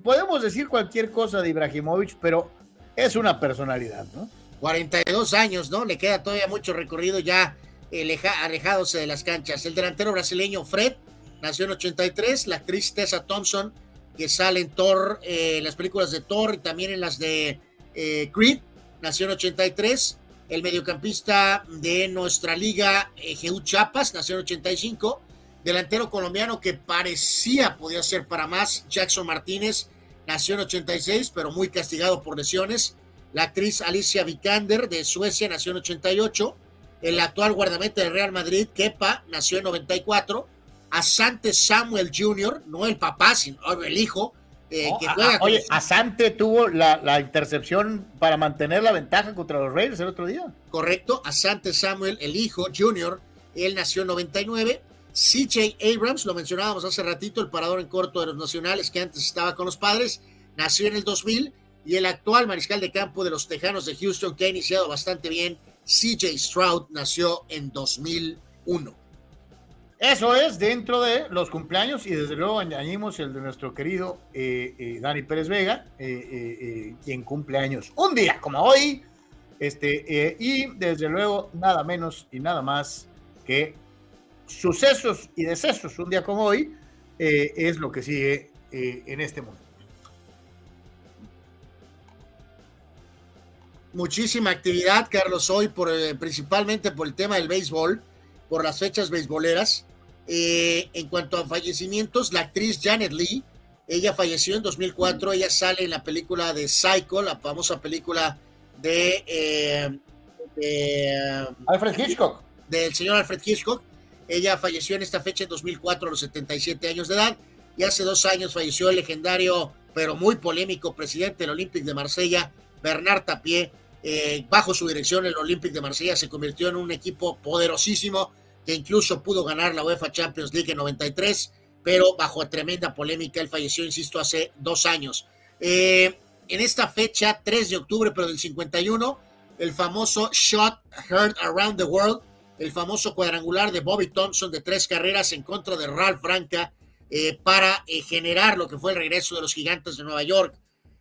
podemos decir cualquier cosa de Ibrahimovic, pero es una personalidad, ¿no? 42 años, ¿no? Le queda todavía mucho recorrido ya eh, leja- alejándose de las canchas. El delantero brasileño Fred nació en 83. La actriz Tessa Thompson, que sale en Thor, eh, en las películas de Thor y también en las de eh, Creed, nació en 83. El mediocampista de nuestra liga, eh, Jeú Chapas, nació en 85. Delantero colombiano que parecía podía ser para más, Jackson Martínez, nació en 86, pero muy castigado por lesiones. La actriz Alicia Vikander de Suecia nació en 88. El actual guardameta del Real Madrid, Kepa, nació en 94. Asante Samuel Jr., no el papá, sino el hijo, eh, que juega a- oye, Asante tuvo la, la intercepción para mantener la ventaja contra los Raiders el otro día. correcto, Asante Samuel, el hijo, Jr., él nació en 99. CJ Abrams, lo mencionábamos hace ratito, el parador en corto de los nacionales que antes estaba con los padres, nació en el 2000. Y el actual mariscal de campo de los Tejanos de Houston, que ha iniciado bastante bien, CJ Stroud, nació en 2001. Eso es dentro de los cumpleaños y desde luego añadimos el de nuestro querido eh, eh, Dani Pérez Vega, eh, eh, quien cumple años un día como hoy, este, y desde luego nada menos y nada más que sucesos y decesos un día como hoy es lo que sigue en este mundo. Muchísima actividad, Carlos, hoy, por, eh, principalmente por el tema del béisbol, por las fechas beisboleras. Eh, en cuanto a fallecimientos, la actriz Janet Lee, ella falleció en 2004, ella sale en la película de Psycho, la famosa película de, eh, de, Alfred Hitchcock. del señor Alfred Hitchcock. Ella falleció en esta fecha en 2004 a los 77 años de edad y hace dos años falleció el legendario pero muy polémico presidente del Olympique de Marsella, Bernard Tapie. Eh, bajo su dirección el Olympique de Marsella se convirtió en un equipo poderosísimo que incluso pudo ganar la UEFA Champions League en 93, pero bajo tremenda polémica él falleció, insisto, hace dos años. Eh, en esta fecha, 3 de octubre, pero del 51, el famoso Shot Heard Around the World, el famoso cuadrangular de Bobby Thompson de tres carreras en contra de Ralph Franca eh, para generar lo que fue el regreso de los gigantes de Nueva York.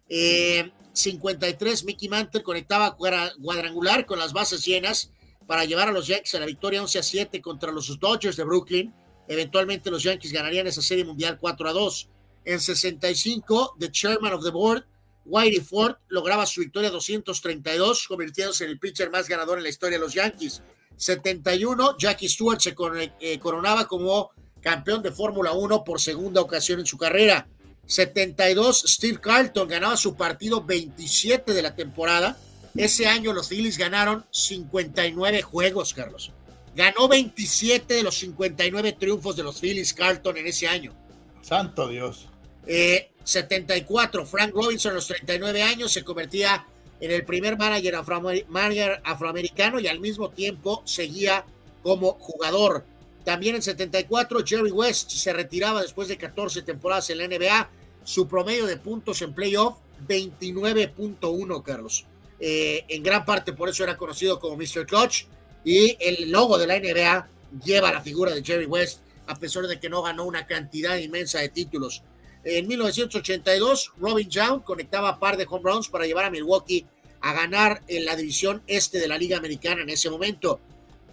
Eh, 53, Mickey Mantle conectaba cuadrangular con las bases llenas para llevar a los Yankees a la victoria 11 a 7 contra los Dodgers de Brooklyn. Eventualmente los Yankees ganarían esa serie mundial 4 a 2. En 65, The Chairman of the Board, Whitey Ford, lograba su victoria 232, convirtiéndose en el pitcher más ganador en la historia de los Yankees. 71, Jackie Stewart se eh, coronaba como campeón de Fórmula 1 por segunda ocasión en su carrera. 72, Steve Carlton ganaba su partido 27 de la temporada. Ese año los Phillies ganaron 59 juegos, Carlos. Ganó 27 de los 59 triunfos de los Phillies Carlton en ese año. Santo Dios. Eh, 74, Frank Robinson a los 39 años se convertía en el primer manager, afroamer manager afroamericano y al mismo tiempo seguía como jugador. También en 74, Jerry West se retiraba después de 14 temporadas en la NBA. Su promedio de puntos en playoff, 29.1, Carlos. Eh, en gran parte por eso era conocido como Mr. Clutch. Y el logo de la NBA lleva la figura de Jerry West, a pesar de que no ganó una cantidad inmensa de títulos. En 1982, Robin Young conectaba par de home runs para llevar a Milwaukee a ganar en la división este de la Liga Americana en ese momento.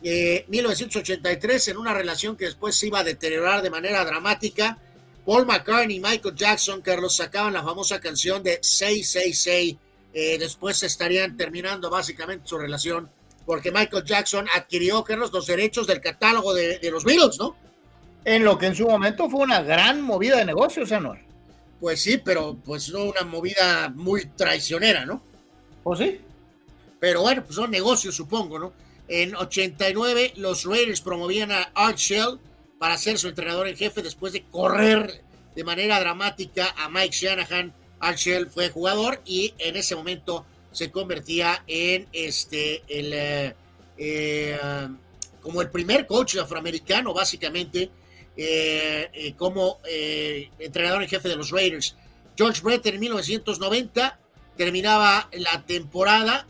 Eh, 1983, en una relación que después se iba a deteriorar de manera dramática, Paul McCartney y Michael Jackson, Carlos, sacaban la famosa canción de 666. Eh, después estarían terminando básicamente su relación porque Michael Jackson adquirió, Carlos, los derechos del catálogo de, de los Beatles, ¿no? En lo que en su momento fue una gran movida de negocios, Anuar. Pues sí, pero pues no una movida muy traicionera, ¿no? ¿O sí? Pero bueno, pues son negocios, supongo, ¿no? En 89, los Raiders promovían a Art Shell para ser su entrenador en jefe después de correr de manera dramática a Mike Shanahan. Art Shell fue jugador y en ese momento se convertía en este el eh, eh, como el primer coach afroamericano, básicamente, eh, como entrenador en jefe de los Raiders. George Brett en 1990 terminaba la temporada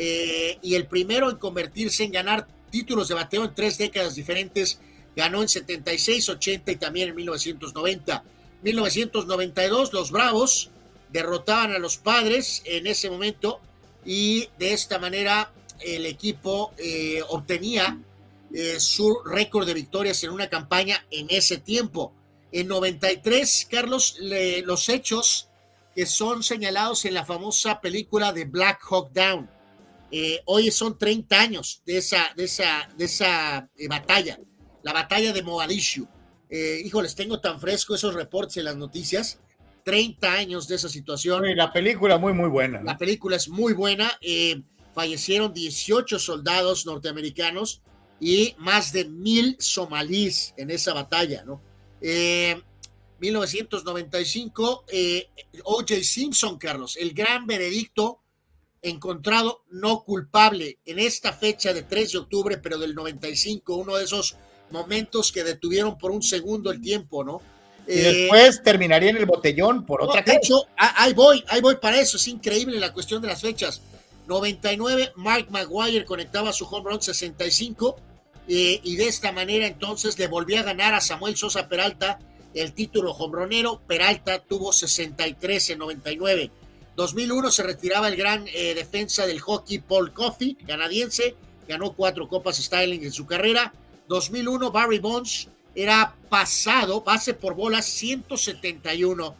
y el primero en convertirse en ganar títulos de bateo en tres décadas diferentes. Ganó en 76, 80 y también en 1990. 1992 los Bravos derrotaban a los Padres en ese momento y de esta manera el equipo obtenía eh, su récord de victorias en una campaña en ese tiempo. En 93, Carlos, los hechos que son señalados en la famosa película de Black Hawk Down. Eh, hoy son 30 años de esa, de esa, de esa eh, batalla, la batalla de Mogadishu. Eh, híjoles, tengo tan fresco esos reportes en las noticias. 30 años de esa situación. Sí, la película muy, muy buena. ¿no? La película es muy buena. Eh, fallecieron 18 soldados norteamericanos y más de mil somalíes en esa batalla, ¿no? Eh, 1995, eh, O.J. Simpson, Carlos, el gran veredicto encontrado no culpable en esta fecha de 3 de octubre, pero del 95, uno de esos momentos que detuvieron por un segundo el tiempo, ¿no? Y después terminaría en el botellón por otra no, De hecho, ahí voy, ahí voy para eso, es increíble la cuestión de las fechas. 99, Mark Maguire conectaba su home run 65 eh, y de esta manera entonces le volvió a ganar a Samuel Sosa Peralta el título hombronero. Peralta tuvo 63 en 99. 2001 se retiraba el gran eh, defensa del hockey Paul Coffey, canadiense, ganó cuatro copas Styling en su carrera. 2001 Barry Bonds era pasado, base por bolas 171,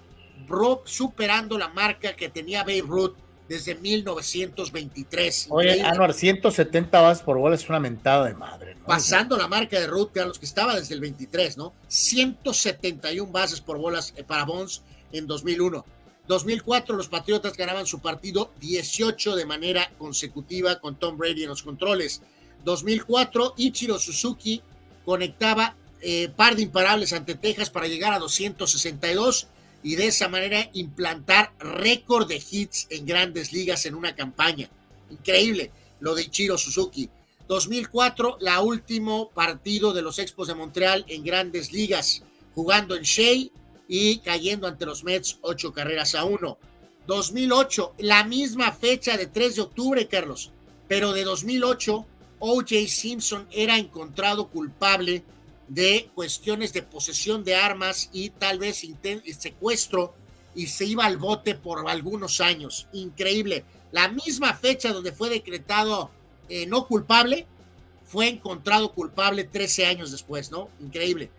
bro, superando la marca que tenía Babe Ruth desde 1923. Oye, Increíble. Anuar, 170 bases por bola es una mentada de madre. ¿no? pasando la marca de Ruth Carlos, que estaba desde el 23, ¿no? 171 bases por bolas eh, para Bonds en 2001. 2004 los Patriotas ganaban su partido 18 de manera consecutiva con Tom Brady en los controles. 2004 Ichiro Suzuki conectaba eh, par de imparables ante Texas para llegar a 262 y de esa manera implantar récord de hits en grandes ligas en una campaña. Increíble lo de Ichiro Suzuki. 2004, la último partido de los Expos de Montreal en grandes ligas, jugando en Shea y cayendo ante los Mets ocho carreras a uno. 2008, la misma fecha de 3 de octubre, Carlos, pero de 2008, O.J. Simpson era encontrado culpable de cuestiones de posesión de armas y tal vez secuestro y se iba al bote por algunos años. Increíble. La misma fecha donde fue decretado eh, no culpable, fue encontrado culpable 13 años después, ¿no? Increíble.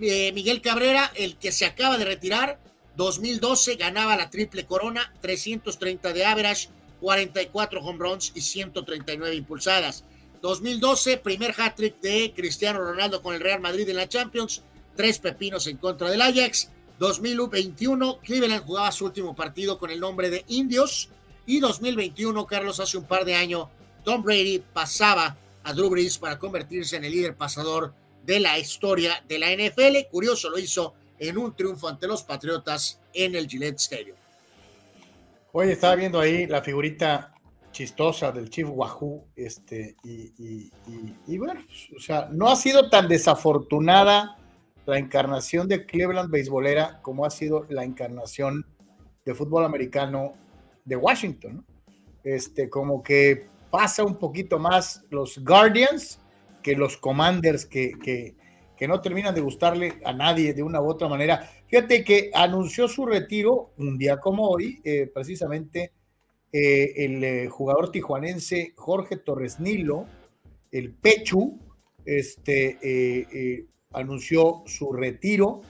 Eh, Miguel Cabrera, el que se acaba de retirar, 2012 ganaba la triple corona, 330 de average, 44 home runs y 139 impulsadas. 2012, primer hat-trick de Cristiano Ronaldo con el Real Madrid en la Champions, tres pepinos en contra del Ajax. 2021, Cleveland jugaba su último partido con el nombre de Indios. Y 2021, Carlos, hace un par de años, Tom Brady pasaba a Drew Brees para convertirse en el líder pasador de la historia de la NFL. Curioso, lo hizo en un triunfo ante los Patriotas en el Gillette Stadium. Oye, estaba viendo ahí la figurita chistosa del Chief Wahoo, este, y, bueno, o sea, no ha sido tan desafortunada la encarnación de Cleveland beisbolera como ha sido la encarnación de fútbol americano de Washington, Este, como que pasa un poquito más los Guardians que los Commanders que, que, no terminan de gustarle a nadie de una u otra manera. Fíjate que anunció su retiro un día como hoy, eh, precisamente eh, el eh, jugador tijuanense Jorge Torres Nilo, el Pechu, este, anunció su retiro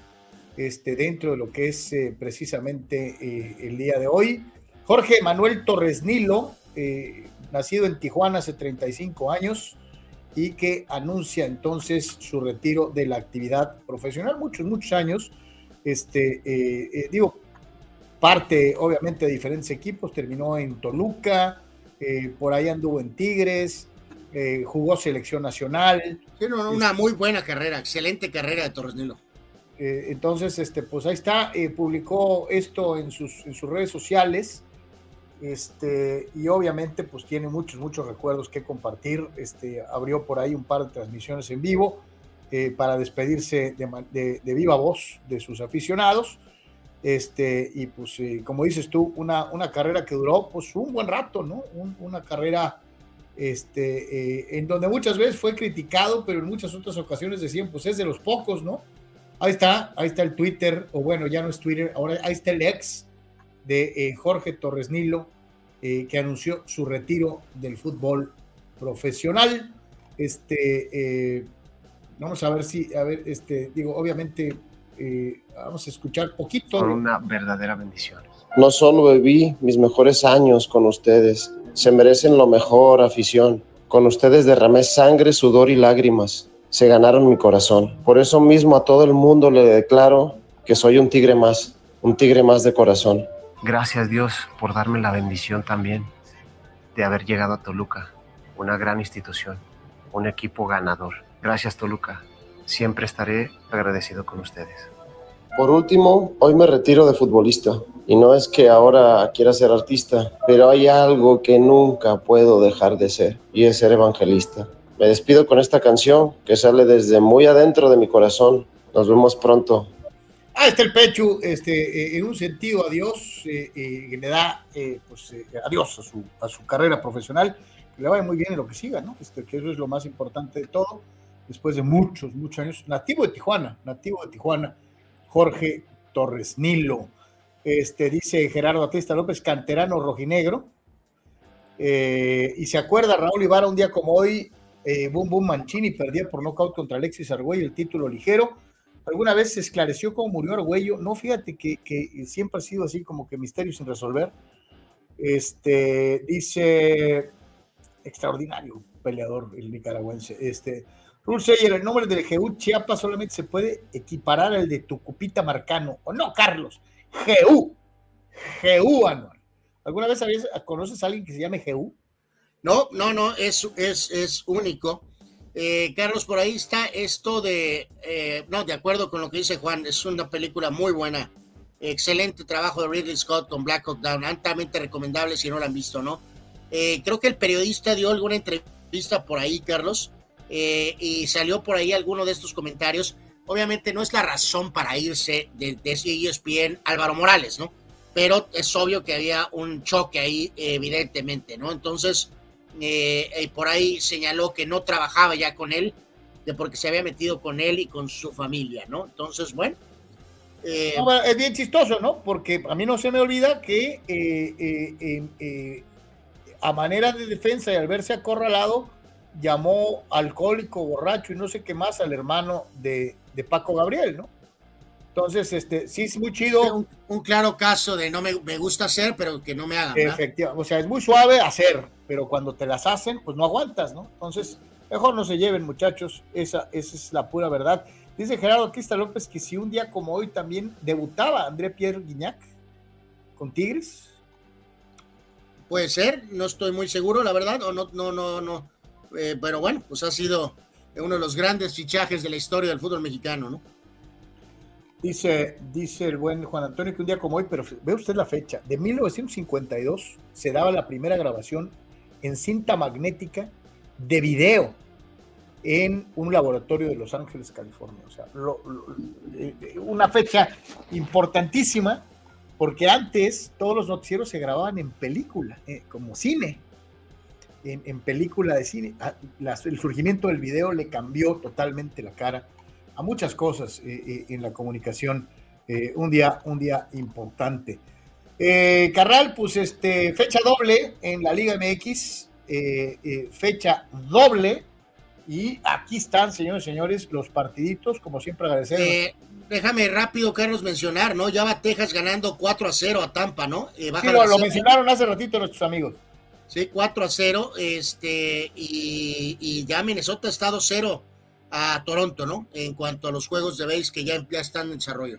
este, dentro de lo que es precisamente el día de hoy. Jorge Manuel Torres Nilo, nacido en Tijuana hace 35 años, y que anuncia entonces su retiro de la actividad profesional, muchos, muchos años. Este, eh, eh, digo, parte obviamente de diferentes equipos, terminó en Toluca, eh, por ahí anduvo en Tigres, jugó selección nacional. Tiene una este muy buena carrera, excelente carrera de Torres Nilo. entonces, este, pues ahí está, publicó esto en sus, en sus redes sociales este, y obviamente pues tiene muchos, muchos recuerdos que compartir. Este, abrió por ahí un par de transmisiones en vivo eh, para despedirse de, viva voz de sus aficionados. Este, y pues eh, como dices tú, una, una carrera que duró pues un buen rato, ¿no? una carrera este, eh, en donde muchas veces fue criticado, pero en muchas otras ocasiones decían pues es de los pocos, ¿no? Ahí está, ahí está el Twitter, o bueno, ya no es Twitter, ahora ahí está el ex de Jorge Torres Nilo, eh, que anunció su retiro del fútbol profesional. Este, eh, vamos a ver si, a ver, este, digo, obviamente, eh, vamos a escuchar poquito. Una verdadera bendición. No solo viví mis mejores años con ustedes, se merecen lo mejor, afición. Con ustedes derramé sangre, sudor y lágrimas. Se ganaron mi corazón. Por eso mismo a todo el mundo le declaro que soy un tigre más, un tigre más de corazón. Gracias Dios por darme la bendición también de haber llegado a Toluca, una gran institución, un equipo ganador. Gracias Toluca, siempre estaré agradecido con ustedes. Por último, hoy me retiro de futbolista y no es que ahora quiera ser artista, pero hay algo que nunca puedo dejar de ser y es ser evangelista. Me despido con esta canción que sale desde muy adentro de mi corazón. Nos vemos pronto. Ah, está el Pechu, este, eh, en un sentido, adiós, eh, eh, le da pues, adiós a su, a su carrera profesional, le va muy bien en lo que siga, ¿no? Este, que eso es lo más importante de todo, después de muchos, muchos años, nativo de Tijuana, nativo de Tijuana, Jorge Torres Nilo. Este, dice Gerardo Batista López, canterano rojinegro. y se acuerda Raúl Ibarra un día como hoy, Boom Boom Mancini perdía por nocaut contra Alexis Argüey el título ligero alguna vez se esclareció cómo murió Argüello. No, fíjate que, siempre ha sido así como que misterio sin resolver. Este, dice, extraordinario peleador el nicaragüense. Este, Rulseyer, el nombre del GU Chiapas solamente se puede equiparar al de Tucupita Marcano. ¿O no, Carlos? GU. GU, Anual. ¿Alguna vez habías, conoces a alguien que se llame GU? No, no, no, es, es, es único. Eh, Carlos, por ahí está esto de, eh, no, de acuerdo con lo que dice Juan, es una película muy buena. Excelente trabajo de Ridley Scott con Black Hawk Down, altamente recomendable si no la han visto, ¿no? Eh, creo que el periodista dio alguna entrevista por ahí, Carlos, y salió por ahí alguno de estos comentarios. Obviamente no es la razón para irse de, de ESPN Álvaro Morales, ¿no? Pero es obvio que había un choque ahí, evidentemente, ¿no? Entonces, eh, por ahí señaló que no trabajaba ya con él, de porque se había metido con él y con su familia, ¿no? Entonces, bueno. Eh, es bien chistoso, ¿no? Porque a mí no se me olvida que eh, a manera de defensa y al verse acorralado, llamó alcohólico, borracho y no sé qué más al hermano de, Paco Gabriel, ¿no? Entonces, este, sí es muy chido. Un, claro caso de no me, gusta hacer, pero que no me hagan. Efectivamente, o sea, es muy suave hacer, pero cuando te las hacen, pues no aguantas, ¿no? Entonces, mejor no se lleven, muchachos, esa, esa es la pura verdad. Dice Gerardo Crista López que si un día como hoy también debutaba André Pierre Guignac con Tigres. Puede ser, no estoy muy seguro, la verdad, o no, no, no, no. Eh, pero bueno, pues ha sido uno de los grandes fichajes de la historia del fútbol mexicano, ¿no? Dice, dice el buen Juan Antonio que un día como hoy, pero ve usted la fecha, de 1952 se daba la primera grabación en cinta magnética de video en un laboratorio de Los Ángeles, California. O sea, eh, una fecha importantísima porque antes todos los noticieros se grababan en película, eh, como cine, en, película de cine. Ah, el surgimiento del video le cambió totalmente la cara a muchas cosas eh, eh, en la comunicación. Eh, un día, un día importante. Carral, pues este, fecha doble en la Liga MX, fecha doble. Y aquí están, señores y señores, los partiditos, como siempre agradecer. déjame rápido, Carlos, mencionar, ¿no? Ya va Texas ganando 4 a 0 a Tampa, ¿no? sí, lo, lo mencionaron hace ratito nuestros amigos. Sí, 4 a 0, este, y, y ya Minnesota está 2-0 a Toronto, ¿no? En cuanto a los juegos de base que ya, están en desarrollo.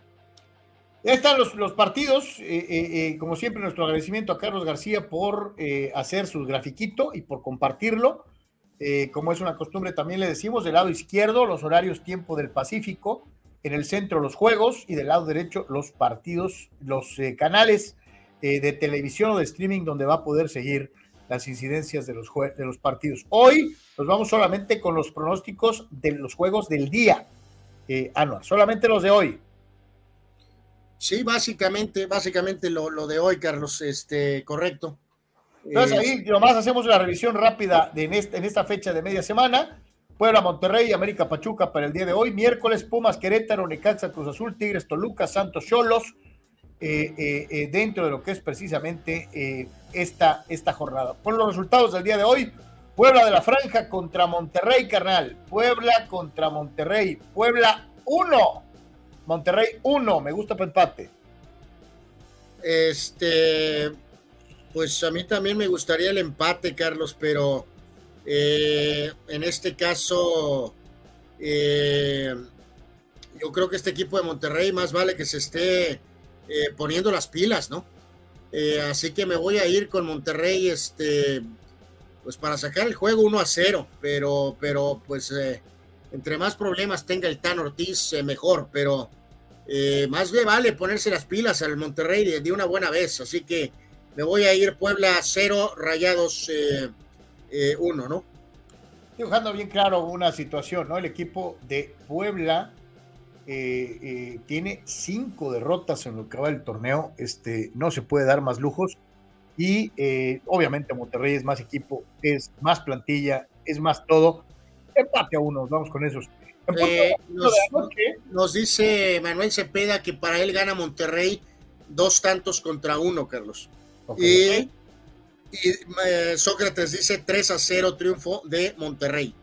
Ya están los, partidos. Eh, eh, eh, como siempre, nuestro agradecimiento a Carlos García por hacer su grafiquito y por compartirlo. como es una costumbre, también le decimos del lado izquierdo los horarios tiempo del Pacífico, en el centro los juegos y del lado derecho los partidos, los canales de televisión o de streaming donde va a poder seguir las incidencias de los, de los partidos. Hoy nos vamos solamente con los pronósticos de los juegos del día, eh, Anual, solamente los de hoy. Sí, básicamente, básicamente lo, lo de hoy, Carlos, este, correcto. Entonces ahí nomás hacemos una revisión rápida de en, esta, en esta fecha de media semana. Puebla, Monterrey, América Pachuca para el día de hoy. Miércoles, Pumas, Querétaro, Necaxa, Cruz Azul, Tigres, Toluca, Santos, Cholos, eh, eh, eh, dentro de lo que es precisamente esta, esta jornada. Por los resultados del día de hoy, Puebla de la Franja contra Monterrey, carnal. Puebla contra Monterrey. Puebla 1. Monterrey 1. Me gusta para empate. Este, pues a mí también me gustaría el empate, Carlos, pero en este caso, yo creo que este equipo de Monterrey más vale que se esté eh, poniendo las pilas, ¿no? Eh, así que me voy a ir con Monterrey, este, pues para sacar el juego 1 a 0, pero, pero pues eh, entre más problemas tenga el Tan Ortiz, mejor, pero más le vale ponerse las pilas al Monterrey de, una buena vez, así que me voy a ir Puebla 0, Rayados 1, ¿no? Dejando bien claro una situación, ¿no? El equipo de Puebla eh, eh, tiene cinco derrotas en lo que va del torneo, este, no se puede dar más lujos. Y eh, obviamente Monterrey es más equipo, es más plantilla, es más todo. Empate a uno, vamos con esos. Nos, dice Manuel Cepeda que para él gana Monterrey dos tantos contra uno, Carlos. Y, y Sócrates dice 3 a 0 triunfo de Monterrey.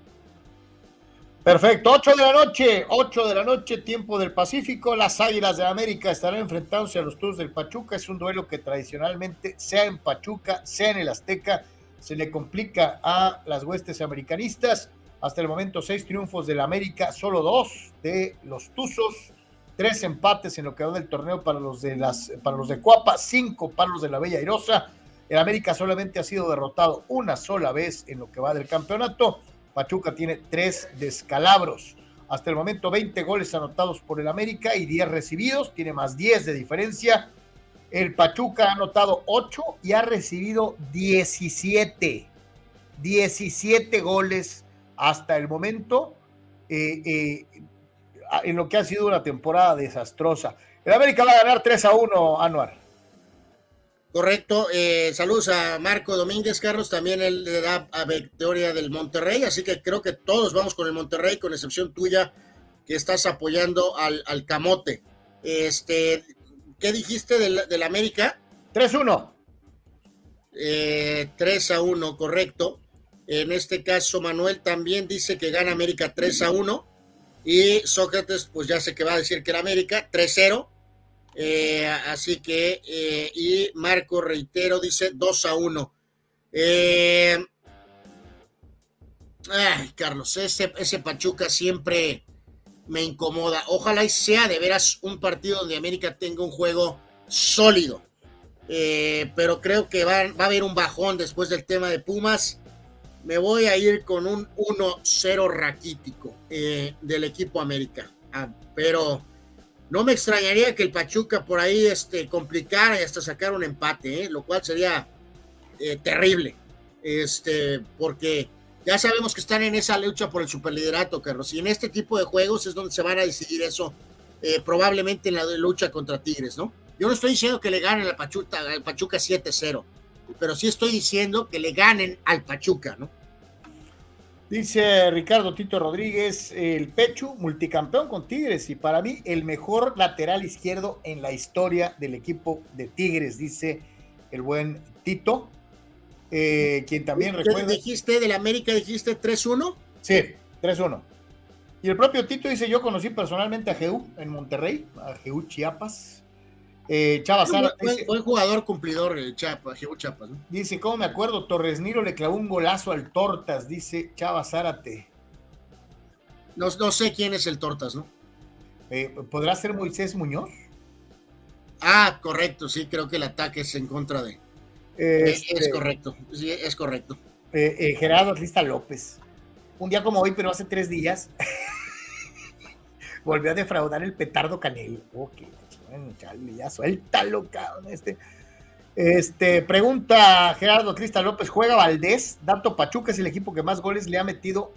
Perfecto, 8 de la noche, 8 de la noche, tiempo del Pacífico. Las Águilas de América estarán enfrentándose a los Tours del Pachuca. Es un duelo que tradicionalmente, sea en Pachuca, sea en el Azteca, se le complica a las huestes americanistas. Hasta el momento, seis triunfos del América, solo dos de los Tuzos. tres empates en lo que va del torneo para los de las para los de Cuapa, cinco para los de la Bella Airosa. El América solamente ha sido derrotado una sola vez en lo que va del campeonato. Pachuca tiene tres descalabros. Hasta el momento 20 goles anotados por el América y 10 recibidos, tiene más 10 de diferencia. El Pachuca ha anotado 8 y ha recibido 17. 17 goles hasta el momento. Eh, eh, en lo que ha sido una temporada desastrosa. El América va a ganar 3 a 1, Anuar. Correcto. Eh, saludos a Marco Domínguez, Carlos. También él le da a victoria del Monterrey. Así que creo que todos vamos con el Monterrey, con excepción tuya, que estás apoyando al, al Camote. Este, ¿Qué dijiste del, del América? 3-1. Eh, 3 a 1, correcto. En este caso, Manuel también dice que gana América 3 a 1. Y Sócrates, pues ya sé que va a decir que era América, 3-0. Eh, así que, eh, y Marco, reitero, dice 2 a 1. Eh, ay, Carlos, ese, Pachuca siempre me incomoda. Ojalá sea de veras un partido donde América tenga un juego sólido. Pero creo que va, a haber un bajón después del tema de Pumas me voy a ir con un 1-0 raquítico del equipo América. Ah, pero no me extrañaría que el Pachuca por ahí este, complicara y hasta sacar un empate, eh, lo cual sería eh, terrible. Este, porque ya sabemos que están en esa lucha por el superliderato, Carlos. Y en este tipo de juegos es donde se van a decidir eso, eh, probablemente en la lucha contra Tigres, ¿no? Yo no estoy diciendo que le ganen al Pachuca, al Pachuca 7-0 pero sí estoy diciendo que le ganen al Pachuca, ¿no? Dice Ricardo Tito Rodríguez, el Pechu, multicampeón con Tigres y para mí el mejor lateral izquierdo en la historia del equipo de Tigres, dice el buen Tito, eh, quien también ¿Qué recuerda... dijiste del América? ¿Dijiste 3-1? Sí, 3-1. Y el propio Tito dice, yo conocí personalmente a Jeú en Monterrey, a Jeú Chiapas, eh, Chava. Fue, fue, jugador cumplidor, eh, Chapa, Chiapas. ¿no? Dice, ¿cómo me acuerdo? Torres Niro le clavó un golazo al Tortas, dice Chava Zárate. No, no sé quién es el Tortas, ¿no? Eh, ¿Podrá ser Moisés Muñoz? Ah, correcto, sí, creo que el ataque es en contra de. Este, es correcto, sí, es correcto. Eh, Gerardo Atlista López. Un día como hoy, pero hace tres días, volvió a defraudar el petardo Canel. Ok. Bueno, chale, ya suéltalo, cabrón. Este, este, pregunta Gerardo Crista López: ¿juega Valdés? Dato Pachuca es el equipo que más goles le ha metido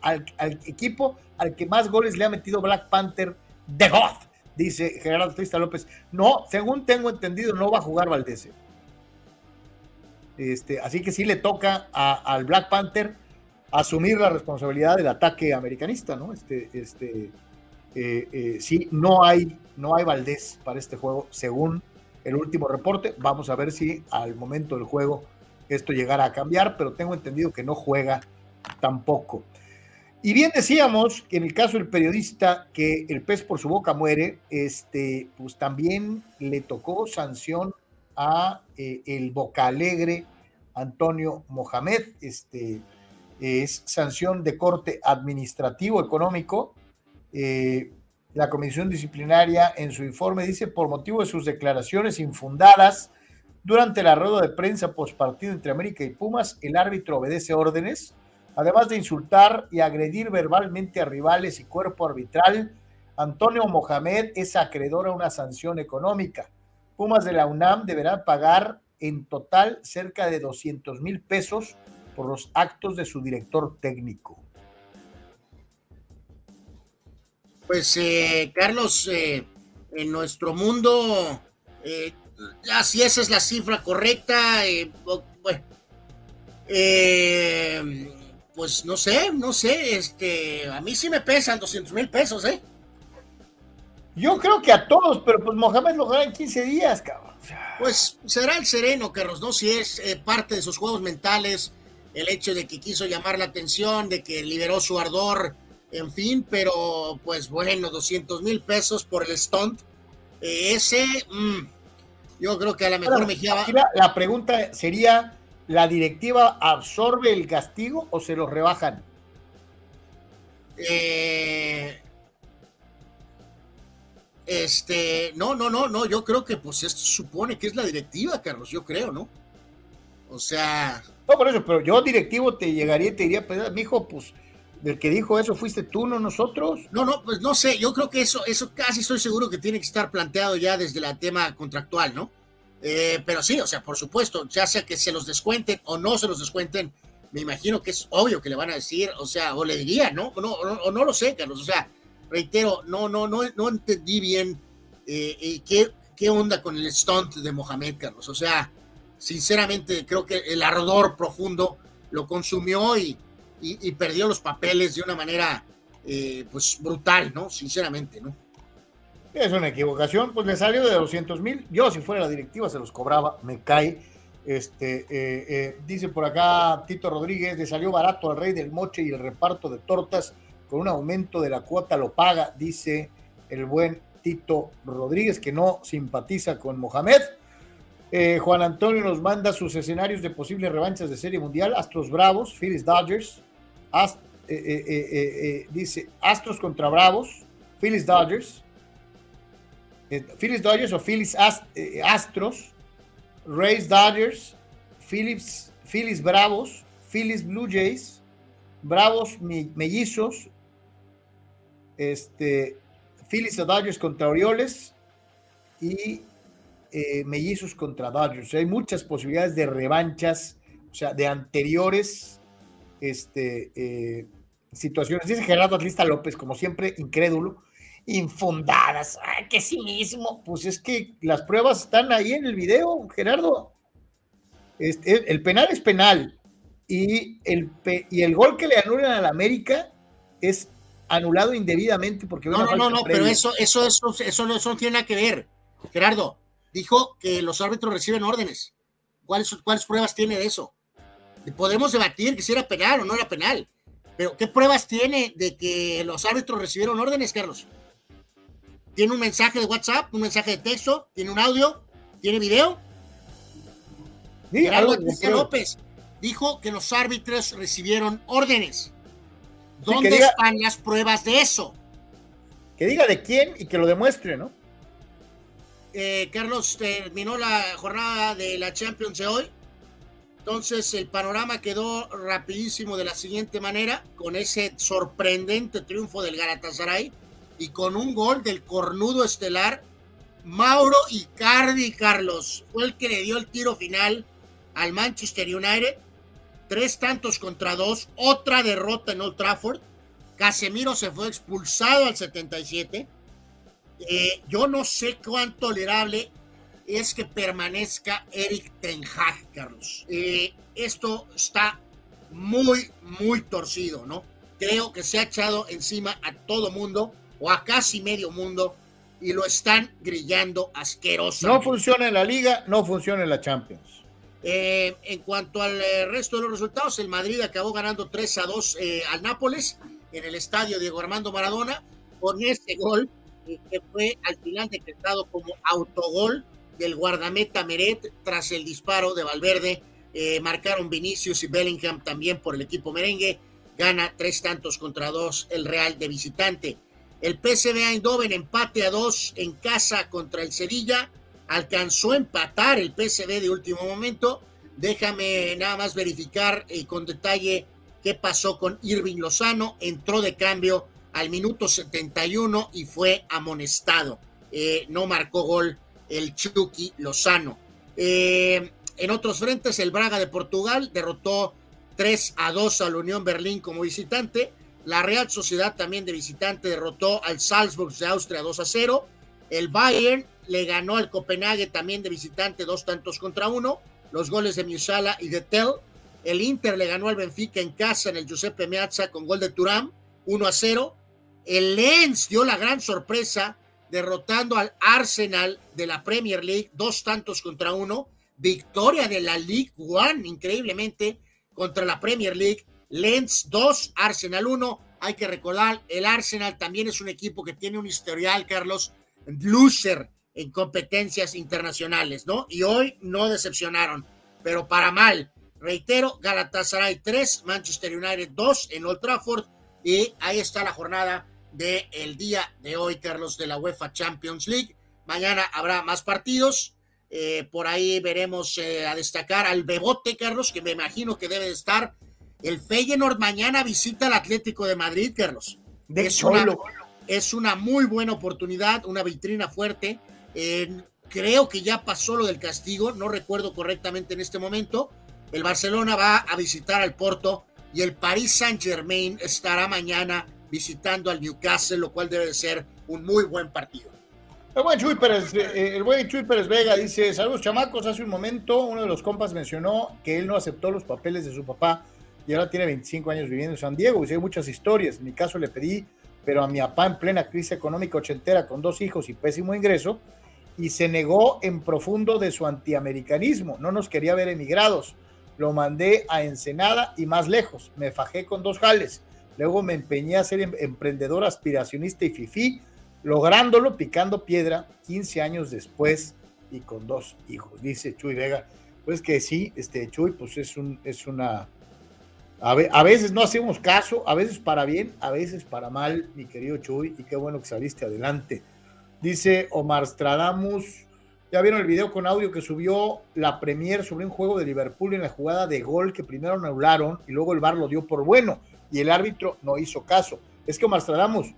al, equipo al que más goles le ha metido Black Panther de God, dice Gerardo Crista López. No, según tengo entendido, no va a jugar Valdés. Este, así que sí le toca al Black Panther asumir la responsabilidad del ataque americanista, ¿no? Este, este, eh, eh, sí, no hay, no hay Valdés para este juego, según el último reporte. Vamos a ver si al momento del juego esto llegara a cambiar, pero tengo entendido que no juega tampoco. Y bien decíamos que en el caso del periodista que el pez por su boca muere, este, pues también le tocó sanción a eh, el Boca Alegre Antonio Mohamed, este, es sanción de corte administrativo económico eh, la comisión disciplinaria en su informe dice por motivo de sus declaraciones infundadas durante la rueda de prensa postpartido entre América y Pumas, el árbitro obedece órdenes, además de insultar y agredir verbalmente a rivales y cuerpo arbitral. Antonio Mohamed es acreedor a una sanción económica. Pumas de la UNAM deberán pagar en total cerca de 200 mil pesos por los actos de su director técnico. Pues, eh, Carlos, eh, en nuestro mundo, eh, ya si esa es la cifra correcta, eh, bueno, pues no sé, no sé, este, a mí sí me pesan 200 mil pesos, ¿eh? Yo creo que a todos, pero pues Mohamed lo gana en 15 días, cabrón. Pues será el sereno, Carlos, ¿no? Si es parte de sus juegos mentales, el hecho de que quiso llamar la atención, de que liberó su ardor, en fin, pero pues bueno, 200 mil pesos por el stunt. Eh, ese, mmm, yo creo que a lo mejor bueno, Mejía va... la, la pregunta sería, ¿la directiva absorbe el castigo o se lo rebajan? Eh, Este, no, no, no, no, yo creo que pues esto supone que es la directiva, Carlos, yo creo, ¿no? O sea. No, por eso, pero yo directivo te llegaría y te diría, pues, mijo, pues, del que dijo eso fuiste tú, no nosotros. No, no, pues no sé, yo creo que eso, eso casi estoy seguro que tiene que estar planteado ya desde el tema contractual, ¿no? Eh, pero sí, o sea, por supuesto, ya sea que se los descuenten o no se los descuenten, me imagino que es obvio que le van a decir, o sea, o le diría, ¿no? No, o no lo sé, Carlos, o sea, reitero, no, no, no, no entendí bien eh, qué, qué onda con el stunt de Mohamed, Carlos, o sea, sinceramente creo que el ardor profundo lo consumió y, y, perdió los papeles de una manera, pues, brutal, ¿no? Sinceramente, ¿no? Es una equivocación, pues le salió de 200 mil. Yo, si fuera la directiva, se los cobraba, me cae. Este, eh, eh, dice por acá Tito Rodríguez, le salió barato al rey del moche y el reparto de tortas con un aumento de la cuota lo paga, dice el buen Tito Rodríguez, que no simpatiza con Mohamed. Eh, Juan Antonio nos manda sus escenarios de posibles revanchas de Serie Mundial, Astros Bravos, Phillies Dodgers, dice Astros contra Bravos, Phillies Dodgers, eh, Phillies Dodgers o Phillies eh, Astros, Rays Dodgers, Phillies, Phillies Bravos, Phillies Blue Jays, Bravos Mellizos, este, Phillies Dodgers contra Orioles y eh, Mellizos contra Dodgers. hay muchas posibilidades de revanchas, o sea, de anteriores este, situaciones. Dice Gerardo Atlista López, como siempre, incrédulo infundadas. Ay, qué cinismo. Pues es que las pruebas están ahí en el video, Gerardo. Este, el penal es penal. Y el, y el gol que le anulan al América es anulado indebidamente porque no no no, no pero eso eso eso eso no, eso no tiene nada que ver Gerardo dijo que los árbitros reciben órdenes cuáles cuáles pruebas tiene de eso podemos debatir que si era penal o no era penal pero qué pruebas tiene de que los árbitros recibieron órdenes Carlos tiene un mensaje de WhatsApp, un mensaje de texto, tiene un audio, tiene video. Gerardo López dijo que los árbitros recibieron órdenes. ¿Dónde están las pruebas de eso? Que diga de quién y que lo demuestre, ¿no? Eh, Carlos terminó la jornada de la Champions de hoy. Entonces el panorama quedó rapidísimo de la siguiente manera, con ese sorprendente triunfo del Galatasaray y con un gol del cornudo estelar Mauro Icardi, Carlos. Fue el que le dio el tiro final al Manchester United. Tres tantos contra dos, otra derrota en Old Trafford. Casemiro se fue expulsado al 77. Eh, yo no sé cuán tolerable es que permanezca Eric Ten Hag, Carlos. Eh, esto está muy, muy torcido, ¿no? Creo que se ha echado encima a todo mundo o a casi medio mundo y lo están grillando asquerosamente. No funciona en la liga, no funciona en la Champions. Eh, en cuanto al eh, resto de los resultados, el Madrid acabó ganando 3 a 2 eh, al Nápoles en el estadio Diego Armando Maradona con este gol que fue al final decretado como autogol del guardameta Meret tras el disparo de Valverde. marcaron Vinicius y Bellingham también por el equipo merengue. Gana tres tantos contra dos el Real de visitante. El PSV Eindhoven empate a dos en casa contra el Sevilla. Alcanzó a empatar el PSV de último momento. Déjame nada más verificar eh, con detalle qué pasó con Irving Lozano. Entró de cambio al minuto 71 y fue amonestado. Eh, no marcó gol el Chucky Lozano. Eh, en otros frentes, el Braga de Portugal derrotó 3 a 2 a la Unión Berlín como visitante. La Real Sociedad también de visitante derrotó al Salzburg de Austria 2 a 0. El Bayern le ganó al Copenhague también de visitante dos tantos contra uno. Los goles de Musala y de Tell. El Inter le ganó al Benfica en casa en el Giuseppe Meazza con gol de Turam 1 a 0. El Lens dio la gran sorpresa derrotando al Arsenal de la Premier League dos tantos contra uno. Victoria de la League One increíblemente contra la Premier League Lens 2, Arsenal 1. Hay que recordar, el Arsenal también es un equipo que tiene un historial, Carlos, loser en competencias internacionales, ¿no? Y hoy no decepcionaron, pero para mal. Reitero, Galatasaray 3, Manchester United 2 en Old Trafford y ahí está la jornada del día de hoy, Carlos, de la UEFA Champions League. Mañana habrá más partidos. Eh, por ahí veremos eh, a destacar al Bebote, Carlos, que me imagino que debe de estar. El Feyenoord mañana visita al Atlético de Madrid, Carlos. De es, una, es una muy buena oportunidad, una vitrina fuerte. Eh, creo que ya pasó lo del castigo, no recuerdo correctamente en este momento. El Barcelona va a visitar al Porto y el Paris Saint Germain estará mañana visitando al Newcastle, lo cual debe de ser un muy buen partido. El buen Chuy Pérez, eh, el buen Pérez Vega dice, saludos chamacos, hace un momento uno de los compas mencionó que él no aceptó los papeles de su papá y ahora tiene 25 años viviendo en San Diego y hay muchas historias. En mi caso le pedí, pero a mi papá en plena crisis económica ochentera con dos hijos y pésimo ingreso y se negó en profundo de su antiamericanismo, no nos quería ver emigrados. Lo mandé a Ensenada y más lejos, me fajé con dos jales. Luego me empeñé a ser em- emprendedor, aspiracionista y fifí, lográndolo picando piedra 15 años después y con dos hijos, dice Chuy Vega. Pues que sí, este Chuy, pues es, un, es una... A, ve- a veces no hacemos caso, a veces para bien, a veces para mal, mi querido Chuy, y qué bueno que saliste adelante. Dice Omar Stradamus, ya vieron el video con audio que subió la Premier sobre un juego de Liverpool en la jugada de gol que primero anularon y luego el VAR lo dio por bueno y el árbitro no hizo caso. Es que Omar Stradamus,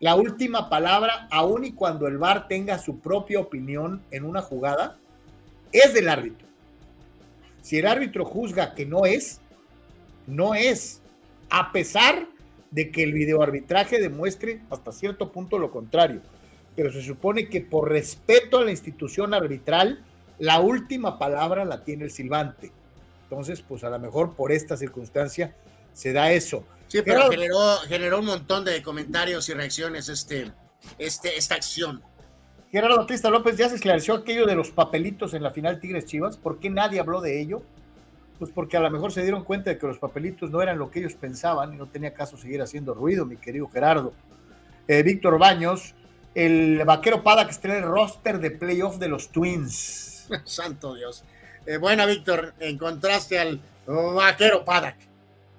la última palabra, aun y cuando el VAR tenga su propia opinión en una jugada, es del árbitro. Si el árbitro juzga que no es, no es, a pesar de que el videoarbitraje demuestre hasta cierto punto lo contrario. Pero se supone que por respeto a la institución arbitral, la última palabra la tiene el silbante. Entonces, pues a lo mejor por esta circunstancia se da eso. Sí, pero Gerardo- generó, generó un montón de comentarios y reacciones este, este, esta acción. Gerardo Batista López ya se esclareció aquello de los papelitos en la final Tigres Chivas. ¿Por qué nadie habló de ello? Pues porque a lo mejor se dieron cuenta de que los papelitos no eran lo que ellos pensaban y no tenía caso seguir haciendo ruido, mi querido Gerardo. Eh, Víctor Baños, el vaquero Pada que está en el roster de playoff de los Twins. Santo Dios. Eh, bueno, Víctor, encontraste al vaquero Padak.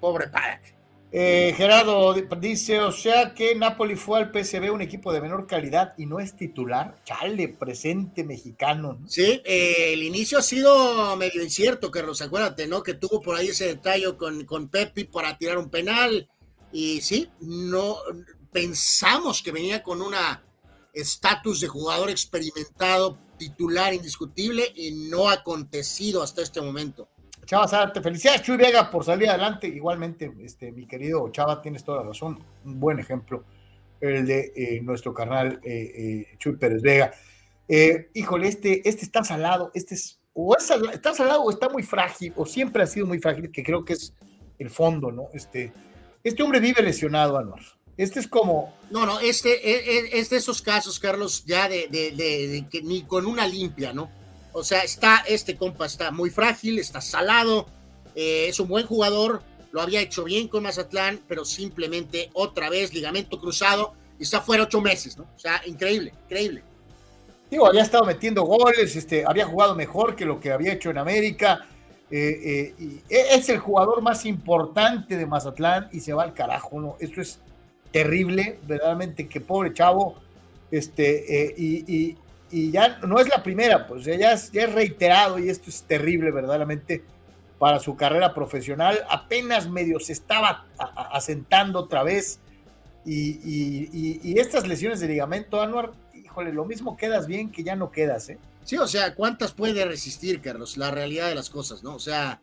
Pobre Padak. Eh, Gerardo dice, o sea que Napoli fue al PSV un equipo de menor calidad y no es titular. Chale, presente mexicano. ¿no? Sí, eh, el inicio ha sido medio incierto, Carlos. Acuérdate, ¿no? Que tuvo por ahí ese detalle con, con Pepi para tirar un penal. Y sí, no pensamos que venía con una estatus de jugador experimentado, titular indiscutible, y no ha acontecido hasta este momento. Chava Zárate, felicidades Chuy Vega por salir adelante. Igualmente, este, mi querido Chava, tienes toda la razón. Un buen ejemplo, el de eh, nuestro carnal eh, eh, Chuy Pérez Vega. Eh, híjole, este, este está salado, este es, o es está salado o está muy frágil, o siempre ha sido muy frágil, que creo que es el fondo, ¿no? Este, este hombre vive lesionado, Anuar. Este es como, No, no, este es, es de esos casos, Carlos, ya de que ni con una limpia, ¿no? O sea, está, este compa está muy frágil, está salado, eh, es un buen jugador, lo había hecho bien con Mazatlán, pero simplemente otra vez ligamento cruzado y está fuera ocho meses, ¿no? O sea, increíble, increíble. digo, había estado metiendo goles, este, había jugado mejor que lo que había hecho en América. eh, eh, e- es el jugador más importante de Mazatlán y se va al carajo, ¿no? Esto es terrible, verdaderamente, que pobre chavo, este, y, y- y ya no es la primera, pues ya es, ya es reiterado y esto es terrible, verdaderamente, para su carrera profesional. Apenas medio se estaba asentando otra vez y- y estas lesiones de ligamento, Anuar, híjole, lo mismo quedas bien que ya no quedas, ¿eh? Sí, o sea, ¿cuántas puede resistir, Carlos? La realidad de las cosas, ¿no? O sea,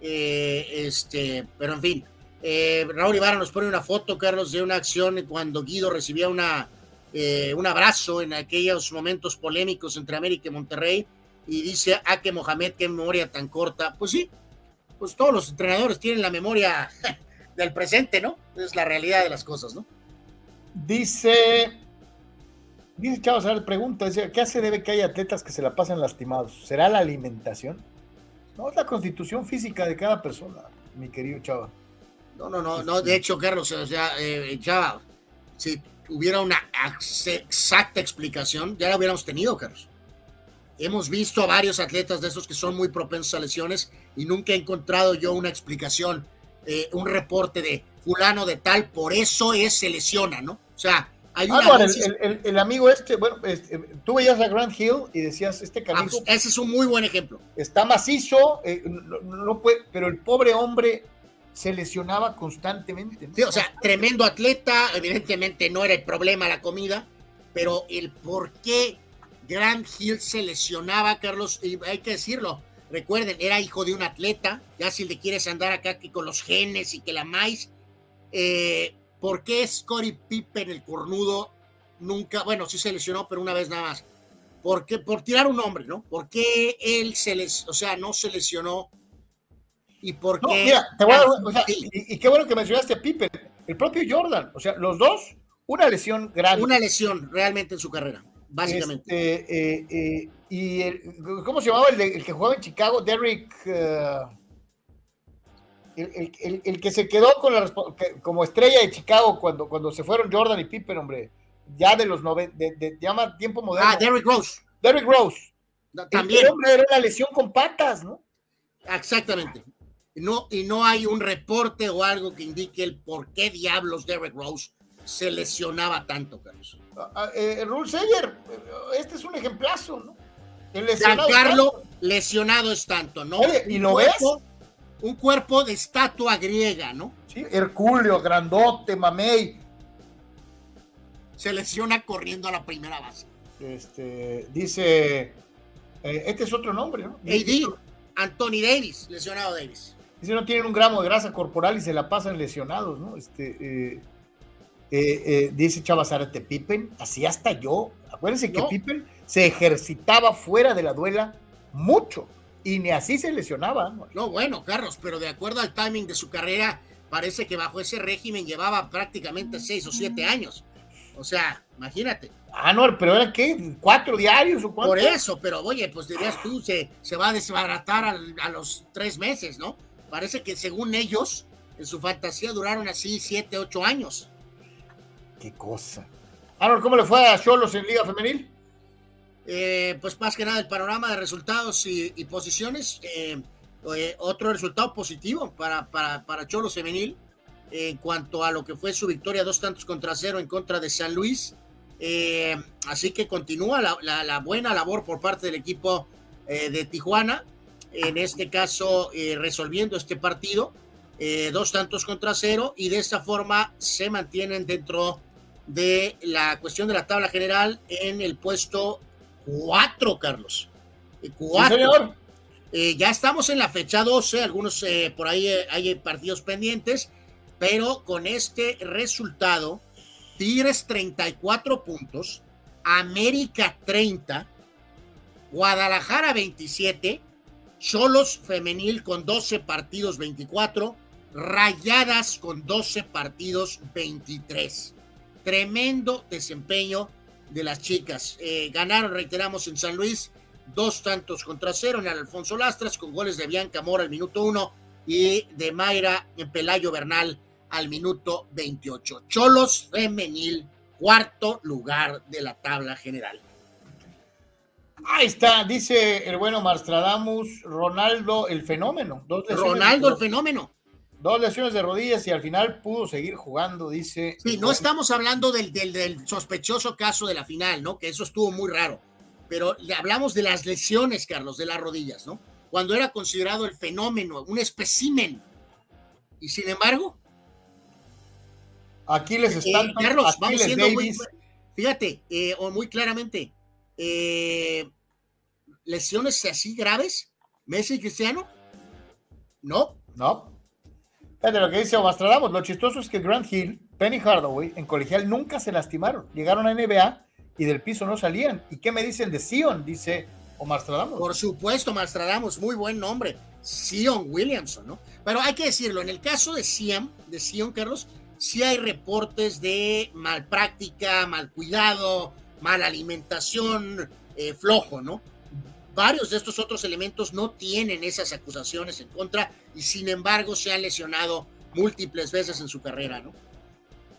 eh, este, pero en fin, eh, Raúl Ibarra nos pone una foto, Carlos, de una acción cuando Guido recibía una, eh, un abrazo en aquellos momentos polémicos entre América y Monterrey y dice, ah, que Mohamed, qué memoria tan corta. Pues sí, pues todos los entrenadores tienen la memoria del presente, ¿no? Es la realidad de las cosas, ¿no? Dice, dice Chava, Sar, pregunta, dice, ¿qué hace debe que hay atletas que se la pasan lastimados? ¿Será la alimentación? No, es la constitución física de cada persona, mi querido Chava. No, no, no, no, de hecho, Carlos, o sea, eh, ya, si hubiera una ex- exacta explicación, ya la hubiéramos tenido, Carlos. Hemos visto a varios atletas de esos que son muy propensos a lesiones y nunca he encontrado yo una explicación, eh, un reporte de fulano de tal, por eso es, se lesiona, ¿no? O sea, hay Ah, una dosis- el, el- el amigo este, bueno, este, tú veías a Grant Hill y decías, este Ah, canijo pues, ese es un muy buen ejemplo. está macizo, eh, no, no puede, pero el pobre hombre se lesionaba constantemente. ¿no? Sí, o sea, tremendo atleta, evidentemente no era el problema la comida, pero el por qué Grant Hill se lesionaba, Carlos, y hay que decirlo, recuerden, era hijo de un atleta, ya si le quieres andar acá que con los genes y que la maíz, eh, ¿por qué Scottie Pippen, el cornudo, nunca, bueno, sí se lesionó, pero una vez nada más? ¿Por qué? Por tirar un nombre, ¿no? ¿Por qué él se les, o sea, no se lesionó? ¿Y por No, qué? mira, te voy a dar- Grant o sea, Hill? y, y qué bueno que mencionaste a Pippen, el propio Jordan, o sea, los dos, una lesión grande. Una lesión realmente en su carrera, básicamente. Este, eh, eh, y el- ¿cómo se llamaba el, de- el que jugaba en Chicago? Derrick. eh, el, el- que se quedó con la como estrella de Chicago cuando, cuando se fueron Jordan y Pippen, hombre, ya de los 90, de, de- ya más tiempo moderno. ah, Derrick Rose. Derrick Rose. También. El hombre era una lesión con patas, ¿no? Exactamente. No, y no hay un reporte o algo que indique el por qué diablos Derrick Rose se lesionaba tanto, Carlos. Ah, ah, eh, Rule Seyer, eh, este es un ejemplazo, ¿no? El lesionado Giancarlo lesionado es tanto, ¿no? Oye, ¿y lo cuerpo- Un cuerpo de estatua griega, ¿no? Sí, Herculeo, grandote, mamey. Se lesiona corriendo a la primera base. Este, dice, eh, este es otro nombre, ¿no? AD, Anthony Davis, lesionado Davis. Dice, no tienen un gramo de grasa corporal y se la pasan lesionados, ¿no? Este, eh, eh, eh, dice Chavazárate, Pippen, así hasta yo. Acuérdense que. Pippen se ejercitaba fuera de la duela mucho y ni así se lesionaba. ¿no? No, bueno, Carlos, pero de acuerdo al timing de su carrera, parece que bajo ese régimen llevaba prácticamente seis o siete años. O sea, imagínate. Ah, no, pero era qué, cuatro diarios o cuánto. Por eso, pero oye, pues dirías tú, se, se va a desbaratar a, los tres meses, ¿no? Parece que según ellos, en su fantasía duraron así siete, ocho años. Qué cosa. Arnold, ¿cómo le fue a Cholos en Liga Femenil? Eh, pues más que nada el panorama de resultados y, y posiciones. eh, eh, otro resultado positivo para, para, para Cholos Femenil en cuanto a lo que fue su victoria dos tantos contra cero en contra de San Luis. Eh, así que continúa la, la- la buena labor por parte del equipo eh, de Tijuana. En este caso, eh, resolviendo este partido. eh, dos tantos contra cero y de esta forma se mantienen dentro de la cuestión de la tabla general en el puesto 4, Carlos. Eh, Cuatro. Sí, señor. Eh, ya estamos en la fecha 12, algunos eh, por ahí eh, hay partidos pendientes, pero con este resultado, Tigres 34 puntos, América 30, Guadalajara 27, Cholos femenil con 12 partidos 24, Rayadas con 12 partidos 23. Tremendo desempeño de las chicas. Eh, ganaron, reiteramos, en San Luis dos tantos contra cero en Alfonso Lastras con goles de Bianca Mora al minuto uno y de Mayra Pelayo Bernal al minuto 28. Cholos femenil, cuarto lugar de la tabla general. Ahí está, dice el bueno Marstradamus, Ronaldo el fenómeno. Dos Ronaldo el fenómeno. Dos lesiones de rodillas y al final pudo seguir jugando, dice. Sí, no estamos hablando del, del, del sospechoso caso de la final, ¿no? Que eso estuvo muy raro. Pero le hablamos de las lesiones, Carlos, de las rodillas, ¿no? Cuando era considerado el fenómeno, un espécimen. Y sin embargo, Aquí les eh, están. Carlos, vamos siendo muy, fíjate, eh, o muy claramente, eh, lesiones así graves, Messi y Cristiano, no, No. Fíjate lo que dice Omastradamus. Lo chistoso es que Grant Hill, Penny Hardaway, en colegial nunca se lastimaron. Llegaron a NBA y del piso no salían. ¿Y qué me dicen de Sion? Dice Omastradamus. Por supuesto, Mastradamos, muy buen nombre. Sion Williamson, ¿no? Pero hay que decirlo, en el caso de Sion, de Sion, Carlos, sí hay reportes de mal práctica, mal cuidado, mala alimentación, eh, flojo, ¿no? Varios de estos otros elementos no tienen esas acusaciones en contra y sin embargo se han lesionado múltiples veces en su carrera, ¿no?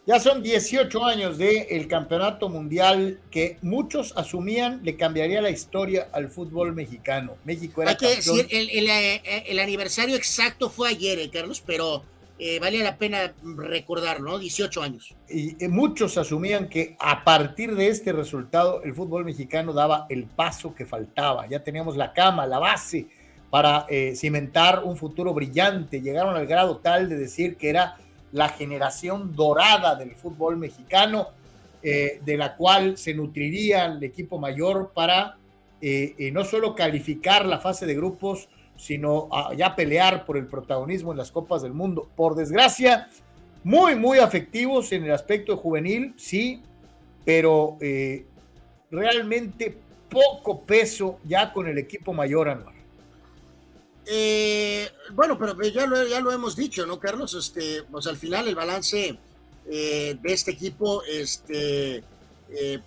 Ya son 18 años del campeonato mundial que muchos asumían le cambiaría la historia al fútbol mexicano. México era Hay que campeón. decir, el, el, eh, el aniversario exacto fue ayer, eh, Carlos, pero eh, valía la pena recordarlo, ¿no? 18 años. Y, muchos asumían que a partir de este resultado el fútbol mexicano daba el paso que faltaba. Ya teníamos la cama, la base para eh, cimentar un futuro brillante. Llegaron al grado tal de decir que era la generación dorada del fútbol mexicano, eh, de la cual se nutriría el equipo mayor para no solo calificar la fase de grupos, sino a ya pelear por el protagonismo en las Copas del Mundo. Por desgracia, muy, muy afectivos en el aspecto juvenil, sí, pero eh, realmente poco peso ya con el equipo mayor, Anuar. Eh, bueno, pero ya lo, ya lo hemos dicho, ¿no, Carlos? Este, pues al final el balance eh, de este equipo, este,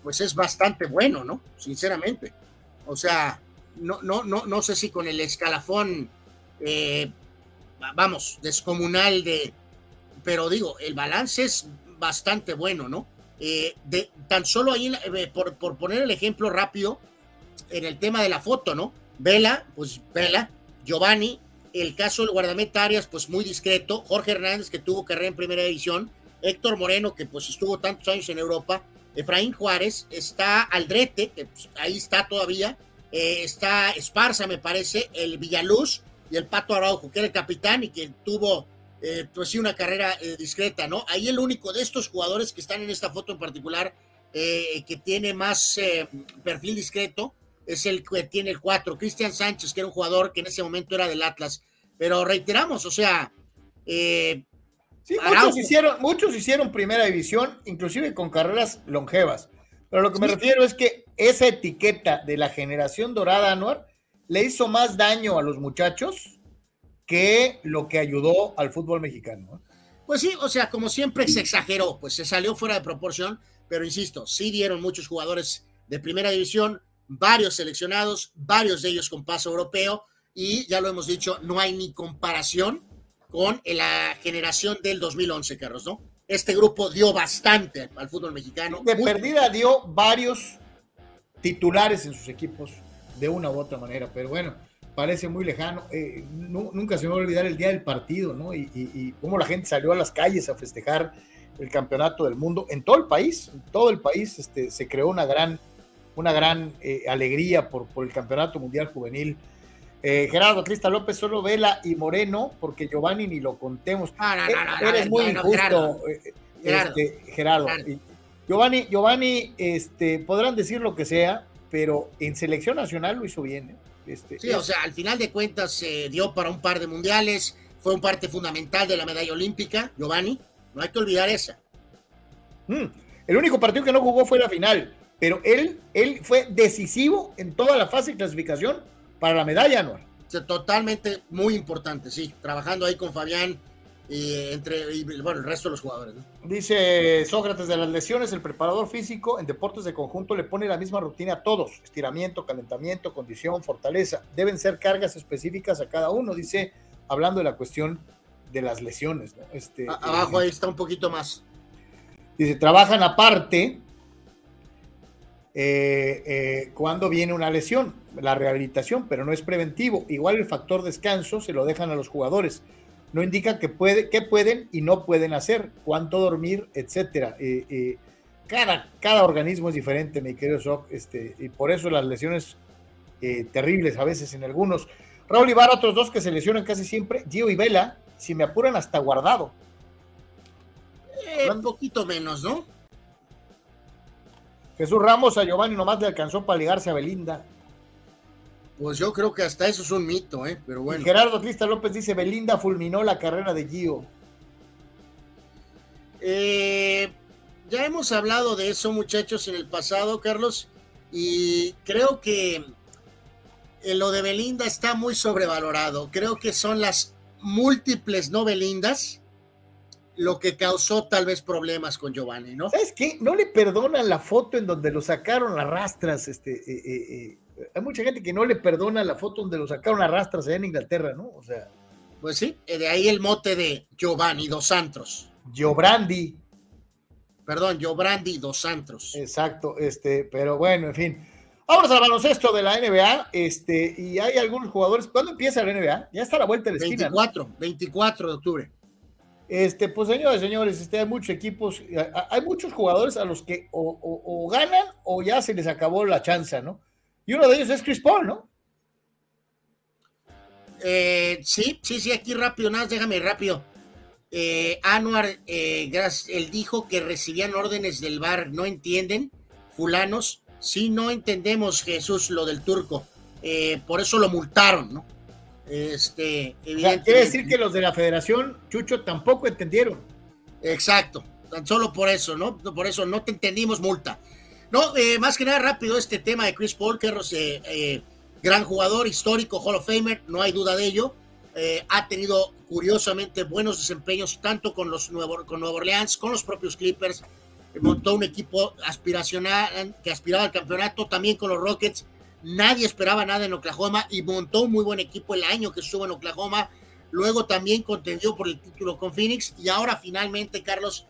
pues es bastante bueno, ¿no? Sinceramente. O sea, no, no, no, no sé si con el escalafón, eh, vamos, descomunal de, pero digo, el balance es bastante bueno, ¿no? Eh, de, tan solo ahí, eh, por, por, poner el ejemplo rápido, en el tema de la foto, ¿no? Vela, pues Vela, Giovanni, el caso del guardameta Arias, pues muy discreto, Jorge Hernández, que tuvo carrera en primera división, Héctor Moreno, que pues estuvo tantos años en Europa, Efraín Juárez, está Aldrete, que pues, ahí está todavía, eh, está Esparza, me parece, el Villaluz y el Pato Araujo, que era el capitán y que tuvo, eh, pues sí, una carrera eh, discreta, ¿no? Ahí el único de estos jugadores que están en esta foto en particular, que tiene más perfil discreto, es el que tiene el 4, Cristian Sánchez, que era un jugador que en ese momento era del Atlas. Pero reiteramos, o sea... sí, muchos hicieron, muchos hicieron primera división, inclusive con carreras longevas. Pero lo que me refiero es que esa etiqueta de la generación dorada, Anuar, le hizo más daño a los muchachos que lo que ayudó al fútbol mexicano. Pues sí, o sea, como siempre se exageró, pues se salió fuera de proporción, pero insisto, sí dieron muchos jugadores de primera división, varios seleccionados, varios de ellos con paso europeo, y ya lo hemos dicho, no hay ni comparación con la generación del 2011, Carlos, ¿no? Este grupo dio bastante al fútbol mexicano. De perdida dio varios titulares en sus equipos de una u otra manera, pero bueno, parece muy lejano. Eh, nunca se me va a olvidar el día del partido, ¿no? Y, cómo la gente salió a las calles a festejar el campeonato del mundo en todo el país, en todo el país este, se creó una gran, una gran eh, alegría por, por el campeonato mundial juvenil eh, Gerardo Crista López, solo Vela y Moreno, porque Giovanni ni lo contemos. Eres muy injusto, Gerardo. Giovanni, Giovanni, este, podrán decir lo que sea, pero en selección nacional lo hizo bien. ¿eh? Este, sí, o sea, al final de cuentas se dio para un par de mundiales, fue un parte fundamental de la medalla olímpica, Giovanni, no hay que olvidar esa. Mm, el único partido que no jugó fue la final, pero él, él fue decisivo en toda la fase de clasificación para la medalla, ¿no? Totalmente muy importante, sí. Trabajando ahí con Fabián y entre bueno, el resto de los jugadores. Dice Sócrates de las lesiones, el preparador físico en deportes de conjunto le pone la misma rutina a todos: estiramiento, calentamiento, condición, fortaleza. Deben ser cargas específicas a cada uno, dice, hablando de la cuestión de las lesiones. Este, abajo ahí está un poquito más. Dice, trabajan aparte eh, eh, cuando viene una lesión, la rehabilitación, pero no es preventivo. Igual el factor descanso se lo dejan a los jugadores. No indica que, puede, qué pueden y no pueden hacer, cuánto dormir, etcétera. Eh, cada, cada organismo es diferente, mi querido Sok, este, y por eso las lesiones terribles a veces en algunos. Raúl Ibarra, otros dos que se lesionan casi siempre, Gio y Vela, si me apuran hasta guardado. un poquito menos, ¿no? Jesús Ramos a Giovanni nomás le alcanzó para ligarse a Belinda. Pues yo creo que hasta eso es un mito, ¿eh? Pero bueno. Gerardo Crista López dice: Belinda fulminó la carrera de Gio. Eh, ya hemos hablado de eso, muchachos, en el pasado, Carlos, y creo que lo de Belinda está muy sobrevalorado. Creo que son las múltiples no Belindas lo que causó tal vez problemas con Giovanni, ¿no? ¿Sabes qué? No le perdonan la foto en donde lo sacaron a rastras. Este, eh, eh, eh, hay mucha gente que no le perdona la foto donde lo sacaron a rastras allá en Inglaterra, ¿no? O sea. Pues sí, de ahí el mote de Giovanni dos Santos. Giobrandi. Perdón, Giobrandi dos Santos. Exacto, este, pero bueno, en fin. Vámonos al baloncesto de la NBA, este, y hay algunos jugadores. ¿Cuándo empieza la NBA? Ya está a la vuelta de la 24, 24 de octubre. Este, pues señores, señores, este, hay muchos equipos, hay muchos jugadores a los que o, ganan o ya se les acabó la chance, ¿no? Y uno de ellos es Chris Paul, ¿no? Eh, sí, sí, sí, aquí rápido, nada, déjame rápido. Eh, Anuar, eh, él dijo que recibían órdenes del bar, no entienden, fulanos, sí, no entendemos, Jesús, lo del turco, eh, por eso lo multaron, ¿no? Este, quiere decir que los de la federación, Chucho, tampoco entendieron. Exacto, tan solo por eso, ¿no? Por eso no te entendimos multa. No, eh, más que nada rápido este tema de Chris Paul, que eh, eh, gran jugador, histórico, Hall of Famer, no hay duda de ello. ha tenido curiosamente buenos desempeños tanto con los Nuevo, con Nueva Orleans, con los propios Clippers. Montó un equipo aspiracional que aspiraba al campeonato, también con los Rockets Nadie esperaba nada en Oklahoma y montó un muy buen equipo el año que estuvo en Oklahoma. Luego también contendió por el título con Phoenix y ahora finalmente, Carlos,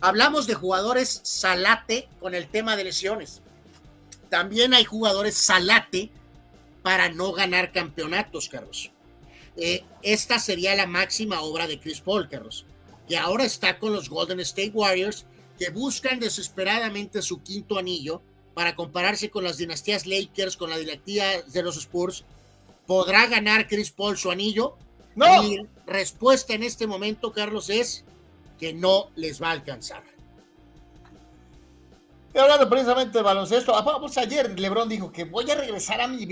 hablamos de jugadores salate con el tema de lesiones. También hay jugadores salate para no ganar campeonatos, Carlos. Eh, esta sería la máxima obra de Chris Paul, Carlos, que ahora está con los Golden State Warriors, que buscan desesperadamente su quinto anillo para compararse con las dinastías Lakers, con la dinastía de los Spurs. ¿Podrá ganar Chris Paul su anillo? No. Mi respuesta en este momento, Carlos, es que no les va a alcanzar. Y hablando precisamente de baloncesto, ah, pues ayer LeBron dijo que voy a regresar a mi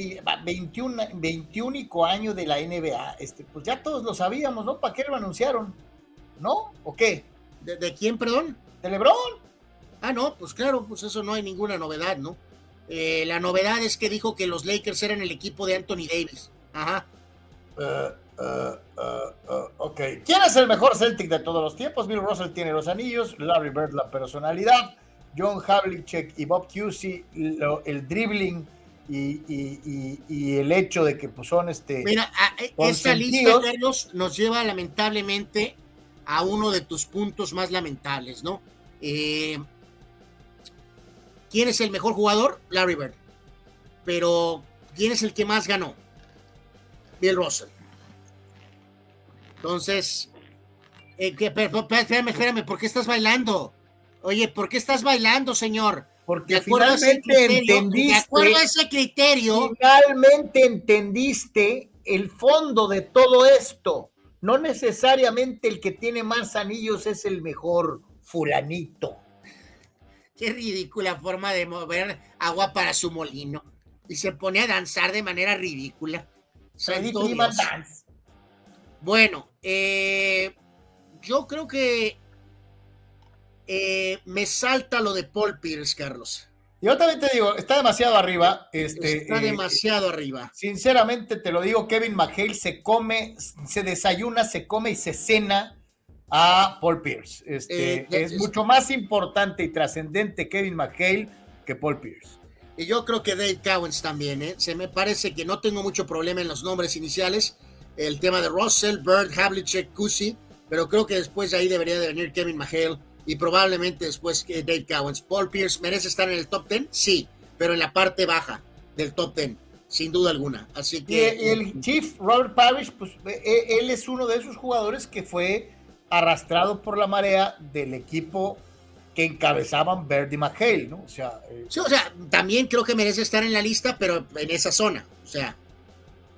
21, 21 año de la NBA. Este, pues ya todos lo sabíamos, ¿no? ¿Para qué lo anunciaron? ¿No? ¿O qué? ¿De, de quién, perdón? De LeBron. Ah, no, pues claro, pues eso no hay ninguna novedad, ¿no? Eh, la novedad es que dijo que los Lakers eran el equipo de Anthony Davis. Ajá. Uh, uh, uh, ok. ¿Quién es el mejor Celtic de todos los tiempos? Bill Russell tiene los anillos, Larry Bird la personalidad, John Havlicek y Bob Cousy el dribbling y, el hecho de que pues, son este. Mira, esta lista, Carlos, nos lleva lamentablemente a uno de tus puntos más lamentables, ¿no? Eh, ¿Quién es el mejor jugador? Larry Bird. Pero, ¿quién es el que más ganó? Bill Russell. Entonces, eh, espérame, espérame, ¿por qué estás bailando? Oye, ¿por qué estás bailando, señor? Porque finalmente entendiste. De acuerdo a ese criterio. Finalmente entendiste el fondo de todo esto. No necesariamente el que tiene más anillos es el mejor, fulanito. Qué ridícula forma de mover agua para su molino. Y se pone a danzar de manera ridícula. Bueno, eh, yo creo que eh, me salta lo de Paul Pierce, Carlos. Yo también te digo, está demasiado arriba. Este, está eh, demasiado arriba. Sinceramente te lo digo, Kevin McHale se come, se desayuna, se come y se cena a Paul Pierce. Este, eh, es, mucho más importante y trascendente Kevin McHale que Paul Pierce. Y yo creo que Dave Cowens también, ¿eh? Se me parece que no tengo mucho problema en los nombres iniciales. El tema de Russell, Bird, Havlicek, Kusi, pero creo que después de ahí debería de venir Kevin McHale y probablemente después que Dave Cowens. Paul Pierce merece estar en el top 10, sí, pero en la parte baja del top 10 sin duda alguna. Así que. Y el Chief Robert Parrish, pues e, e, él es uno de esos jugadores que fue arrastrado por la marea del equipo que encabezaban Verdi McHale, ¿no? O sea, eh, sí, o sea, también creo que merece estar en la lista, pero en esa zona, o sea,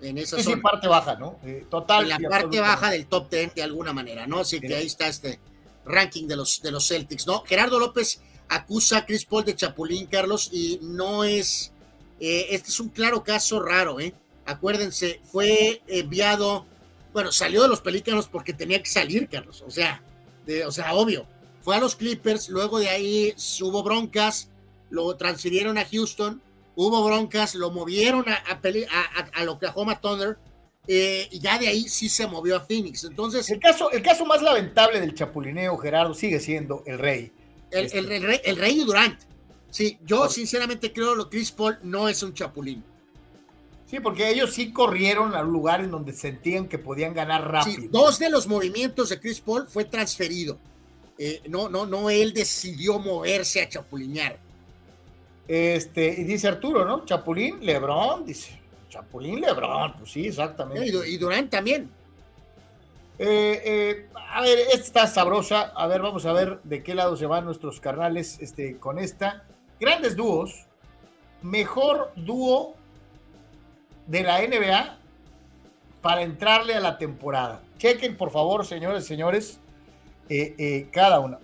en esa sí, zona. Sí, parte baja, ¿no? Eh, total. En la parte baja del top 10 de alguna manera, ¿no? Así que ahí está este ranking de los, de los Celtics, ¿no? Gerardo López acusa a Chris Paul de Chapulín, Carlos, y no es, eh, este es un claro caso raro, ¿eh? Acuérdense, fue enviado bueno, salió de los Pelícanos porque tenía que salir, Carlos. O sea, de, o sea, obvio. Fue a los Clippers, luego de ahí hubo broncas, lo transfirieron a Houston, hubo broncas, lo movieron a, a, a, Oklahoma Thunder, eh, y ya de ahí sí se movió a Phoenix. Entonces. El caso, el caso más lamentable del chapulineo, Gerardo, sigue siendo el rey. El, el, este. rey, el rey Durant. Sí, yo sinceramente creo que Chris Paul no es un chapulín. Sí, porque ellos sí corrieron al lugar en donde sentían que podían ganar rápido. Sí, dos de los movimientos de Chris Paul fue transferido. Eh, no, no, no, él decidió moverse a chapulinear. Este, y dice Arturo, ¿no? Chapulín, Lebrón, dice. Chapulín, Lebrón, pues sí, exactamente. Y, Durán también. Eh, eh, a ver, esta está sabrosa. A ver, vamos a ver de qué lado se van nuestros carnales este, con esta. Grandes dúos. Mejor dúo de la NBA para entrarle a la temporada. Chequen, por favor, señores, señores, eh, cada uno.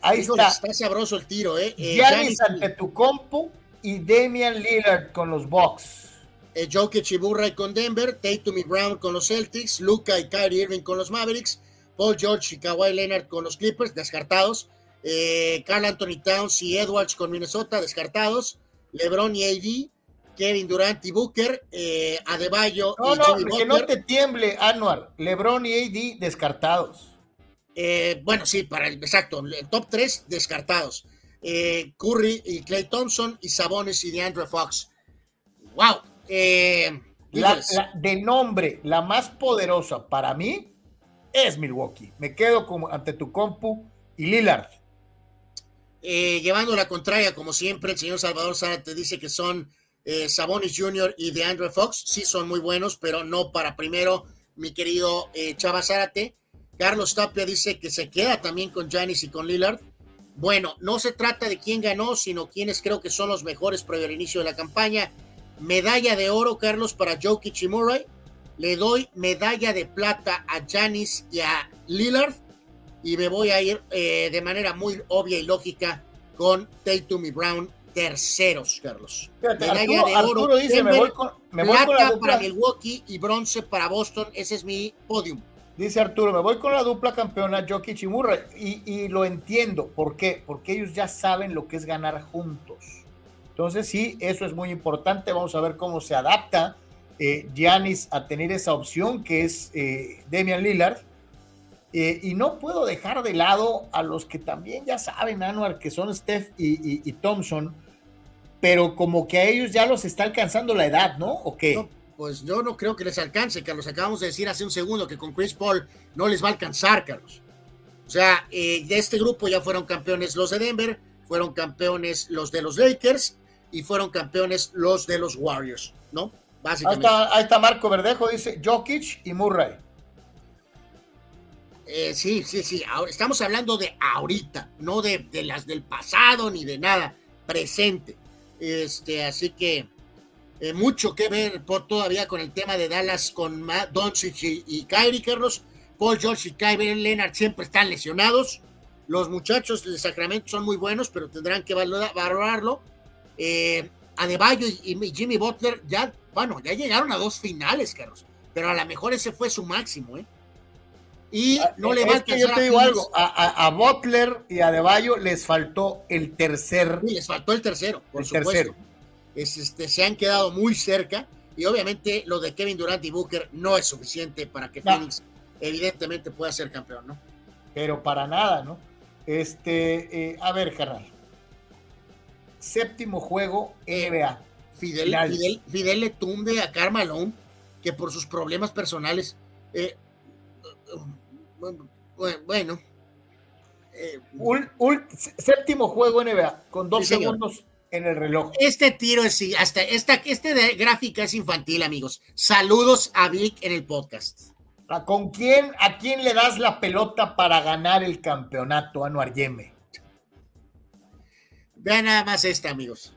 Ahí está. Está sabroso el tiro, ¿eh? Giannis ante tu compu y Damian Lillard con los Bucks. Eh, Jokic y Burray con Denver, Tatum y Brown con los Celtics, Luca y Kyrie Irving con los Mavericks, Paul George y Kawhi Leonard con los Clippers, descartados, eh, Carl Anthony Towns y Edwards con Minnesota, descartados, LeBron y AD, Kevin Durant y Booker, eh, Adebayo no, y no, que no te tiemble, Anuar, LeBron y AD descartados. Eh, bueno, sí, para el exacto, el top 3 descartados. Curry y Clay Thompson y Sabonis y DeAndre Fox. ¡Wow! Eh, de nombre, la más poderosa para mí es Milwaukee. Me quedo como ante tu compu y Lillard. Eh, llevando la contraria, como siempre, el señor Salvador Sara te dice que son eh, Sabonis Jr. y DeAndre Fox. Sí, son muy buenos, pero no para primero, mi querido Chava Zárate. Carlos Tapia dice que se queda también con Janis y con Lillard. Bueno, no se trata de quién ganó, sino quiénes creo que son los mejores previo al inicio de la campaña. Medalla de oro, Carlos, para Jokic y Murray. Le doy medalla de plata a Janis y a Lillard. Y me voy a ir eh, de manera muy obvia y lógica con Tatum y Brown terceros, Carlos. medalla de oro. dice, me voy con, plata para Milwaukee y bronce para Boston. Ese es mi podium. Dice Arturo, me voy con la dupla campeona Jokic y Murray. Y, y lo entiendo. ¿Por qué? Porque ellos ya saben lo que es ganar juntos. Entonces, sí, eso es muy importante. Vamos a ver cómo se adapta eh, Giannis a tener esa opción que es eh, Damian Lillard. Eh, y no puedo dejar de lado a los que también ya saben, Anuar, que son Steph y, Thompson, pero como que a ellos ya los está alcanzando la edad, ¿no? ¿O qué? pues yo no creo que les alcance, Carlos. Acabamos de decir hace un segundo que con Chris Paul no les va a alcanzar, Carlos. O sea, de este grupo ya fueron campeones los de Denver, fueron campeones los de los Lakers y fueron campeones los de los Warriors, ¿no? Básicamente. Ahí está, Marco Verdejo, dice Jokic y Murray. Eh, sí, sí, sí. estamos hablando de ahorita, no de, las del pasado ni de nada presente. Este, así que eh, mucho que ver por todavía con el tema de Dallas con Doncic y, y Kyrie, Carlos. Paul George y Kyrie Leonard siempre están lesionados. Los muchachos de Sacramento son muy buenos, pero tendrán que valorarlo. Eh, Adebayo y, Jimmy Butler ya, bueno, ya llegaron a dos finales, Carlos, pero a lo mejor ese fue su máximo, ¿eh? Y ah, no le va a Yo te digo algo, a, Butler y a Adebayo les faltó el tercer. Sí, les faltó el tercero, por supuesto. este, se han quedado muy cerca y obviamente lo de Kevin Durant y Booker no es suficiente para que Phoenix evidentemente pueda ser campeón, ¿no? Pero para nada, ¿no? Este, eh, a ver, carnal séptimo juego NBA. Fidel, Fidel, Fidel, le tumbe a Carmalón que por sus problemas personales, eh, bueno. Eh, séptimo juego NBA, con dos segundos en el reloj. Este tiro es hasta esta este de gráfica es infantil, amigos. Saludos a Vic en el podcast. ¿Con quién, a quién le das la pelota para ganar el campeonato, Anuar Yeme? Vean nada más este, amigos.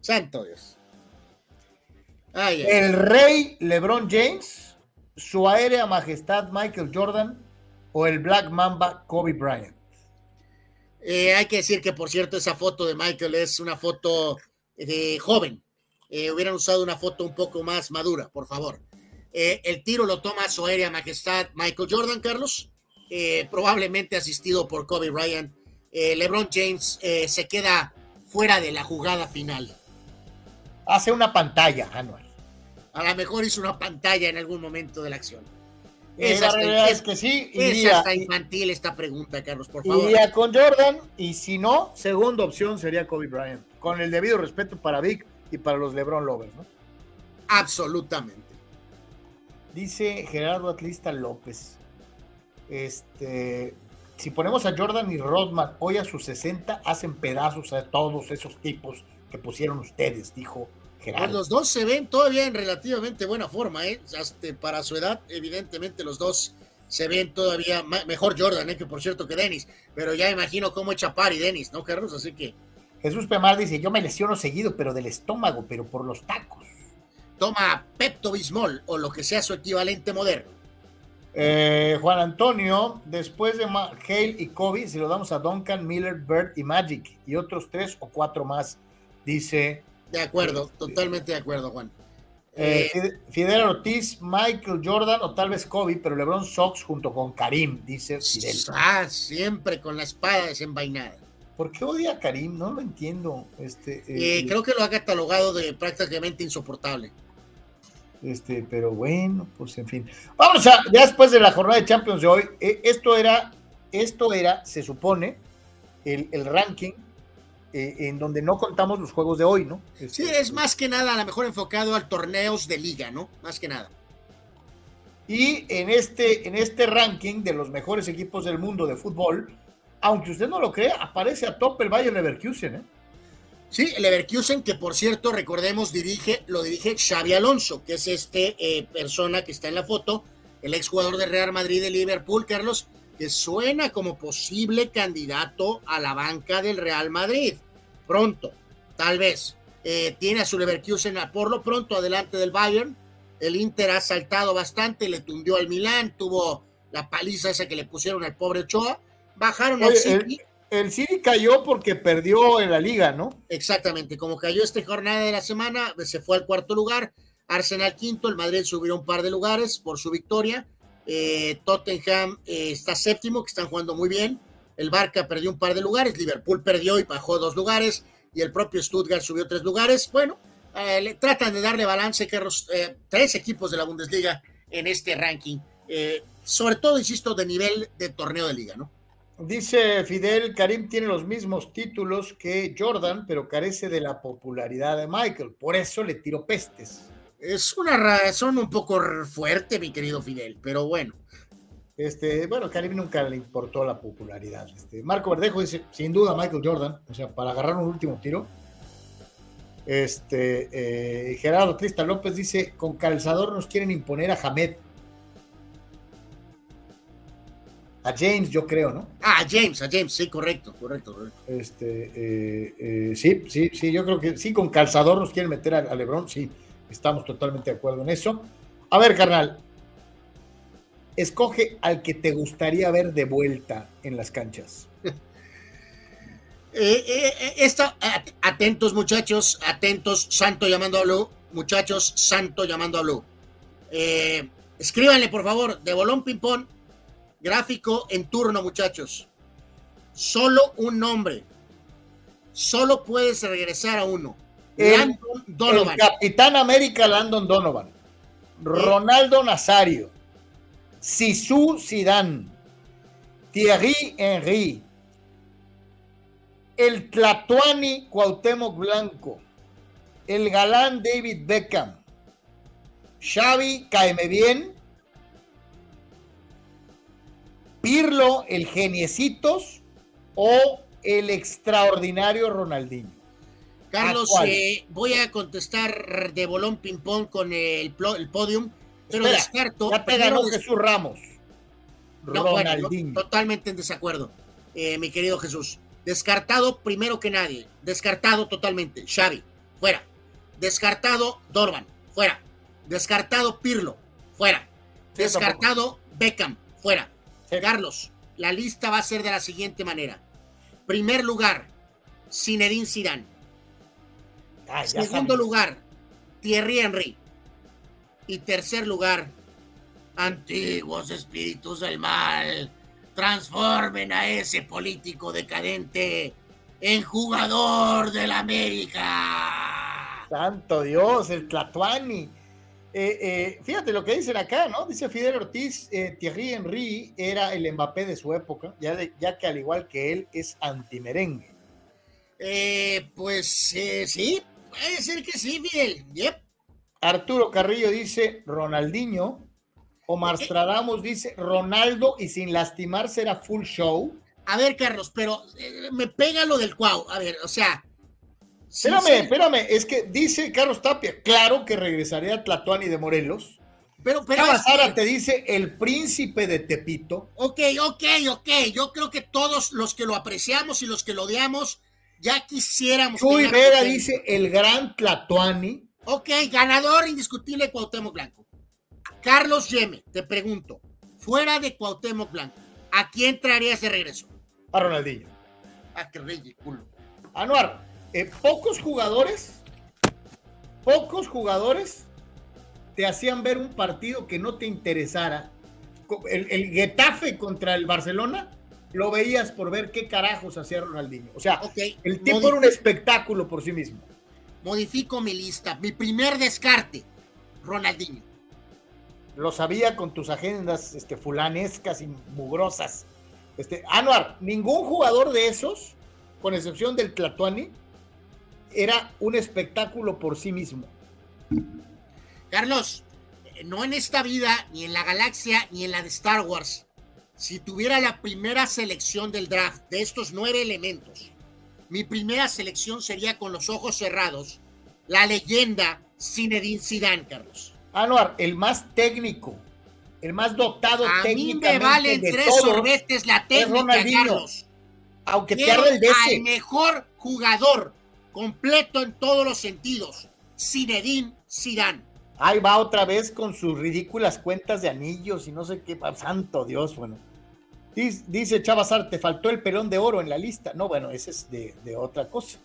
Santo Dios. el rey LeBron James, su aérea majestad Michael Jordan o el Black Mamba Kobe Bryant. Eh, hay que decir que, por cierto, esa foto de Michael es una foto de joven. Eh, hubieran usado una foto un poco más madura, por favor. Eh, el tiro lo toma su aérea majestad Michael Jordan, Carlos, probablemente asistido por Kobe Bryant LeBron James se queda fuera de la jugada final. Hace una pantalla, Anual. A lo mejor hizo una pantalla en algún momento de la acción. Eh, la realidad es que sí. es hasta infantil esta pregunta, Carlos, por favor. Iría con Jordan y si no, segunda opción sería Kobe Bryant. Con el debido respeto para Vic y para los LeBron Lovers, ¿no? Absolutamente. Dice Gerardo Atlista López. Este, si ponemos a Jordan y Rodman hoy a sus 60, hacen pedazos a todos esos tipos que pusieron ustedes, dijo Pues los dos se ven todavía en relativamente buena forma, ¿eh? Hasta para su edad, evidentemente los dos se ven todavía mejor Jordan, ¿eh? que por cierto que Dennis, pero ya imagino cómo echa par y Dennis, ¿no, Carlos? Así que. Jesús Pemar dice: Yo me lesiono seguido, pero del estómago, pero por los tacos. Toma Pepto Bismol o lo que sea su equivalente moderno. Eh, Juan Antonio, después de Hale y Kobe, si lo damos a Duncan, Miller, Bird y Magic y otros tres o cuatro más, dice. De acuerdo, totalmente de acuerdo, Juan. Eh, Fidel Ortiz, Michael Jordan o tal vez Kobe, pero LeBron Sox junto con Karim, dice Fidel. Ah, siempre con la espada desenvainada. ¿Por qué odia a Karim? No lo entiendo. Este, eh, creo que lo ha catalogado de prácticamente insoportable. Este, pero bueno, pues en fin. Vamos a, ya después de la jornada de Champions de hoy, eh, esto era, esto era, se supone, el, ranking eh, en donde no contamos los juegos de hoy, ¿no? sí, es más que nada a lo mejor enfocado al torneos de liga, ¿no? Más que nada. Y en este, en este ranking de los mejores equipos del mundo de fútbol, aunque usted no lo crea, aparece a top el Bayern Leverkusen, ¿eh? Sí, el Leverkusen, que por cierto, recordemos, dirige, lo dirige Xavi Alonso, que es este eh, persona que está en la foto, el exjugador de Real Madrid de Liverpool, Carlos, que suena como posible candidato a la banca del Real Madrid. Pronto, tal vez. Eh, tiene a su Leverkusen por lo pronto adelante del Bayern. El Inter ha saltado bastante, le tundió al Milán, tuvo la paliza esa que le pusieron al pobre Ochoa. Bajaron al City el City cayó porque perdió en la liga, ¿no? Exactamente, como cayó esta jornada de la semana, se fue al cuarto lugar, Arsenal quinto, el Madrid subió un par de lugares por su victoria, eh, Tottenham eh, está séptimo, que están jugando muy bien, el Barca perdió un par de lugares, Liverpool perdió y bajó dos lugares, y el propio Stuttgart subió tres lugares, bueno, eh, le tratan de darle balance que tres equipos de la Bundesliga en este ranking, sobre todo, insisto, de nivel de torneo de liga, ¿no? Dice Fidel, Karim tiene los mismos títulos que Jordan, pero carece de la popularidad de Michael. Por eso le tiro pestes. Es una razón un poco fuerte, mi querido Fidel, pero bueno. Este, bueno, Karim nunca le importó la popularidad. Este, Marco Verdejo dice, sin duda Michael Jordan, o sea, para agarrar un último tiro. Este, eh, Gerardo Trista López dice, con calzador nos quieren imponer a Hamed. A James, yo creo, ¿no? Ah, a James, a James, sí, correcto, correcto, Este, eh, eh, sí, sí, sí, yo creo que sí, con calzador nos quieren meter a, Lebron, sí, estamos totalmente de acuerdo en eso. A ver, carnal, escoge al que te gustaría ver de vuelta en las canchas. Eh, atentos, muchachos, atentos, Santo llamando a Blue, muchachos, Santo llamando a Blue. escríbanle, por favor, de bolón ping-pong Gráfico en turno, muchachos. Solo un nombre. Solo puedes regresar a uno. Landon Donovan. Capitán América Landon Donovan. Ronaldo Nazario. Sisu Zidane. Thierry Henry. El Tlatuani Cuauhtémoc Blanco. El galán David Beckham. Xavi, caeme bien. Pirlo, el geniecitos o el extraordinario Ronaldinho. Carlos, eh, voy a contestar de bolón ping-pong con el, el podium, pero descarto. Ya te ganó Jesús Ramos. Ronaldinho. totalmente en desacuerdo, eh, mi querido Jesús. Descartado primero que nadie. Descartado totalmente. Xavi, fuera. Descartado Dorban, fuera. Descartado Pirlo, fuera. Descartado Beckham, fuera. Carlos, la lista va a ser de la siguiente manera. Primer lugar, Zinedine Zidane. Ah, Segundo lugar, Thierry Henry. Y tercer lugar, antiguos espíritus del mal, transformen a ese político decadente en jugador del América. Santo Dios, el Tlatuani. Eh, eh, fíjate lo que dicen acá, ¿no? Dice Fidel Ortiz, eh, Thierry Henry era el Mbappé de su época, ya, ya que al igual que él es antimerengue. pues sí, puede ser que sí, Fidel. Yep. Arturo Carrillo dice Ronaldinho. Omar Stradamos dice Ronaldo y sin lastimarse era full show. A ver, Carlos, pero me pega lo del cuau. A ver, o sea, espérame, espérame, es que dice Carlos Tapia, claro que regresaría a Tlatuani de Morelos. Pero, pero. Sara te dice el príncipe de Tepito. Ok, ok, ok. Yo creo que todos los que lo apreciamos y los que lo odiamos, ya quisiéramos. Chuy Vera dice el gran Tlatuani. Ok, ganador indiscutible Cuauhtémoc Blanco. Carlos Yeme, te pregunto, fuera de Cuauhtémoc Blanco, ¿a quién traerías de regreso? A Ronaldinho. A ah, qué ridículo. Anuar, eh, pocos jugadores, pocos jugadores te hacían ver un partido que no te interesara. El, Getafe contra el Barcelona lo veías por ver qué carajos hacía Ronaldinho. O sea, el tipo era un espectáculo por sí mismo. Modifico mi lista. Mi primer descarte, Ronaldinho. Lo sabía con tus agendas este, fulanescas y mugrosas. Este, Anuar, ningún jugador de esos, con excepción del Tlatuani, era un espectáculo por sí mismo. Carlos, no en esta vida, ni en la galaxia, ni en la de Star Wars. Si tuviera la primera selección del draft de estos nueve elementos, mi primera selección sería con los ojos cerrados, la leyenda Zinedine Zidane, Carlos. Anuar, el más técnico, el más dotado A mí me valen tres sorbetes la técnica, Carlos. Aunque te el de al mejor jugador completo en todos los sentidos, Zinedine Zidane. Ahí va otra vez con sus ridículas cuentas de anillos y no sé qué. Santo Dios, bueno. Dice Chavazar, te faltó el pelón de oro en la lista. No, bueno, ese es de, otra cosa.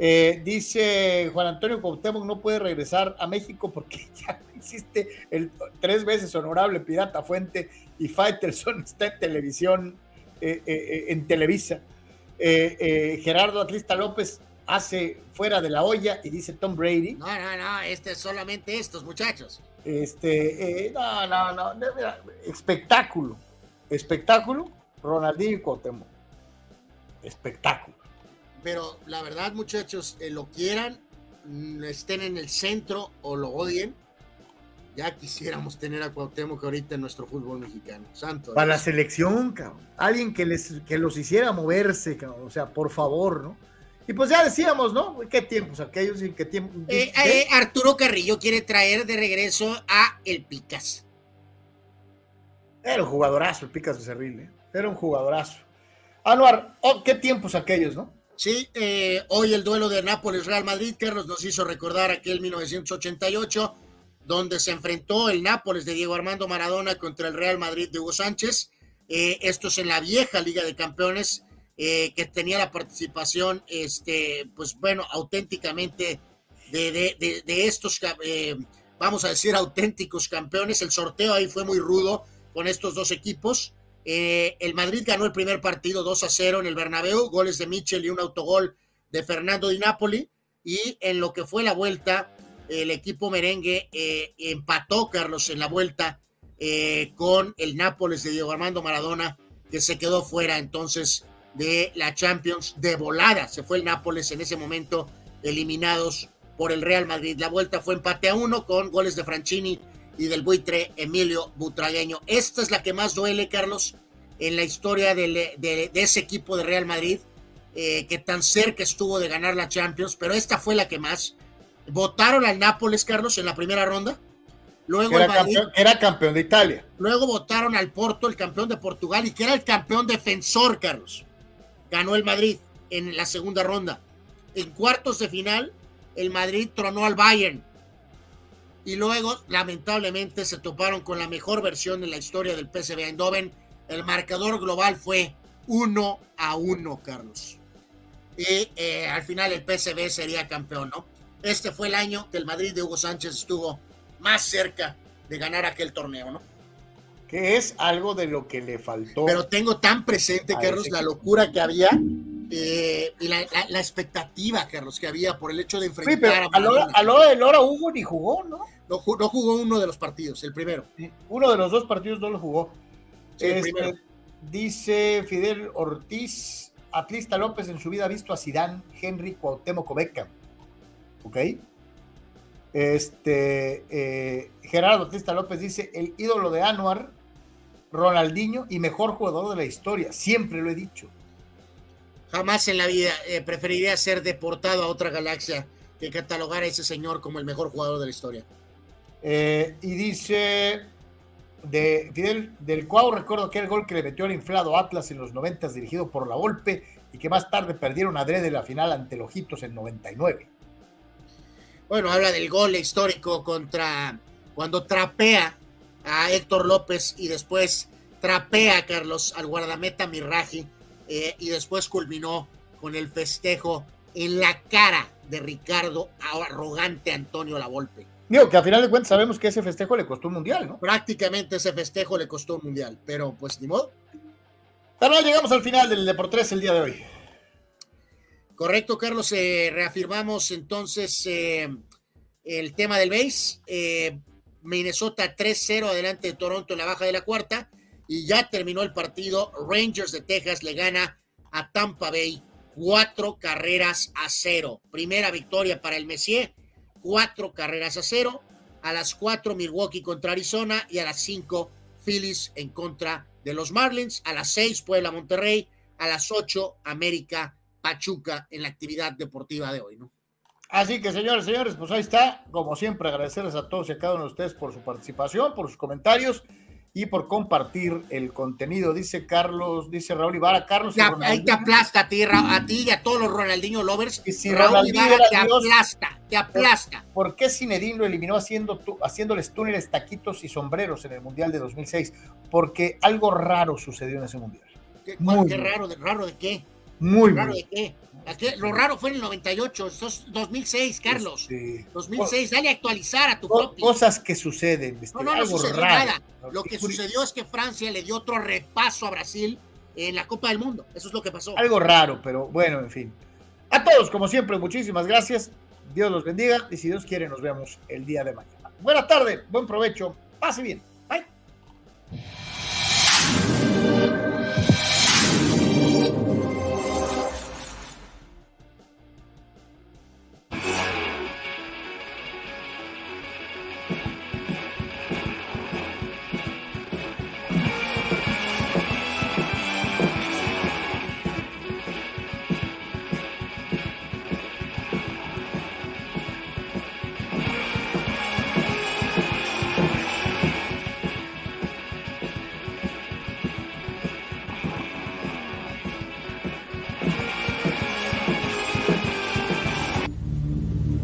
Eh, dice Juan Antonio Cuauhtémoc no puede regresar a México porque ya existe el tres veces honorable Pirata Fuente y Faitelson está en televisión, eh, eh, en Televisa. Gerardo Atlista López, hace fuera de la olla y dice Tom Brady. No, no, no, este es solamente estos muchachos. Este, eh, no, no, no, espectáculo, espectáculo, Ronaldinho y Cuauhtémoc. Espectáculo. Pero la verdad, muchachos, eh, lo quieran, mm, estén en el centro o lo odien, ya quisiéramos tener a Cuauhtémoc ahorita en nuestro fútbol mexicano. Santo. Para la selección, cabrón. Alguien que, les, que los hiciera moverse, cabrón. O sea, por favor, ¿no? Y pues ya decíamos, ¿no? ¿Qué tiempos aquellos y qué tiempo? Eh, eh, Arturo Carrillo quiere traer de regreso a el Picas. Era un jugadorazo el Picas de Cerril, ¿eh? Era un jugadorazo. Anuar, oh, ¿qué tiempos aquellos, no? Sí, eh, hoy el duelo de Nápoles-Real Madrid, Carlos, nos hizo recordar aquel 1988, donde se enfrentó el Nápoles de Diego Armando Maradona contra el Real Madrid de Hugo Sánchez. esto es en la vieja Liga de Campeones eh, que tenía la participación, este, pues bueno, auténticamente de, estos, eh, vamos a decir, auténticos campeones. El sorteo ahí fue muy rudo con estos dos equipos. Eh, el Madrid ganó el primer partido 2 a 0 en el Bernabéu, goles de Michel y un autogol de Fernando Di Napoli. Y en lo que fue la vuelta, el equipo merengue empató, Carlos, en la vuelta con el Nápoles de Diego Armando Maradona, que se quedó fuera. Entonces, de la Champions de volada. Se fue el Nápoles en ese momento eliminados por el Real Madrid. La vuelta fue empate a uno con goles de Franchini y del buitre Emilio Butragueño. Esta es la que más duele, Carlos, en la historia de, ese equipo de Real Madrid, eh, que tan cerca estuvo de ganar la Champions, pero esta fue la que más. Votaron al Nápoles, Carlos, en la primera ronda. Luego era, campeón, era campeón de Italia. Luego votaron al Porto, el campeón de Portugal, y que era el campeón defensor, Carlos ganó el Madrid en la segunda ronda. En cuartos de final, el Madrid tronó al Bayern. Y luego, lamentablemente, se toparon con la mejor versión en la historia del PSV Eindhoven. El marcador global fue 1 a 1, Carlos. Y eh, al final el PSV sería campeón, ¿no? Este fue el año que el Madrid de Hugo Sánchez estuvo más cerca de ganar aquel torneo, ¿no? que es algo de lo que le faltó. Pero tengo tan presente, Carlos, la locura que había eh, y la, expectativa, Carlos, que había por el hecho de enfrentar a, a lo de Lora Hugo ni jugó, ¿no? ¿no? jugó uno de los partidos, el primero. uno de los dos partidos no lo jugó. Este, dice Fidel Ortiz, Atlista López en su vida ha visto a Sidán, Henry Cuauhtémoc Beca. ¿Ok? Este, eh, Gerardo Atlista López dice, el ídolo de Anuar Ronaldinho y mejor jugador de la historia. Siempre lo he dicho. Jamás en la vida eh, preferiría ser deportado a otra galaxia que catalogar a ese señor como el mejor jugador de la historia. Eh, y dice de Fidel del Cuau, recuerdo que el gol que le metió al inflado Atlas en los 90 dirigido por la Volpe y que más tarde perdieron a Dredd en la final ante los Ojitos en 99. Bueno, habla del gol histórico contra cuando trapea a Héctor López y después trapea a Carlos al guardameta Mirraji eh, y después culminó con el festejo en la cara de Ricardo arrogante Antonio Lavolpe. Digo, que a final de cuentas sabemos que ese festejo le costó un mundial, ¿no? Prácticamente ese festejo le costó un mundial, pero pues ni modo. Pero llegamos al final del Deportes el día de hoy. Correcto, Carlos. Eh, reafirmamos entonces eh, el tema del base. Eh, Minnesota 3-0 adelante de Toronto en la baja de la cuarta. Y ya terminó el partido. Rangers de Texas le gana a Tampa Bay cuatro carreras a cero. Primera victoria para el Messier cuatro carreras a cero. A las cuatro Milwaukee contra Arizona y a las cinco Phillies en contra de los Marlins. A las seis Puebla Monterrey. A las ocho América Pachuca en la actividad deportiva de hoy, ¿no? Así que, señores, señores, pues ahí está. Como siempre, agradecerles a todos y a cada uno de ustedes por su participación, por sus comentarios y por compartir el contenido. Dice Carlos, dice Raúl Ibarra, Carlos. Te, ahí te aplasta a ti, a ti y a todos los Ronaldinho lovers. Y si Raúl Ibarra te aplasta, te aplasta. ¿Por, qué Zinedine lo eliminó haciendo haciéndoles túneles, taquitos y sombreros en el Mundial de 2006? Porque algo raro sucedió en ese Mundial. ¿Qué, qué raro, ¿Raro de qué? Muy ¿Raro de qué? Lo raro fue en el 98, es 2006, Carlos. Este, 2006, dale a actualizar a tu floppy. Cosas que suceden. Este, no, no, no sucedió nada. Lo que sucedió es que Francia le dio otro repaso a Brasil en la Copa del Mundo. Eso es lo que pasó. Algo raro, pero bueno, en fin. A todos, como siempre, muchísimas gracias. Dios los bendiga y si Dios quiere, nos vemos el día de mañana. Buena tarde, buen provecho, pase bien.